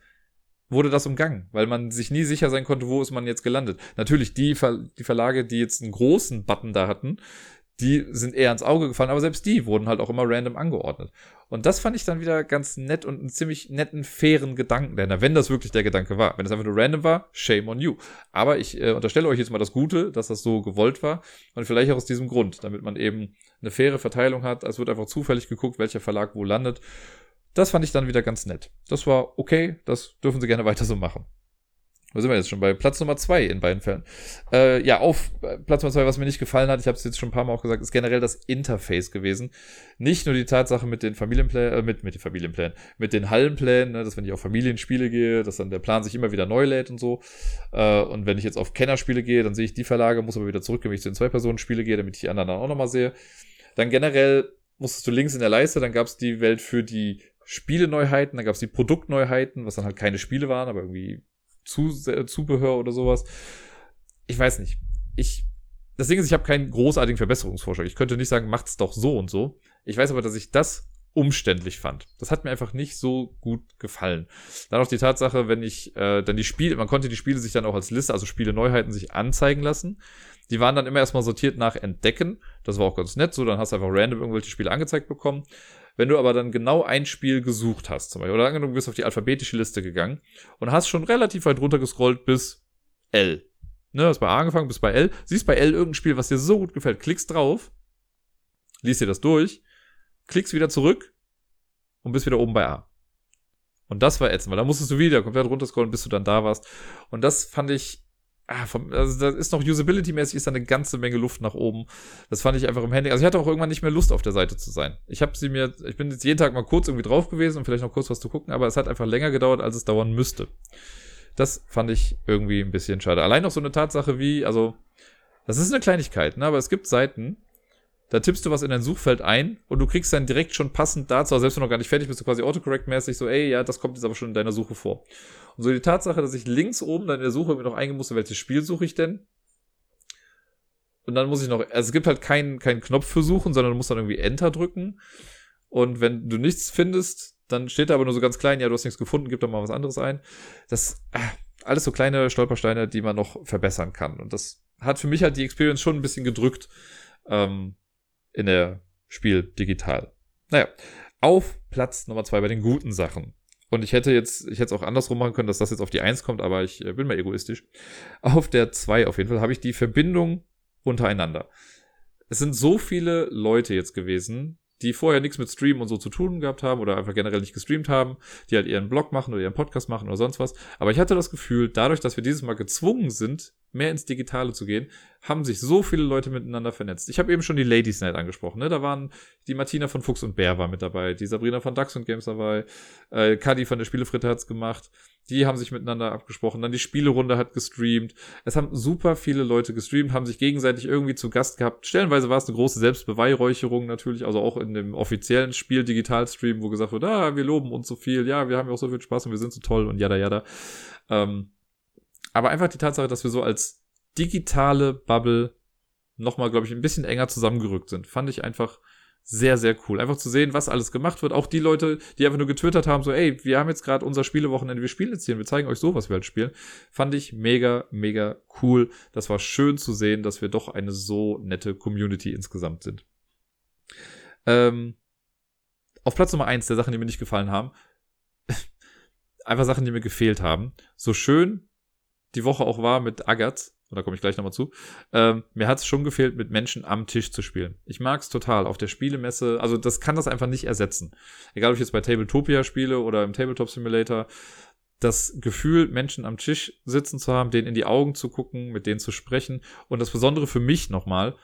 wurde das umgangen, weil man sich nie sicher sein konnte, wo ist man jetzt gelandet. Natürlich, die, Ver die Verlage, die jetzt einen großen Button da hatten, die sind eher ins Auge gefallen, aber selbst die wurden halt auch immer random angeordnet. Und das fand ich dann wieder ganz nett und einen ziemlich netten, fairen Gedanken, wenn das wirklich der Gedanke war. Wenn es einfach nur random war, shame on you. Aber ich äh, unterstelle euch jetzt mal das Gute, dass das so gewollt war und vielleicht auch aus diesem Grund, damit man eben eine faire Verteilung hat. Es wird einfach zufällig geguckt, welcher Verlag wo landet. Das fand ich dann wieder ganz nett. Das war okay, das dürfen sie gerne weiter so machen. Wo sind wir jetzt schon? Bei Platz Nummer zwei in beiden Fällen. Äh, ja, auf äh, Platz Nummer zwei, was mir nicht gefallen hat, ich habe es jetzt schon ein paar Mal auch gesagt, ist generell das Interface gewesen. Nicht nur die Tatsache mit den Familienplänen, äh, mit, mit den Familienplänen, mit den Hallenplänen, ne, dass wenn ich auf Familienspiele gehe, dass dann der Plan sich immer wieder neu lädt und so. Äh, und wenn ich jetzt auf Kennerspiele gehe, dann sehe ich die Verlage, muss aber wieder zurück, wenn ich zu den Zwei-Personen-Spiele gehe, damit ich die anderen dann auch nochmal sehe. Dann generell musstest du links in der Leiste, dann gab es die Welt für die Spieleneuheiten, dann gab es die Produktneuheiten, was dann halt keine Spiele waren, aber irgendwie Zubehör oder sowas. Ich weiß nicht. Ich, das Ding ist, ich habe keinen großartigen Verbesserungsvorschlag. Ich könnte nicht sagen, macht's doch so und so. Ich weiß aber, dass ich das umständlich fand. Das hat mir einfach nicht so gut gefallen. Dann auch die Tatsache, wenn ich äh, dann die Spiele, man konnte die Spiele sich dann auch als Liste, also Spiele Neuheiten sich anzeigen lassen. Die waren dann immer erstmal sortiert nach Entdecken. Das war auch ganz nett so. Dann hast du einfach random irgendwelche Spiele angezeigt bekommen. Wenn du aber dann genau ein Spiel gesucht hast, zum Beispiel, oder angenommen, du bist auf die alphabetische Liste gegangen und hast schon relativ weit runter gescrollt bis L. Ne, hast bei A angefangen, bis bei L. Siehst bei L irgendein Spiel, was dir so gut gefällt, klickst drauf, liest dir das durch, klickst wieder zurück und bist wieder oben bei A. Und das war ätzend, weil da musstest du wieder komplett runterscrollen, bis du dann da warst. Und das fand ich ah, vom, also da ist noch Usability-mäßig ist da eine ganze Menge Luft nach oben. Das fand ich einfach im Handy. Also ich hatte auch irgendwann nicht mehr Lust auf der Seite zu sein. Ich habe sie mir, ich bin jetzt jeden Tag mal kurz irgendwie drauf gewesen und vielleicht noch kurz was zu gucken, aber es hat einfach länger gedauert, als es dauern müsste. Das fand ich irgendwie ein bisschen schade. Allein noch so eine Tatsache wie, also, das ist eine Kleinigkeit, ne? aber es gibt Seiten, da tippst du was in dein Suchfeld ein und du kriegst dann direkt schon passend dazu, selbst wenn du noch gar nicht fertig bist, du quasi autocorrect-mäßig so, ey, ja, das kommt jetzt aber schon in deiner Suche vor. Und so die Tatsache, dass ich links oben dann in der Suche mir noch eingemusst welches Spiel suche ich denn? Und dann muss ich noch, also es gibt halt keinen, keinen Knopf für suchen, sondern du musst dann irgendwie Enter drücken. Und wenn du nichts findest, dann steht da aber nur so ganz klein, ja, du hast nichts gefunden, gib doch mal was anderes ein. Das, äh, alles so kleine Stolpersteine, die man noch verbessern kann. Und das hat für mich halt die Experience schon ein bisschen gedrückt. Ähm, in der Spiel digital. Naja, auf Platz Nummer zwei bei den guten Sachen. Und ich hätte jetzt, ich hätte es auch andersrum machen können, dass das jetzt auf die Eins kommt, aber ich äh, bin mal egoistisch. Auf der zwei auf jeden Fall habe ich die Verbindung untereinander. Es sind so viele Leute jetzt gewesen, die vorher nichts mit Streamen und so zu tun gehabt haben oder einfach generell nicht gestreamt haben, die halt ihren Blog machen oder ihren Podcast machen oder sonst was. Aber ich hatte das Gefühl, dadurch, dass wir dieses Mal gezwungen sind, mehr ins Digitale zu gehen, haben sich so viele Leute miteinander vernetzt. Ich habe eben schon die Ladies Night angesprochen. Ne? Da waren die Martina von Fuchs und Bär war mit dabei, die Sabrina von Dax und Games dabei, äh, Kadi von der Spielefritte hat's gemacht. Die haben sich miteinander abgesprochen. Dann die Spielerunde hat gestreamt. Es haben super viele Leute gestreamt, haben sich gegenseitig irgendwie zu Gast gehabt. Stellenweise war es eine große Selbstbeweihräucherung natürlich, also auch in dem offiziellen Spiel Digital-Stream, wo gesagt wird, ah, wir loben uns so viel, ja, wir haben ja auch so viel Spaß und wir sind so toll und jada jada. Ähm, aber einfach die Tatsache, dass wir so als digitale Bubble nochmal, glaube ich, ein bisschen enger zusammengerückt sind, fand ich einfach sehr, sehr cool. Einfach zu sehen, was alles gemacht wird. Auch die Leute, die einfach nur getwittert haben, so, ey, wir haben jetzt gerade unser Spielewochenende, wir spielen jetzt hier, wir zeigen euch so, was wir halt spielen. Fand ich mega, mega cool. Das war schön zu sehen, dass wir doch eine so nette Community insgesamt sind. Ähm, auf Platz Nummer eins der Sachen, die mir nicht gefallen haben, einfach Sachen, die mir gefehlt haben. So schön die Woche auch war mit Agatz, und da komme ich gleich nochmal zu, ähm, mir hat es schon gefehlt, mit Menschen am Tisch zu spielen. Ich mag es total. Auf der Spielemesse, also das kann das einfach nicht ersetzen. Egal, ob ich jetzt bei Tabletopia spiele oder im Tabletop Simulator, das Gefühl, Menschen am Tisch sitzen zu haben, denen in die Augen zu gucken, mit denen zu sprechen. Und das Besondere für mich nochmal,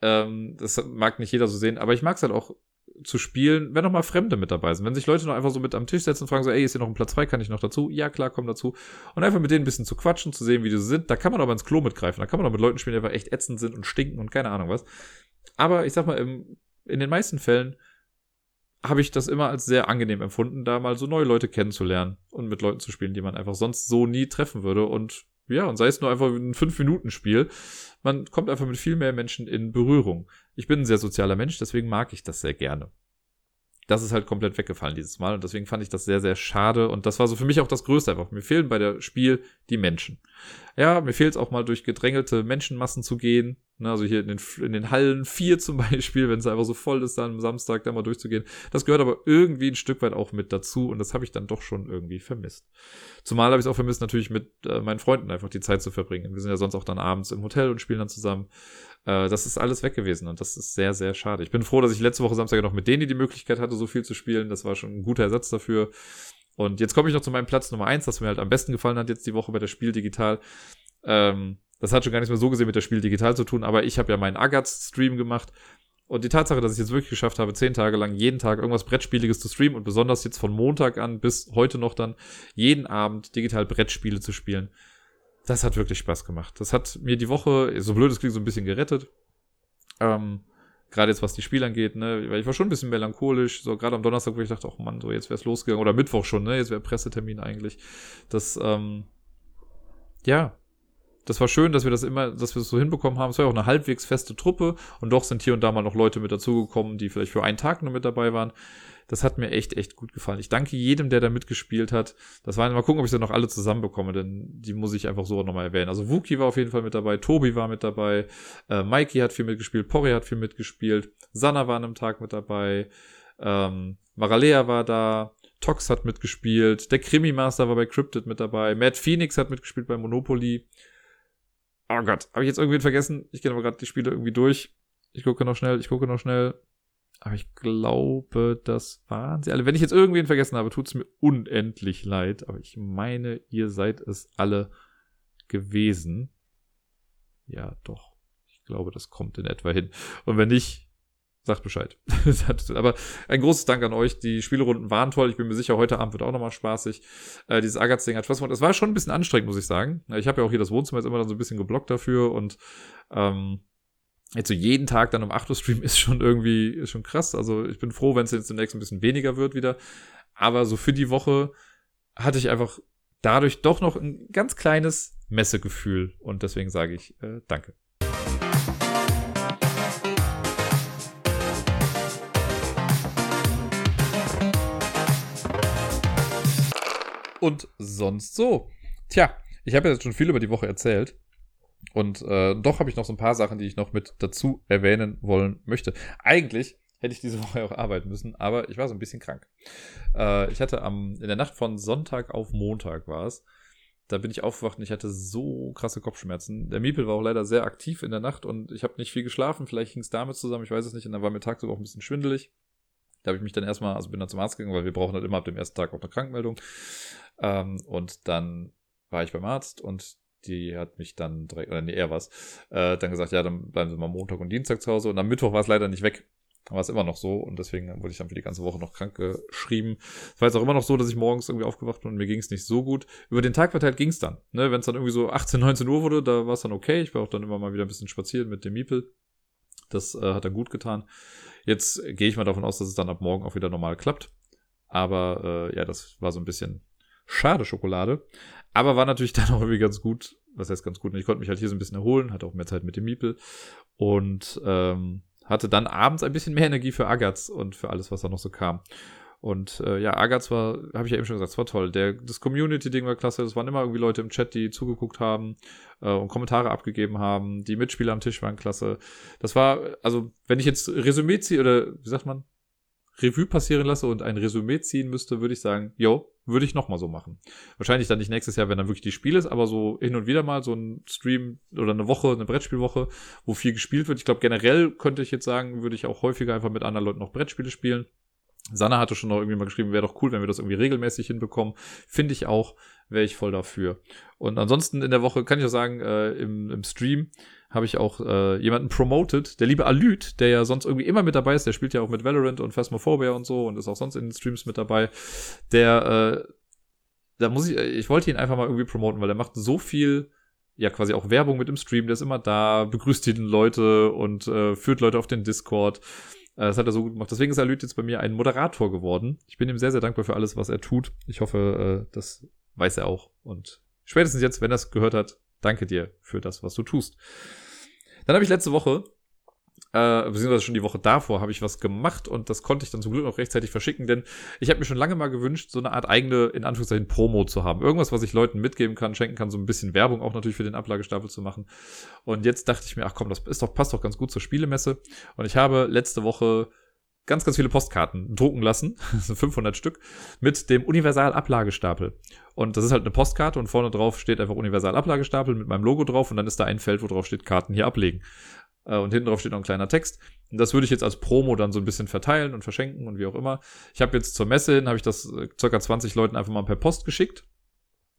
ähm, das mag nicht jeder so sehen, aber ich mag es halt auch zu spielen, wenn noch mal Fremde mit dabei sind. Wenn sich Leute noch einfach so mit am Tisch setzen und fragen so, ey, ist hier noch ein Platz frei, kann ich noch dazu? Ja, klar, komm dazu. Und einfach mit denen ein bisschen zu quatschen, zu sehen, wie die sind. Da kann man aber ins Klo mitgreifen. Da kann man auch mit Leuten spielen, die einfach echt ätzend sind und stinken und keine Ahnung was. Aber ich sag mal, im, in den meisten Fällen habe ich das immer als sehr angenehm empfunden, da mal so neue Leute kennenzulernen und mit Leuten zu spielen, die man einfach sonst so nie treffen würde. Und ja, und sei es nur einfach ein 5-Minuten-Spiel, man kommt einfach mit viel mehr Menschen in Berührung. Ich bin ein sehr sozialer Mensch, deswegen mag ich das sehr gerne. Das ist halt komplett weggefallen dieses Mal und deswegen fand ich das sehr, sehr schade und das war so für mich auch das Größte einfach. Mir fehlen bei der Spiel die Menschen. Ja, mir fehlt es auch mal durch gedrängelte Menschenmassen zu gehen, Ne, also hier in den, in den Hallen 4 zum Beispiel, wenn es einfach so voll ist, dann am Samstag da mal durchzugehen. Das gehört aber irgendwie ein Stück weit auch mit dazu und das habe ich dann doch schon irgendwie vermisst. Zumal habe ich es auch vermisst, natürlich mit äh, meinen Freunden einfach die Zeit zu verbringen. Wir sind ja sonst auch dann abends im Hotel und spielen dann zusammen. Äh, das ist alles weg gewesen und das ist sehr, sehr schade. Ich bin froh, dass ich letzte Woche Samstag noch mit denen die Möglichkeit hatte, so viel zu spielen. Das war schon ein guter Ersatz dafür. Und jetzt komme ich noch zu meinem Platz Nummer eins, das mir halt am besten gefallen hat jetzt die Woche bei der Spiel digital. Ähm, das hat schon gar nichts mehr so gesehen mit der Spiel digital zu tun, aber ich habe ja meinen Agatz-Stream gemacht. Und die Tatsache, dass ich jetzt wirklich geschafft habe, zehn Tage lang jeden Tag irgendwas Brettspieliges zu streamen und besonders jetzt von Montag an bis heute noch dann jeden Abend digital Brettspiele zu spielen, das hat wirklich Spaß gemacht. Das hat mir die Woche, so blöd es klingt, so ein bisschen gerettet. Ähm, Gerade jetzt, was die Spiele angeht, ne, weil ich war schon ein bisschen melancholisch, so gerade am Donnerstag, wo ich dachte, oh Mann, so jetzt wäre es losgegangen, oder Mittwoch schon, ne, jetzt wäre Pressetermin eigentlich. Das, ähm, ja, das war schön, dass wir das immer, dass wir das so hinbekommen haben. Es war ja auch eine halbwegs feste Truppe und doch sind hier und da mal noch Leute mit dazugekommen, die vielleicht für einen Tag nur mit dabei waren. Das hat mir echt, echt gut gefallen. Ich danke jedem, der da mitgespielt hat. Das waren, mal gucken, ob ich sie noch alle zusammenbekomme, denn die muss ich einfach so nochmal erwähnen. Also Wookie war auf jeden Fall mit dabei, Tobi war mit dabei, äh, Mikey hat viel mitgespielt, Porri hat viel mitgespielt, Sanna war an einem Tag mit dabei, ähm, Maralea war da, Tox hat mitgespielt, der Krimi-Master war bei Cryptid mit dabei, Matt Phoenix hat mitgespielt bei Monopoly. Oh Gott, habe ich jetzt irgendwen vergessen? Ich gehe aber gerade die Spiele irgendwie durch. Ich gucke noch schnell, ich gucke noch schnell. Aber ich glaube, das waren sie alle. Wenn ich jetzt irgendwen vergessen habe, tut es mir unendlich leid. Aber ich meine, ihr seid es alle gewesen. Ja, doch. Ich glaube, das kommt in etwa hin. Und wenn nicht, sagt Bescheid. Aber ein großes Dank an euch. Die Spielerunden waren toll. Ich bin mir sicher, heute Abend wird auch nochmal spaßig. Äh, dieses Agatz-Ding hat Spaß gemacht. Es war schon ein bisschen anstrengend, muss ich sagen. Ich habe ja auch hier das Wohnzimmer jetzt immer dann so ein bisschen geblockt dafür und ähm, jetzt so jeden Tag dann um 8 Uhr streamen ist schon irgendwie, ist schon krass. Also ich bin froh, wenn es jetzt demnächst ein bisschen weniger wird wieder. Aber so für die Woche hatte ich einfach dadurch doch noch ein ganz kleines Messegefühl und deswegen sage ich äh, danke. und sonst so. Tja, ich habe jetzt schon viel über die Woche erzählt. Und äh, doch habe ich noch so ein paar Sachen, die ich noch mit dazu erwähnen wollen möchte. Eigentlich hätte ich diese Woche auch arbeiten müssen, aber ich war so ein bisschen krank. Äh, ich hatte am, in der Nacht von Sonntag auf Montag war es. Da bin ich aufgewacht und ich hatte so krasse Kopfschmerzen. Der Miepel war auch leider sehr aktiv in der Nacht und ich habe nicht viel geschlafen. Vielleicht hing es damit zusammen, ich weiß es nicht. Und dann war mir tagsüber auch ein bisschen schwindelig. Da habe ich mich dann erstmal, also bin dann zum Arzt gegangen, weil wir brauchen halt immer ab dem ersten Tag auch eine Krankmeldung. Ähm, und dann war ich beim Arzt und die hat mich dann direkt, oder nee, er was, äh, dann gesagt, ja, dann bleiben Sie mal Montag und Dienstag zu Hause. Und am Mittwoch war es leider nicht weg. War es immer noch so und deswegen wurde ich dann für die ganze Woche noch krank geschrieben. Es war jetzt auch immer noch so, dass ich morgens irgendwie aufgewacht bin und mir ging es nicht so gut. Über den Tag verteilt ging es dann. Ne? Wenn es dann irgendwie so 18, 19 Uhr wurde, da war es dann okay. Ich war auch dann immer mal wieder ein bisschen spazieren mit dem Miepel. Das äh, hat dann gut getan. Jetzt gehe ich mal davon aus, dass es dann ab morgen auch wieder normal klappt. Aber äh, ja, das war so ein bisschen schade Schokolade. Aber war natürlich dann auch irgendwie ganz gut. Was heißt ganz gut? Ich konnte mich halt hier so ein bisschen erholen, hatte auch mehr Zeit mit dem Miepel und ähm, hatte dann abends ein bisschen mehr Energie für Agatz und für alles, was da noch so kam. Und äh, ja, Agatz war, habe ich ja eben schon gesagt, es war toll. Der, das Community-Ding war klasse. Es waren immer irgendwie Leute im Chat, die zugeguckt haben äh, und Kommentare abgegeben haben. Die Mitspieler am Tisch waren klasse. Das war, also, wenn ich jetzt Resümee ziehe, oder wie sagt man, Revue passieren lasse und ein Resümee ziehen müsste, würde ich sagen, yo, würde ich nochmal so machen. Wahrscheinlich dann nicht nächstes Jahr, wenn dann wirklich die Spiel ist, aber so hin und wieder mal so ein Stream oder eine Woche, eine Brettspielwoche, wo viel gespielt wird. Ich glaube, generell könnte ich jetzt sagen, würde ich auch häufiger einfach mit anderen Leuten noch Brettspiele spielen. Sanna hatte schon noch irgendwie mal geschrieben, wäre doch cool, wenn wir das irgendwie regelmäßig hinbekommen. Finde ich auch, wäre ich voll dafür. Und ansonsten in der Woche kann ich auch sagen, äh, im, im Stream habe ich auch äh, jemanden promoted, der liebe Alyt, der ja sonst irgendwie immer mit dabei ist, der spielt ja auch mit Valorant und Phasmophobia und so und ist auch sonst in den Streams mit dabei. Der, äh, da muss ich, ich wollte ihn einfach mal irgendwie promoten, weil er macht so viel, ja quasi auch Werbung mit im Stream, der ist immer da, begrüßt die Leute und äh, führt Leute auf den Discord. Äh, das hat er so gut gemacht. Deswegen ist Alyt jetzt bei mir ein Moderator geworden. Ich bin ihm sehr, sehr dankbar für alles, was er tut. Ich hoffe, äh, das weiß er auch. Und spätestens jetzt, wenn er es gehört hat, Danke dir für das, was du tust. Dann habe ich letzte Woche, äh, beziehungsweise schon die Woche davor, habe ich was gemacht und das konnte ich dann zum Glück noch rechtzeitig verschicken, denn ich habe mir schon lange mal gewünscht, so eine Art eigene, in Anführungszeichen, Promo zu haben. Irgendwas, was ich Leuten mitgeben kann, schenken kann, so ein bisschen Werbung auch natürlich für den Ablagestapel zu machen. Und jetzt dachte ich mir, ach komm, das ist doch, passt doch ganz gut zur Spielemesse. Und ich habe letzte Woche ganz, ganz viele Postkarten drucken lassen, 500 Stück, mit dem Universal-Ablagestapel. Und das ist halt eine Postkarte und vorne drauf steht einfach Universal-Ablagestapel mit meinem Logo drauf und dann ist da ein Feld, wo drauf steht Karten hier ablegen. Äh, und hinten drauf steht noch ein kleiner Text. Und das würde ich jetzt als Promo dann so ein bisschen verteilen und verschenken und wie auch immer. Ich habe jetzt zur Messe hin, habe ich das äh, circa 20 Leuten einfach mal per Post geschickt.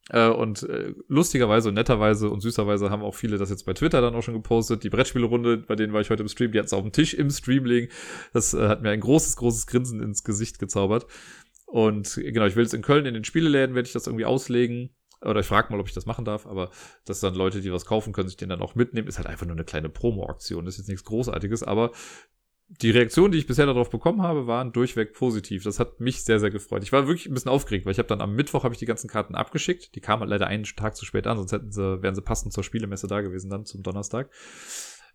Äh, und äh, lustigerweise und netterweise und süßerweise haben auch viele das jetzt bei Twitter dann auch schon gepostet. Die Brettspielrunde, bei denen war ich heute im Stream, die hat es auf dem Tisch im Stream liegen. Das äh, hat mir ein großes, großes Grinsen ins Gesicht gezaubert. Und genau, ich will jetzt in Köln in den Spieleläden, werde ich das irgendwie auslegen. Oder ich frage mal, ob ich das machen darf, aber dass dann Leute, die was kaufen, können sich den dann auch mitnehmen, ist halt einfach nur eine kleine Promo-Aktion. Ist jetzt nichts Großartiges, aber die Reaktionen, die ich bisher darauf bekommen habe, waren durchweg positiv. Das hat mich sehr, sehr gefreut. Ich war wirklich ein bisschen aufgeregt, weil ich habe dann am Mittwoch habe ich die ganzen Karten abgeschickt. Die kamen halt leider einen Tag zu spät an, sonst hätten sie, wären sie passend zur Spielemesse da gewesen dann zum Donnerstag.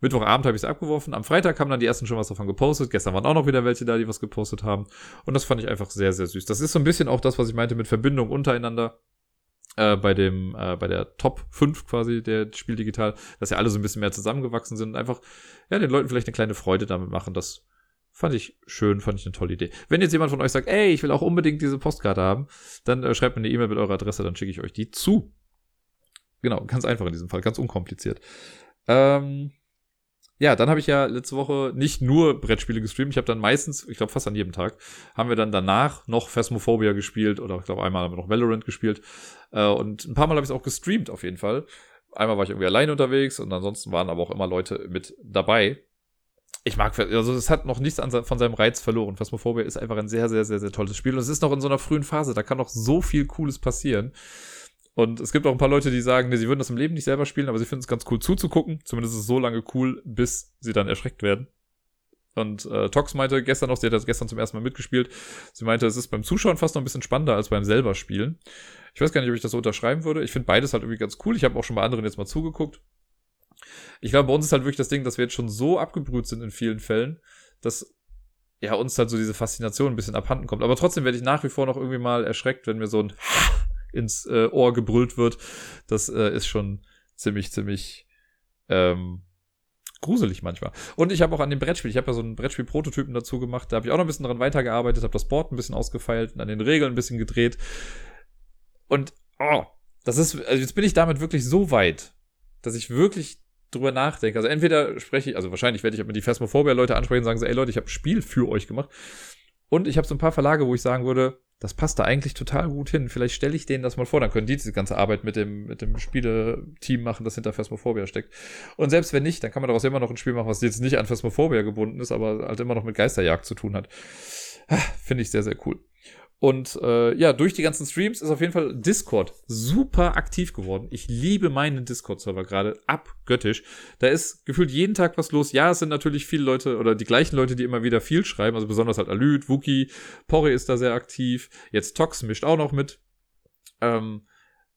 Mittwochabend habe ich es abgeworfen. Am Freitag haben dann die ersten schon was davon gepostet. Gestern waren auch noch wieder welche da, die was gepostet haben. Und das fand ich einfach sehr, sehr süß. Das ist so ein bisschen auch das, was ich meinte mit Verbindung untereinander. Äh, bei dem, äh, bei der Top 5 quasi der Spiel digital, dass ja alle so ein bisschen mehr zusammengewachsen sind und einfach, ja, den Leuten vielleicht eine kleine Freude damit machen. Das fand ich schön, fand ich eine tolle Idee. Wenn jetzt jemand von euch sagt, ey, ich will auch unbedingt diese Postkarte haben, dann äh, schreibt mir eine E-Mail mit eurer Adresse, dann schicke ich euch die zu. Genau, ganz einfach in diesem Fall, ganz unkompliziert. Ähm, ja, dann habe ich ja letzte Woche nicht nur Brettspiele gestreamt. Ich habe dann meistens, ich glaube fast an jedem Tag, haben wir dann danach noch Phasmophobia gespielt oder ich glaube einmal haben wir noch Valorant gespielt. Äh, und ein paar Mal habe ich es auch gestreamt auf jeden Fall. Einmal war ich irgendwie allein unterwegs und ansonsten waren aber auch immer Leute mit dabei. Ich mag, also es hat noch nichts an, von seinem Reiz verloren. Phasmophobia ist einfach ein sehr, sehr, sehr, sehr tolles Spiel und es ist noch in so einer frühen Phase. Da kann noch so viel Cooles passieren. Und es gibt auch ein paar Leute, die sagen, nee, sie würden das im Leben nicht selber spielen, aber sie finden es ganz cool zuzugucken. Zumindest ist es so lange cool, bis sie dann erschreckt werden. Und äh, Tox meinte gestern noch, sie hat das gestern zum ersten Mal mitgespielt. Sie meinte, es ist beim Zuschauen fast noch ein bisschen spannender als beim selber Spielen. Ich weiß gar nicht, ob ich das so unterschreiben würde. Ich finde beides halt irgendwie ganz cool. Ich habe auch schon bei anderen jetzt mal zugeguckt. Ich glaube, bei uns ist halt wirklich das Ding, dass wir jetzt schon so abgebrüht sind in vielen Fällen, dass ja uns halt so diese Faszination ein bisschen abhanden kommt. Aber trotzdem werde ich nach wie vor noch irgendwie mal erschreckt, wenn mir so ein ins äh, Ohr gebrüllt wird. Das äh, ist schon ziemlich, ziemlich ähm, gruselig manchmal. Und ich habe auch an dem Brettspiel, ich habe ja so einen Brettspiel-Prototypen dazu gemacht, da habe ich auch noch ein bisschen dran weitergearbeitet, habe das Board ein bisschen ausgefeilt und an den Regeln ein bisschen gedreht. Und, oh, das ist, also jetzt bin ich damit wirklich so weit, dass ich wirklich drüber nachdenke. Also entweder spreche ich, also wahrscheinlich werde ich aber die Phasmophobia-Leute ansprechen und sagen so, ey Leute, ich habe ein Spiel für euch gemacht. Und ich habe so ein paar Verlage, wo ich sagen würde, das passt da eigentlich total gut hin. Vielleicht stelle ich denen das mal vor, dann können die diese ganze Arbeit mit dem, mit dem Spieleteam machen, das hinter Phasmophobia steckt. Und selbst wenn nicht, dann kann man daraus immer noch ein Spiel machen, was jetzt nicht an Phasmophobia gebunden ist, aber halt immer noch mit Geisterjagd zu tun hat. Ah, finde ich sehr, sehr cool. Und äh, ja, durch die ganzen Streams ist auf jeden Fall Discord super aktiv geworden. Ich liebe meinen Discord-Server gerade abgöttisch. Da ist gefühlt jeden Tag was los. Ja, es sind natürlich viele Leute oder die gleichen Leute, die immer wieder viel schreiben. Also besonders halt Alyt, Wookie, Porre ist da sehr aktiv. Jetzt Tox mischt auch noch mit. Ähm,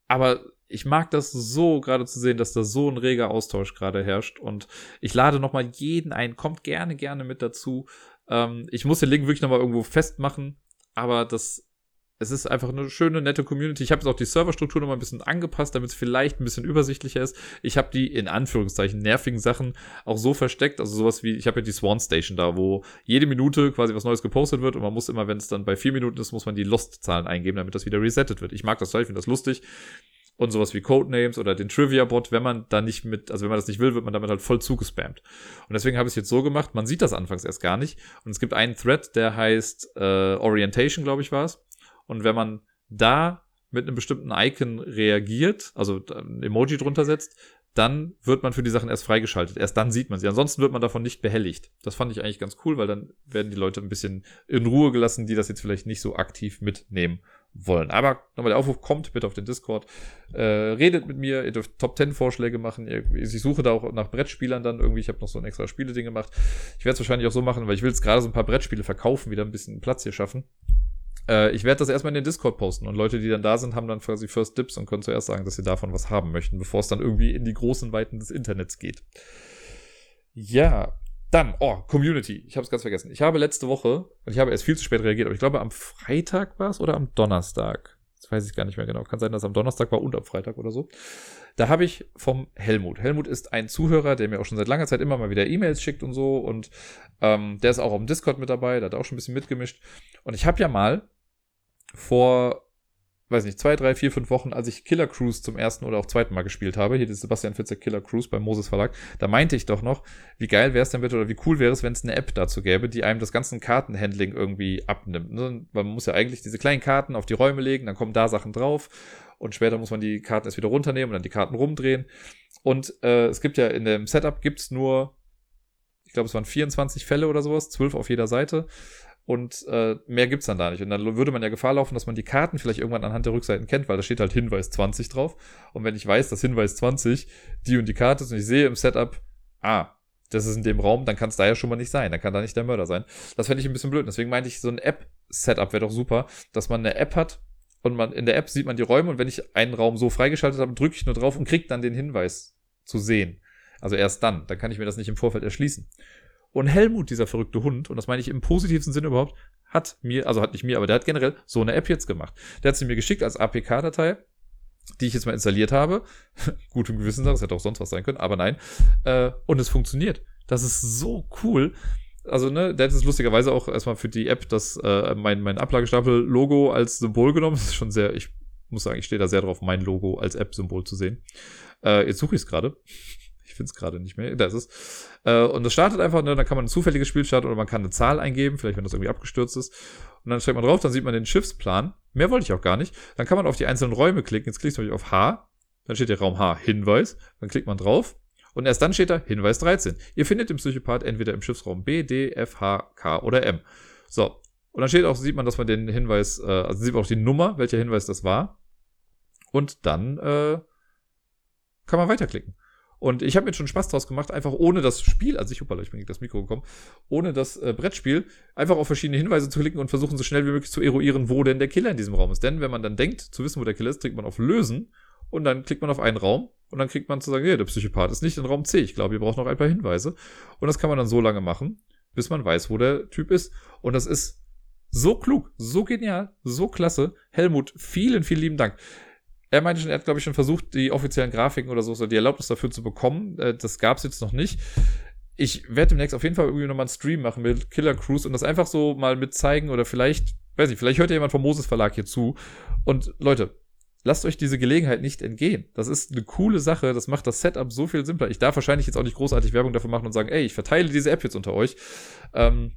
aber ich mag das so gerade zu sehen, dass da so ein reger Austausch gerade herrscht. Und ich lade nochmal jeden ein. Kommt gerne, gerne mit dazu. Ähm, ich muss den Link wirklich nochmal irgendwo festmachen aber das es ist einfach eine schöne, nette Community. Ich habe jetzt auch die Serverstruktur noch mal ein bisschen angepasst, damit es vielleicht ein bisschen übersichtlicher ist. Ich habe die in Anführungszeichen nervigen Sachen auch so versteckt, also sowas wie, ich habe ja die Swan Station da, wo jede Minute quasi was Neues gepostet wird und man muss immer, wenn es dann bei vier Minuten ist, muss man die Lost-Zahlen eingeben, damit das wieder resettet wird. Ich mag das, ich finde das lustig. Und sowas wie Codenames oder den Trivia-Bot, wenn man da nicht mit, also wenn man das nicht will, wird man damit halt voll zugespammt. Und deswegen habe ich es jetzt so gemacht, man sieht das anfangs erst gar nicht. Und es gibt einen Thread, der heißt äh, Orientation, glaube ich, war es. Und wenn man da mit einem bestimmten Icon reagiert, also ein Emoji drunter setzt, dann wird man für die Sachen erst freigeschaltet. Erst dann sieht man sie. Ansonsten wird man davon nicht behelligt. Das fand ich eigentlich ganz cool, weil dann werden die Leute ein bisschen in Ruhe gelassen, die das jetzt vielleicht nicht so aktiv mitnehmen wollen. Aber nochmal der Aufruf, kommt bitte auf den Discord, äh, redet mit mir, ihr dürft Top 10 Vorschläge machen. Ich suche da auch nach Brettspielern dann irgendwie. Ich habe noch so ein extra Spiele-Ding gemacht. Ich werde es wahrscheinlich auch so machen, weil ich will jetzt gerade so ein paar Brettspiele verkaufen, wieder ein bisschen Platz hier schaffen. Äh, ich werde das erstmal in den Discord posten und Leute, die dann da sind, haben dann quasi First Dips und können zuerst sagen, dass sie davon was haben möchten, bevor es dann irgendwie in die großen Weiten des Internets geht. Ja, dann, oh, Community. Ich habe es ganz vergessen. Ich habe letzte Woche, und ich habe erst viel zu spät reagiert, aber ich glaube am Freitag war es oder am Donnerstag. Das weiß ich gar nicht mehr genau. Kann sein, dass es am Donnerstag war und am Freitag oder so. Da habe ich vom Helmut. Helmut ist ein Zuhörer, der mir auch schon seit langer Zeit immer mal wieder E-Mails schickt und so. Und ähm, der ist auch am Discord mit dabei, der hat auch schon ein bisschen mitgemischt. Und ich habe ja mal vor, weiß nicht, zwei, drei, vier, fünf Wochen, als ich Killer Cruise zum ersten oder auch zweiten Mal gespielt habe, hier die Sebastian Fitzek Killer Cruise beim Moses Verlag, da meinte ich doch noch, wie geil wäre es denn bitte oder wie cool wäre es, wenn es eine App dazu gäbe, die einem das ganze Kartenhandling irgendwie abnimmt. Ne? Man muss ja eigentlich diese kleinen Karten auf die Räume legen, dann kommen da Sachen drauf und später muss man die Karten erst wieder runternehmen und dann die Karten rumdrehen. Und äh, es gibt ja in dem Setup gibt's nur, ich glaube, es waren 24 Fälle oder sowas, 12 auf jeder Seite und äh, mehr gibt's dann da nicht. Und dann würde man ja Gefahr laufen, dass man die Karten vielleicht irgendwann anhand der Rückseiten kennt, weil da steht halt Hinweis 20 drauf. Und wenn ich weiß, dass Hinweis 20 die und die Karte ist und ich sehe im Setup, ah, das ist in dem Raum, dann kann es da ja schon mal nicht sein. Dann kann da nicht der Mörder sein. Das fände ich ein bisschen blöd. Deswegen meinte ich, so ein App-Setup wäre doch super, dass man eine App hat und man in der App sieht man die Räume und wenn ich einen Raum so freigeschaltet habe, drücke ich nur drauf und kriege dann den Hinweis zu sehen. Also erst dann. Dann kann ich mir das nicht im Vorfeld erschließen. Und Helmut, dieser verrückte Hund, und das meine ich im positivsten Sinne überhaupt, hat mir, also hat nicht mir, aber der hat generell so eine App jetzt gemacht. Der hat sie mir geschickt als APK-Datei, die ich jetzt mal installiert habe. Gut im Gewissen, das hätte auch sonst was sein können, aber nein. Äh, und es funktioniert. Das ist so cool. Also, ne, der hat es lustigerweise auch erstmal für die App das, äh, mein, mein Ablagestapel-Logo als Symbol genommen. Das ist schon sehr, ich muss sagen, ich stehe da sehr drauf, mein Logo als App-Symbol zu sehen. Äh, jetzt suche ich es gerade finde es gerade nicht mehr. Da ist es. Äh, und das startet einfach, ne, dann kann man ein zufälliges Spiel starten oder man kann eine Zahl eingeben, vielleicht wenn das irgendwie abgestürzt ist. Und dann steigt man drauf, dann sieht man den Schiffsplan. Mehr wollte ich auch gar nicht. Dann kann man auf die einzelnen Räume klicken. Jetzt klickst du auf H. Dann steht der Raum H Hinweis. Dann klickt man drauf. Und erst dann steht da Hinweis 13. Ihr findet den Psychopath entweder im Schiffsraum B, D, F, H, K oder M. So. Und dann steht auch, sieht man, dass man den Hinweis, äh, also sieht man auch die Nummer, welcher Hinweis das war. Und dann äh, kann man weiterklicken. Und ich habe mir schon Spaß draus gemacht, einfach ohne das Spiel, also ich, hoppala, ich bin gegen das Mikro gekommen, ohne das äh, Brettspiel, einfach auf verschiedene Hinweise zu klicken und versuchen so schnell wie möglich zu eruieren, wo denn der Killer in diesem Raum ist. Denn wenn man dann denkt, zu wissen, wo der Killer ist, klickt man auf Lösen und dann klickt man auf einen Raum und dann kriegt man zu sagen, ja, der Psychopath ist nicht in Raum C. Ich glaube, ihr braucht noch ein paar Hinweise. Und das kann man dann so lange machen, bis man weiß, wo der Typ ist. Und das ist so klug, so genial, so klasse. Helmut, vielen, vielen lieben Dank. Er meinte schon, er hat, glaube ich, schon versucht, die offiziellen Grafiken oder so, die Erlaubnis dafür zu bekommen. Äh, das gab es jetzt noch nicht. Ich werde demnächst auf jeden Fall irgendwie nochmal einen Stream machen mit Killer Cruise und das einfach so mal mit zeigen oder vielleicht, weiß ich, vielleicht hört ja jemand vom Moses Verlag hier zu. Und Leute, lasst euch diese Gelegenheit nicht entgehen. Das ist eine coole Sache, das macht das Setup so viel simpler. Ich darf wahrscheinlich jetzt auch nicht großartig Werbung dafür machen und sagen, ey, ich verteile diese App jetzt unter euch. Ähm,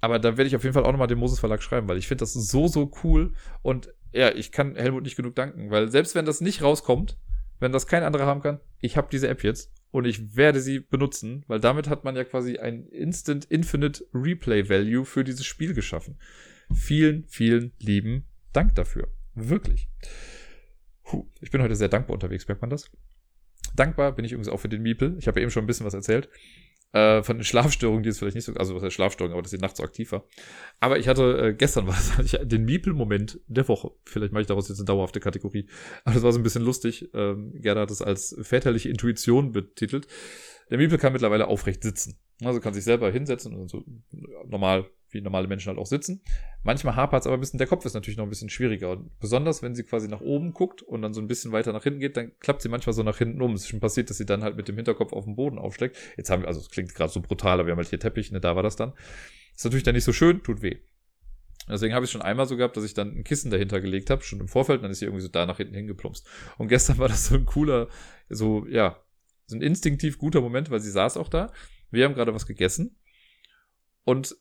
aber da werde ich auf jeden Fall auch nochmal dem Moses Verlag schreiben, weil ich finde das so, so cool. Und ja, ich kann Helmut nicht genug danken, weil selbst wenn das nicht rauskommt, wenn das kein anderer haben kann, ich habe diese App jetzt und ich werde sie benutzen, weil damit hat man ja quasi ein Instant Infinite Replay Value für dieses Spiel geschaffen. Vielen, vielen lieben Dank dafür. Wirklich. Puh, ich bin heute sehr dankbar unterwegs, merkt man das? Dankbar bin ich übrigens auch für den Miepel. Ich habe ja eben schon ein bisschen was erzählt. Äh, von den Schlafstörungen, die ist vielleicht nicht so, also was heißt Schlafstörungen, aber dass sie nachts so aktiv war. Aber ich hatte, äh, gestern war das, hatte ich den Miepel-Moment der Woche. Vielleicht mache ich daraus jetzt eine dauerhafte Kategorie. Aber das war so ein bisschen lustig. Ähm, Gerda hat es als väterliche Intuition betitelt. Der Miepel kann mittlerweile aufrecht sitzen. Also kann sich selber hinsetzen und so normal, wie normale Menschen halt auch sitzen. Manchmal hapert es aber ein bisschen, der Kopf ist natürlich noch ein bisschen schwieriger. Und besonders, wenn sie quasi nach oben guckt und dann so ein bisschen weiter nach hinten geht, dann klappt sie manchmal so nach hinten um. Es ist schon passiert, dass sie dann halt mit dem Hinterkopf auf den Boden aufschlägt. Jetzt haben wir, also es klingt gerade so brutal, aber wir haben halt hier Teppich, ne, da war das dann. Ist natürlich dann nicht so schön, tut weh. Deswegen habe ich schon einmal so gehabt, dass ich dann ein Kissen dahinter gelegt habe, schon im Vorfeld, dann ist sie irgendwie so da nach hinten hingeplumpst. Und gestern war das so ein cooler, so, ja, so ein instinktiv guter Moment, weil sie saß auch da. Wir haben gerade was gegessen. Und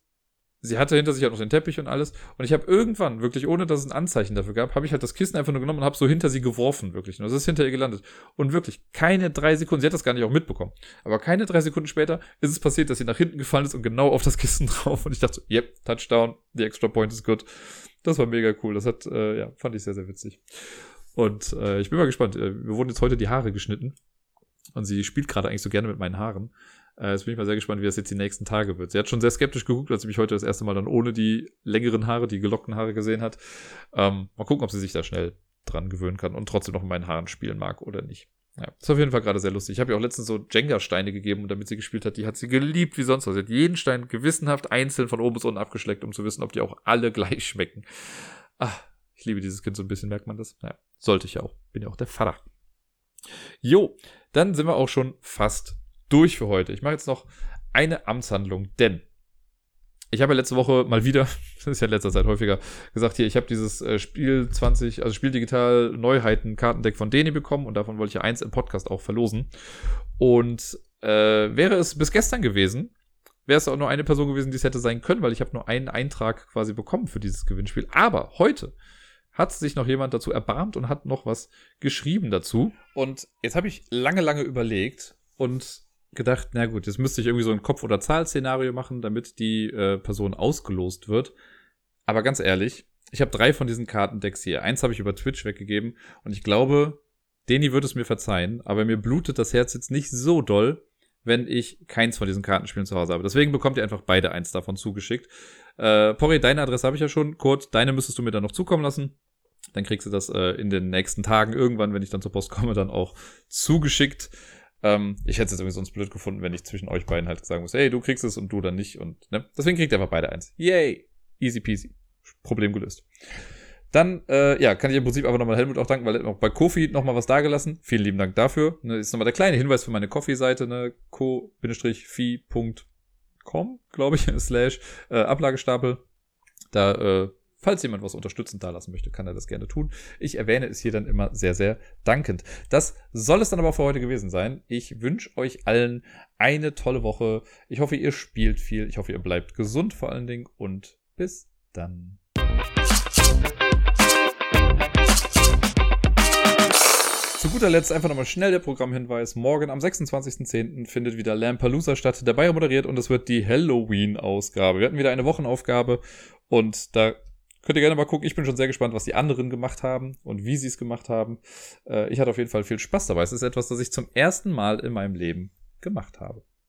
sie hatte hinter sich halt noch den Teppich und alles. Und ich habe irgendwann, wirklich ohne dass es ein Anzeichen dafür gab, habe ich halt das Kissen einfach nur genommen und habe so hinter sie geworfen, wirklich. Und das ist hinter ihr gelandet. Und wirklich, keine drei Sekunden, sie hat das gar nicht auch mitbekommen. Aber keine drei Sekunden später ist es passiert, dass sie nach hinten gefallen ist und genau auf das Kissen drauf. Und ich dachte so, yep, Touchdown, the extra point is good. Das war mega cool. Das hat, äh, ja, fand ich sehr, sehr witzig. Und äh, ich bin mal gespannt. Äh, wir wurden jetzt heute die Haare geschnitten. Und sie spielt gerade eigentlich so gerne mit meinen Haaren. Äh, jetzt bin ich mal sehr gespannt, wie das jetzt die nächsten Tage wird. Sie hat schon sehr skeptisch geguckt, als sie mich heute das erste Mal dann ohne die längeren Haare, die gelockten Haare gesehen hat. Ähm, mal gucken, ob sie sich da schnell dran gewöhnen kann und trotzdem noch mit meinen Haaren spielen mag oder nicht. Ja, ist auf jeden Fall gerade sehr lustig. Ich habe ihr auch letztens so Jenga-Steine gegeben, damit sie gespielt hat. Die hat sie geliebt wie sonst was. Sie hat jeden Stein gewissenhaft einzeln von oben bis unten abgeschleckt, um zu wissen, ob die auch alle gleich schmecken. Ah, ich liebe dieses Kind so ein bisschen, merkt man das? Ja, sollte ich auch. Bin ja auch der Vater. Jo, dann sind wir auch schon fast durch für heute. Ich mache jetzt noch eine Amtshandlung, denn ich habe ja letzte Woche mal wieder, das ist ja in letzter Zeit häufiger, gesagt, hier, ich habe dieses äh, Spiel 20, also Spiel Digital Neuheiten Kartendeck von Deni bekommen und davon wollte ich ja eins im Podcast auch verlosen. Und äh, wäre es bis gestern gewesen, wäre es auch nur eine Person gewesen, die es hätte sein können, weil ich habe nur einen Eintrag quasi bekommen für dieses Gewinnspiel. Aber heute hat sich noch jemand dazu erbarmt und hat noch was geschrieben dazu. Und jetzt habe ich lange, lange überlegt und gedacht, na gut, jetzt müsste ich irgendwie so ein Kopf- oder Zahl-Szenario machen, damit die äh, Person ausgelost wird. Aber ganz ehrlich, ich habe drei von diesen Kartendecks hier. Eins habe ich über Twitch weggegeben und ich glaube, Deni wird es mir verzeihen, aber mir blutet das Herz jetzt nicht so doll, wenn ich keins von diesen Kartenspielen zu Hause habe. Deswegen bekommt ihr einfach beide eins davon zugeschickt. Äh, Porri, deine Adresse habe ich ja schon. Kurt, deine müsstest du mir dann noch zukommen lassen. Dann kriegst du das äh, in den nächsten Tagen irgendwann, wenn ich dann zur Post komme, dann auch zugeschickt. Ähm, ich hätte es jetzt irgendwie sonst blöd gefunden, wenn ich zwischen euch beiden halt sagen muss, hey, du kriegst es und du dann nicht. Und ne? deswegen kriegt ihr einfach beide eins. Yay! Easy peasy. Problem gelöst. Dann, äh, ja, kann ich im Prinzip einfach nochmal Helmut auch danken, weil er auch bei Kofi nochmal was dagelassen. Vielen lieben Dank dafür. Ne, ist nochmal der kleine Hinweis für meine Kofi-Seite, ne, co-fi.com, glaube ich, slash äh, Ablagestapel. Da, äh, falls jemand was unterstützend dalassen möchte, kann er das gerne tun. Ich erwähne es hier dann immer sehr, sehr dankend. Das soll es dann aber für heute gewesen sein. Ich wünsche euch allen eine tolle Woche. Ich hoffe, ihr spielt viel. Ich hoffe, ihr bleibt gesund vor allen Dingen und bis dann. Zu guter Letzt einfach nochmal schnell der Programmhinweis. Morgen am 26.10. findet wieder Lampalooza statt. Dabei moderiert und es wird die Halloween-Ausgabe. Wir hatten wieder eine Wochenaufgabe und da könnt ihr gerne mal gucken. Ich bin schon sehr gespannt, was die anderen gemacht haben und wie sie es gemacht haben. Äh, ich hatte auf jeden Fall viel Spaß dabei. Es ist etwas, das ich zum ersten Mal in meinem Leben gemacht habe.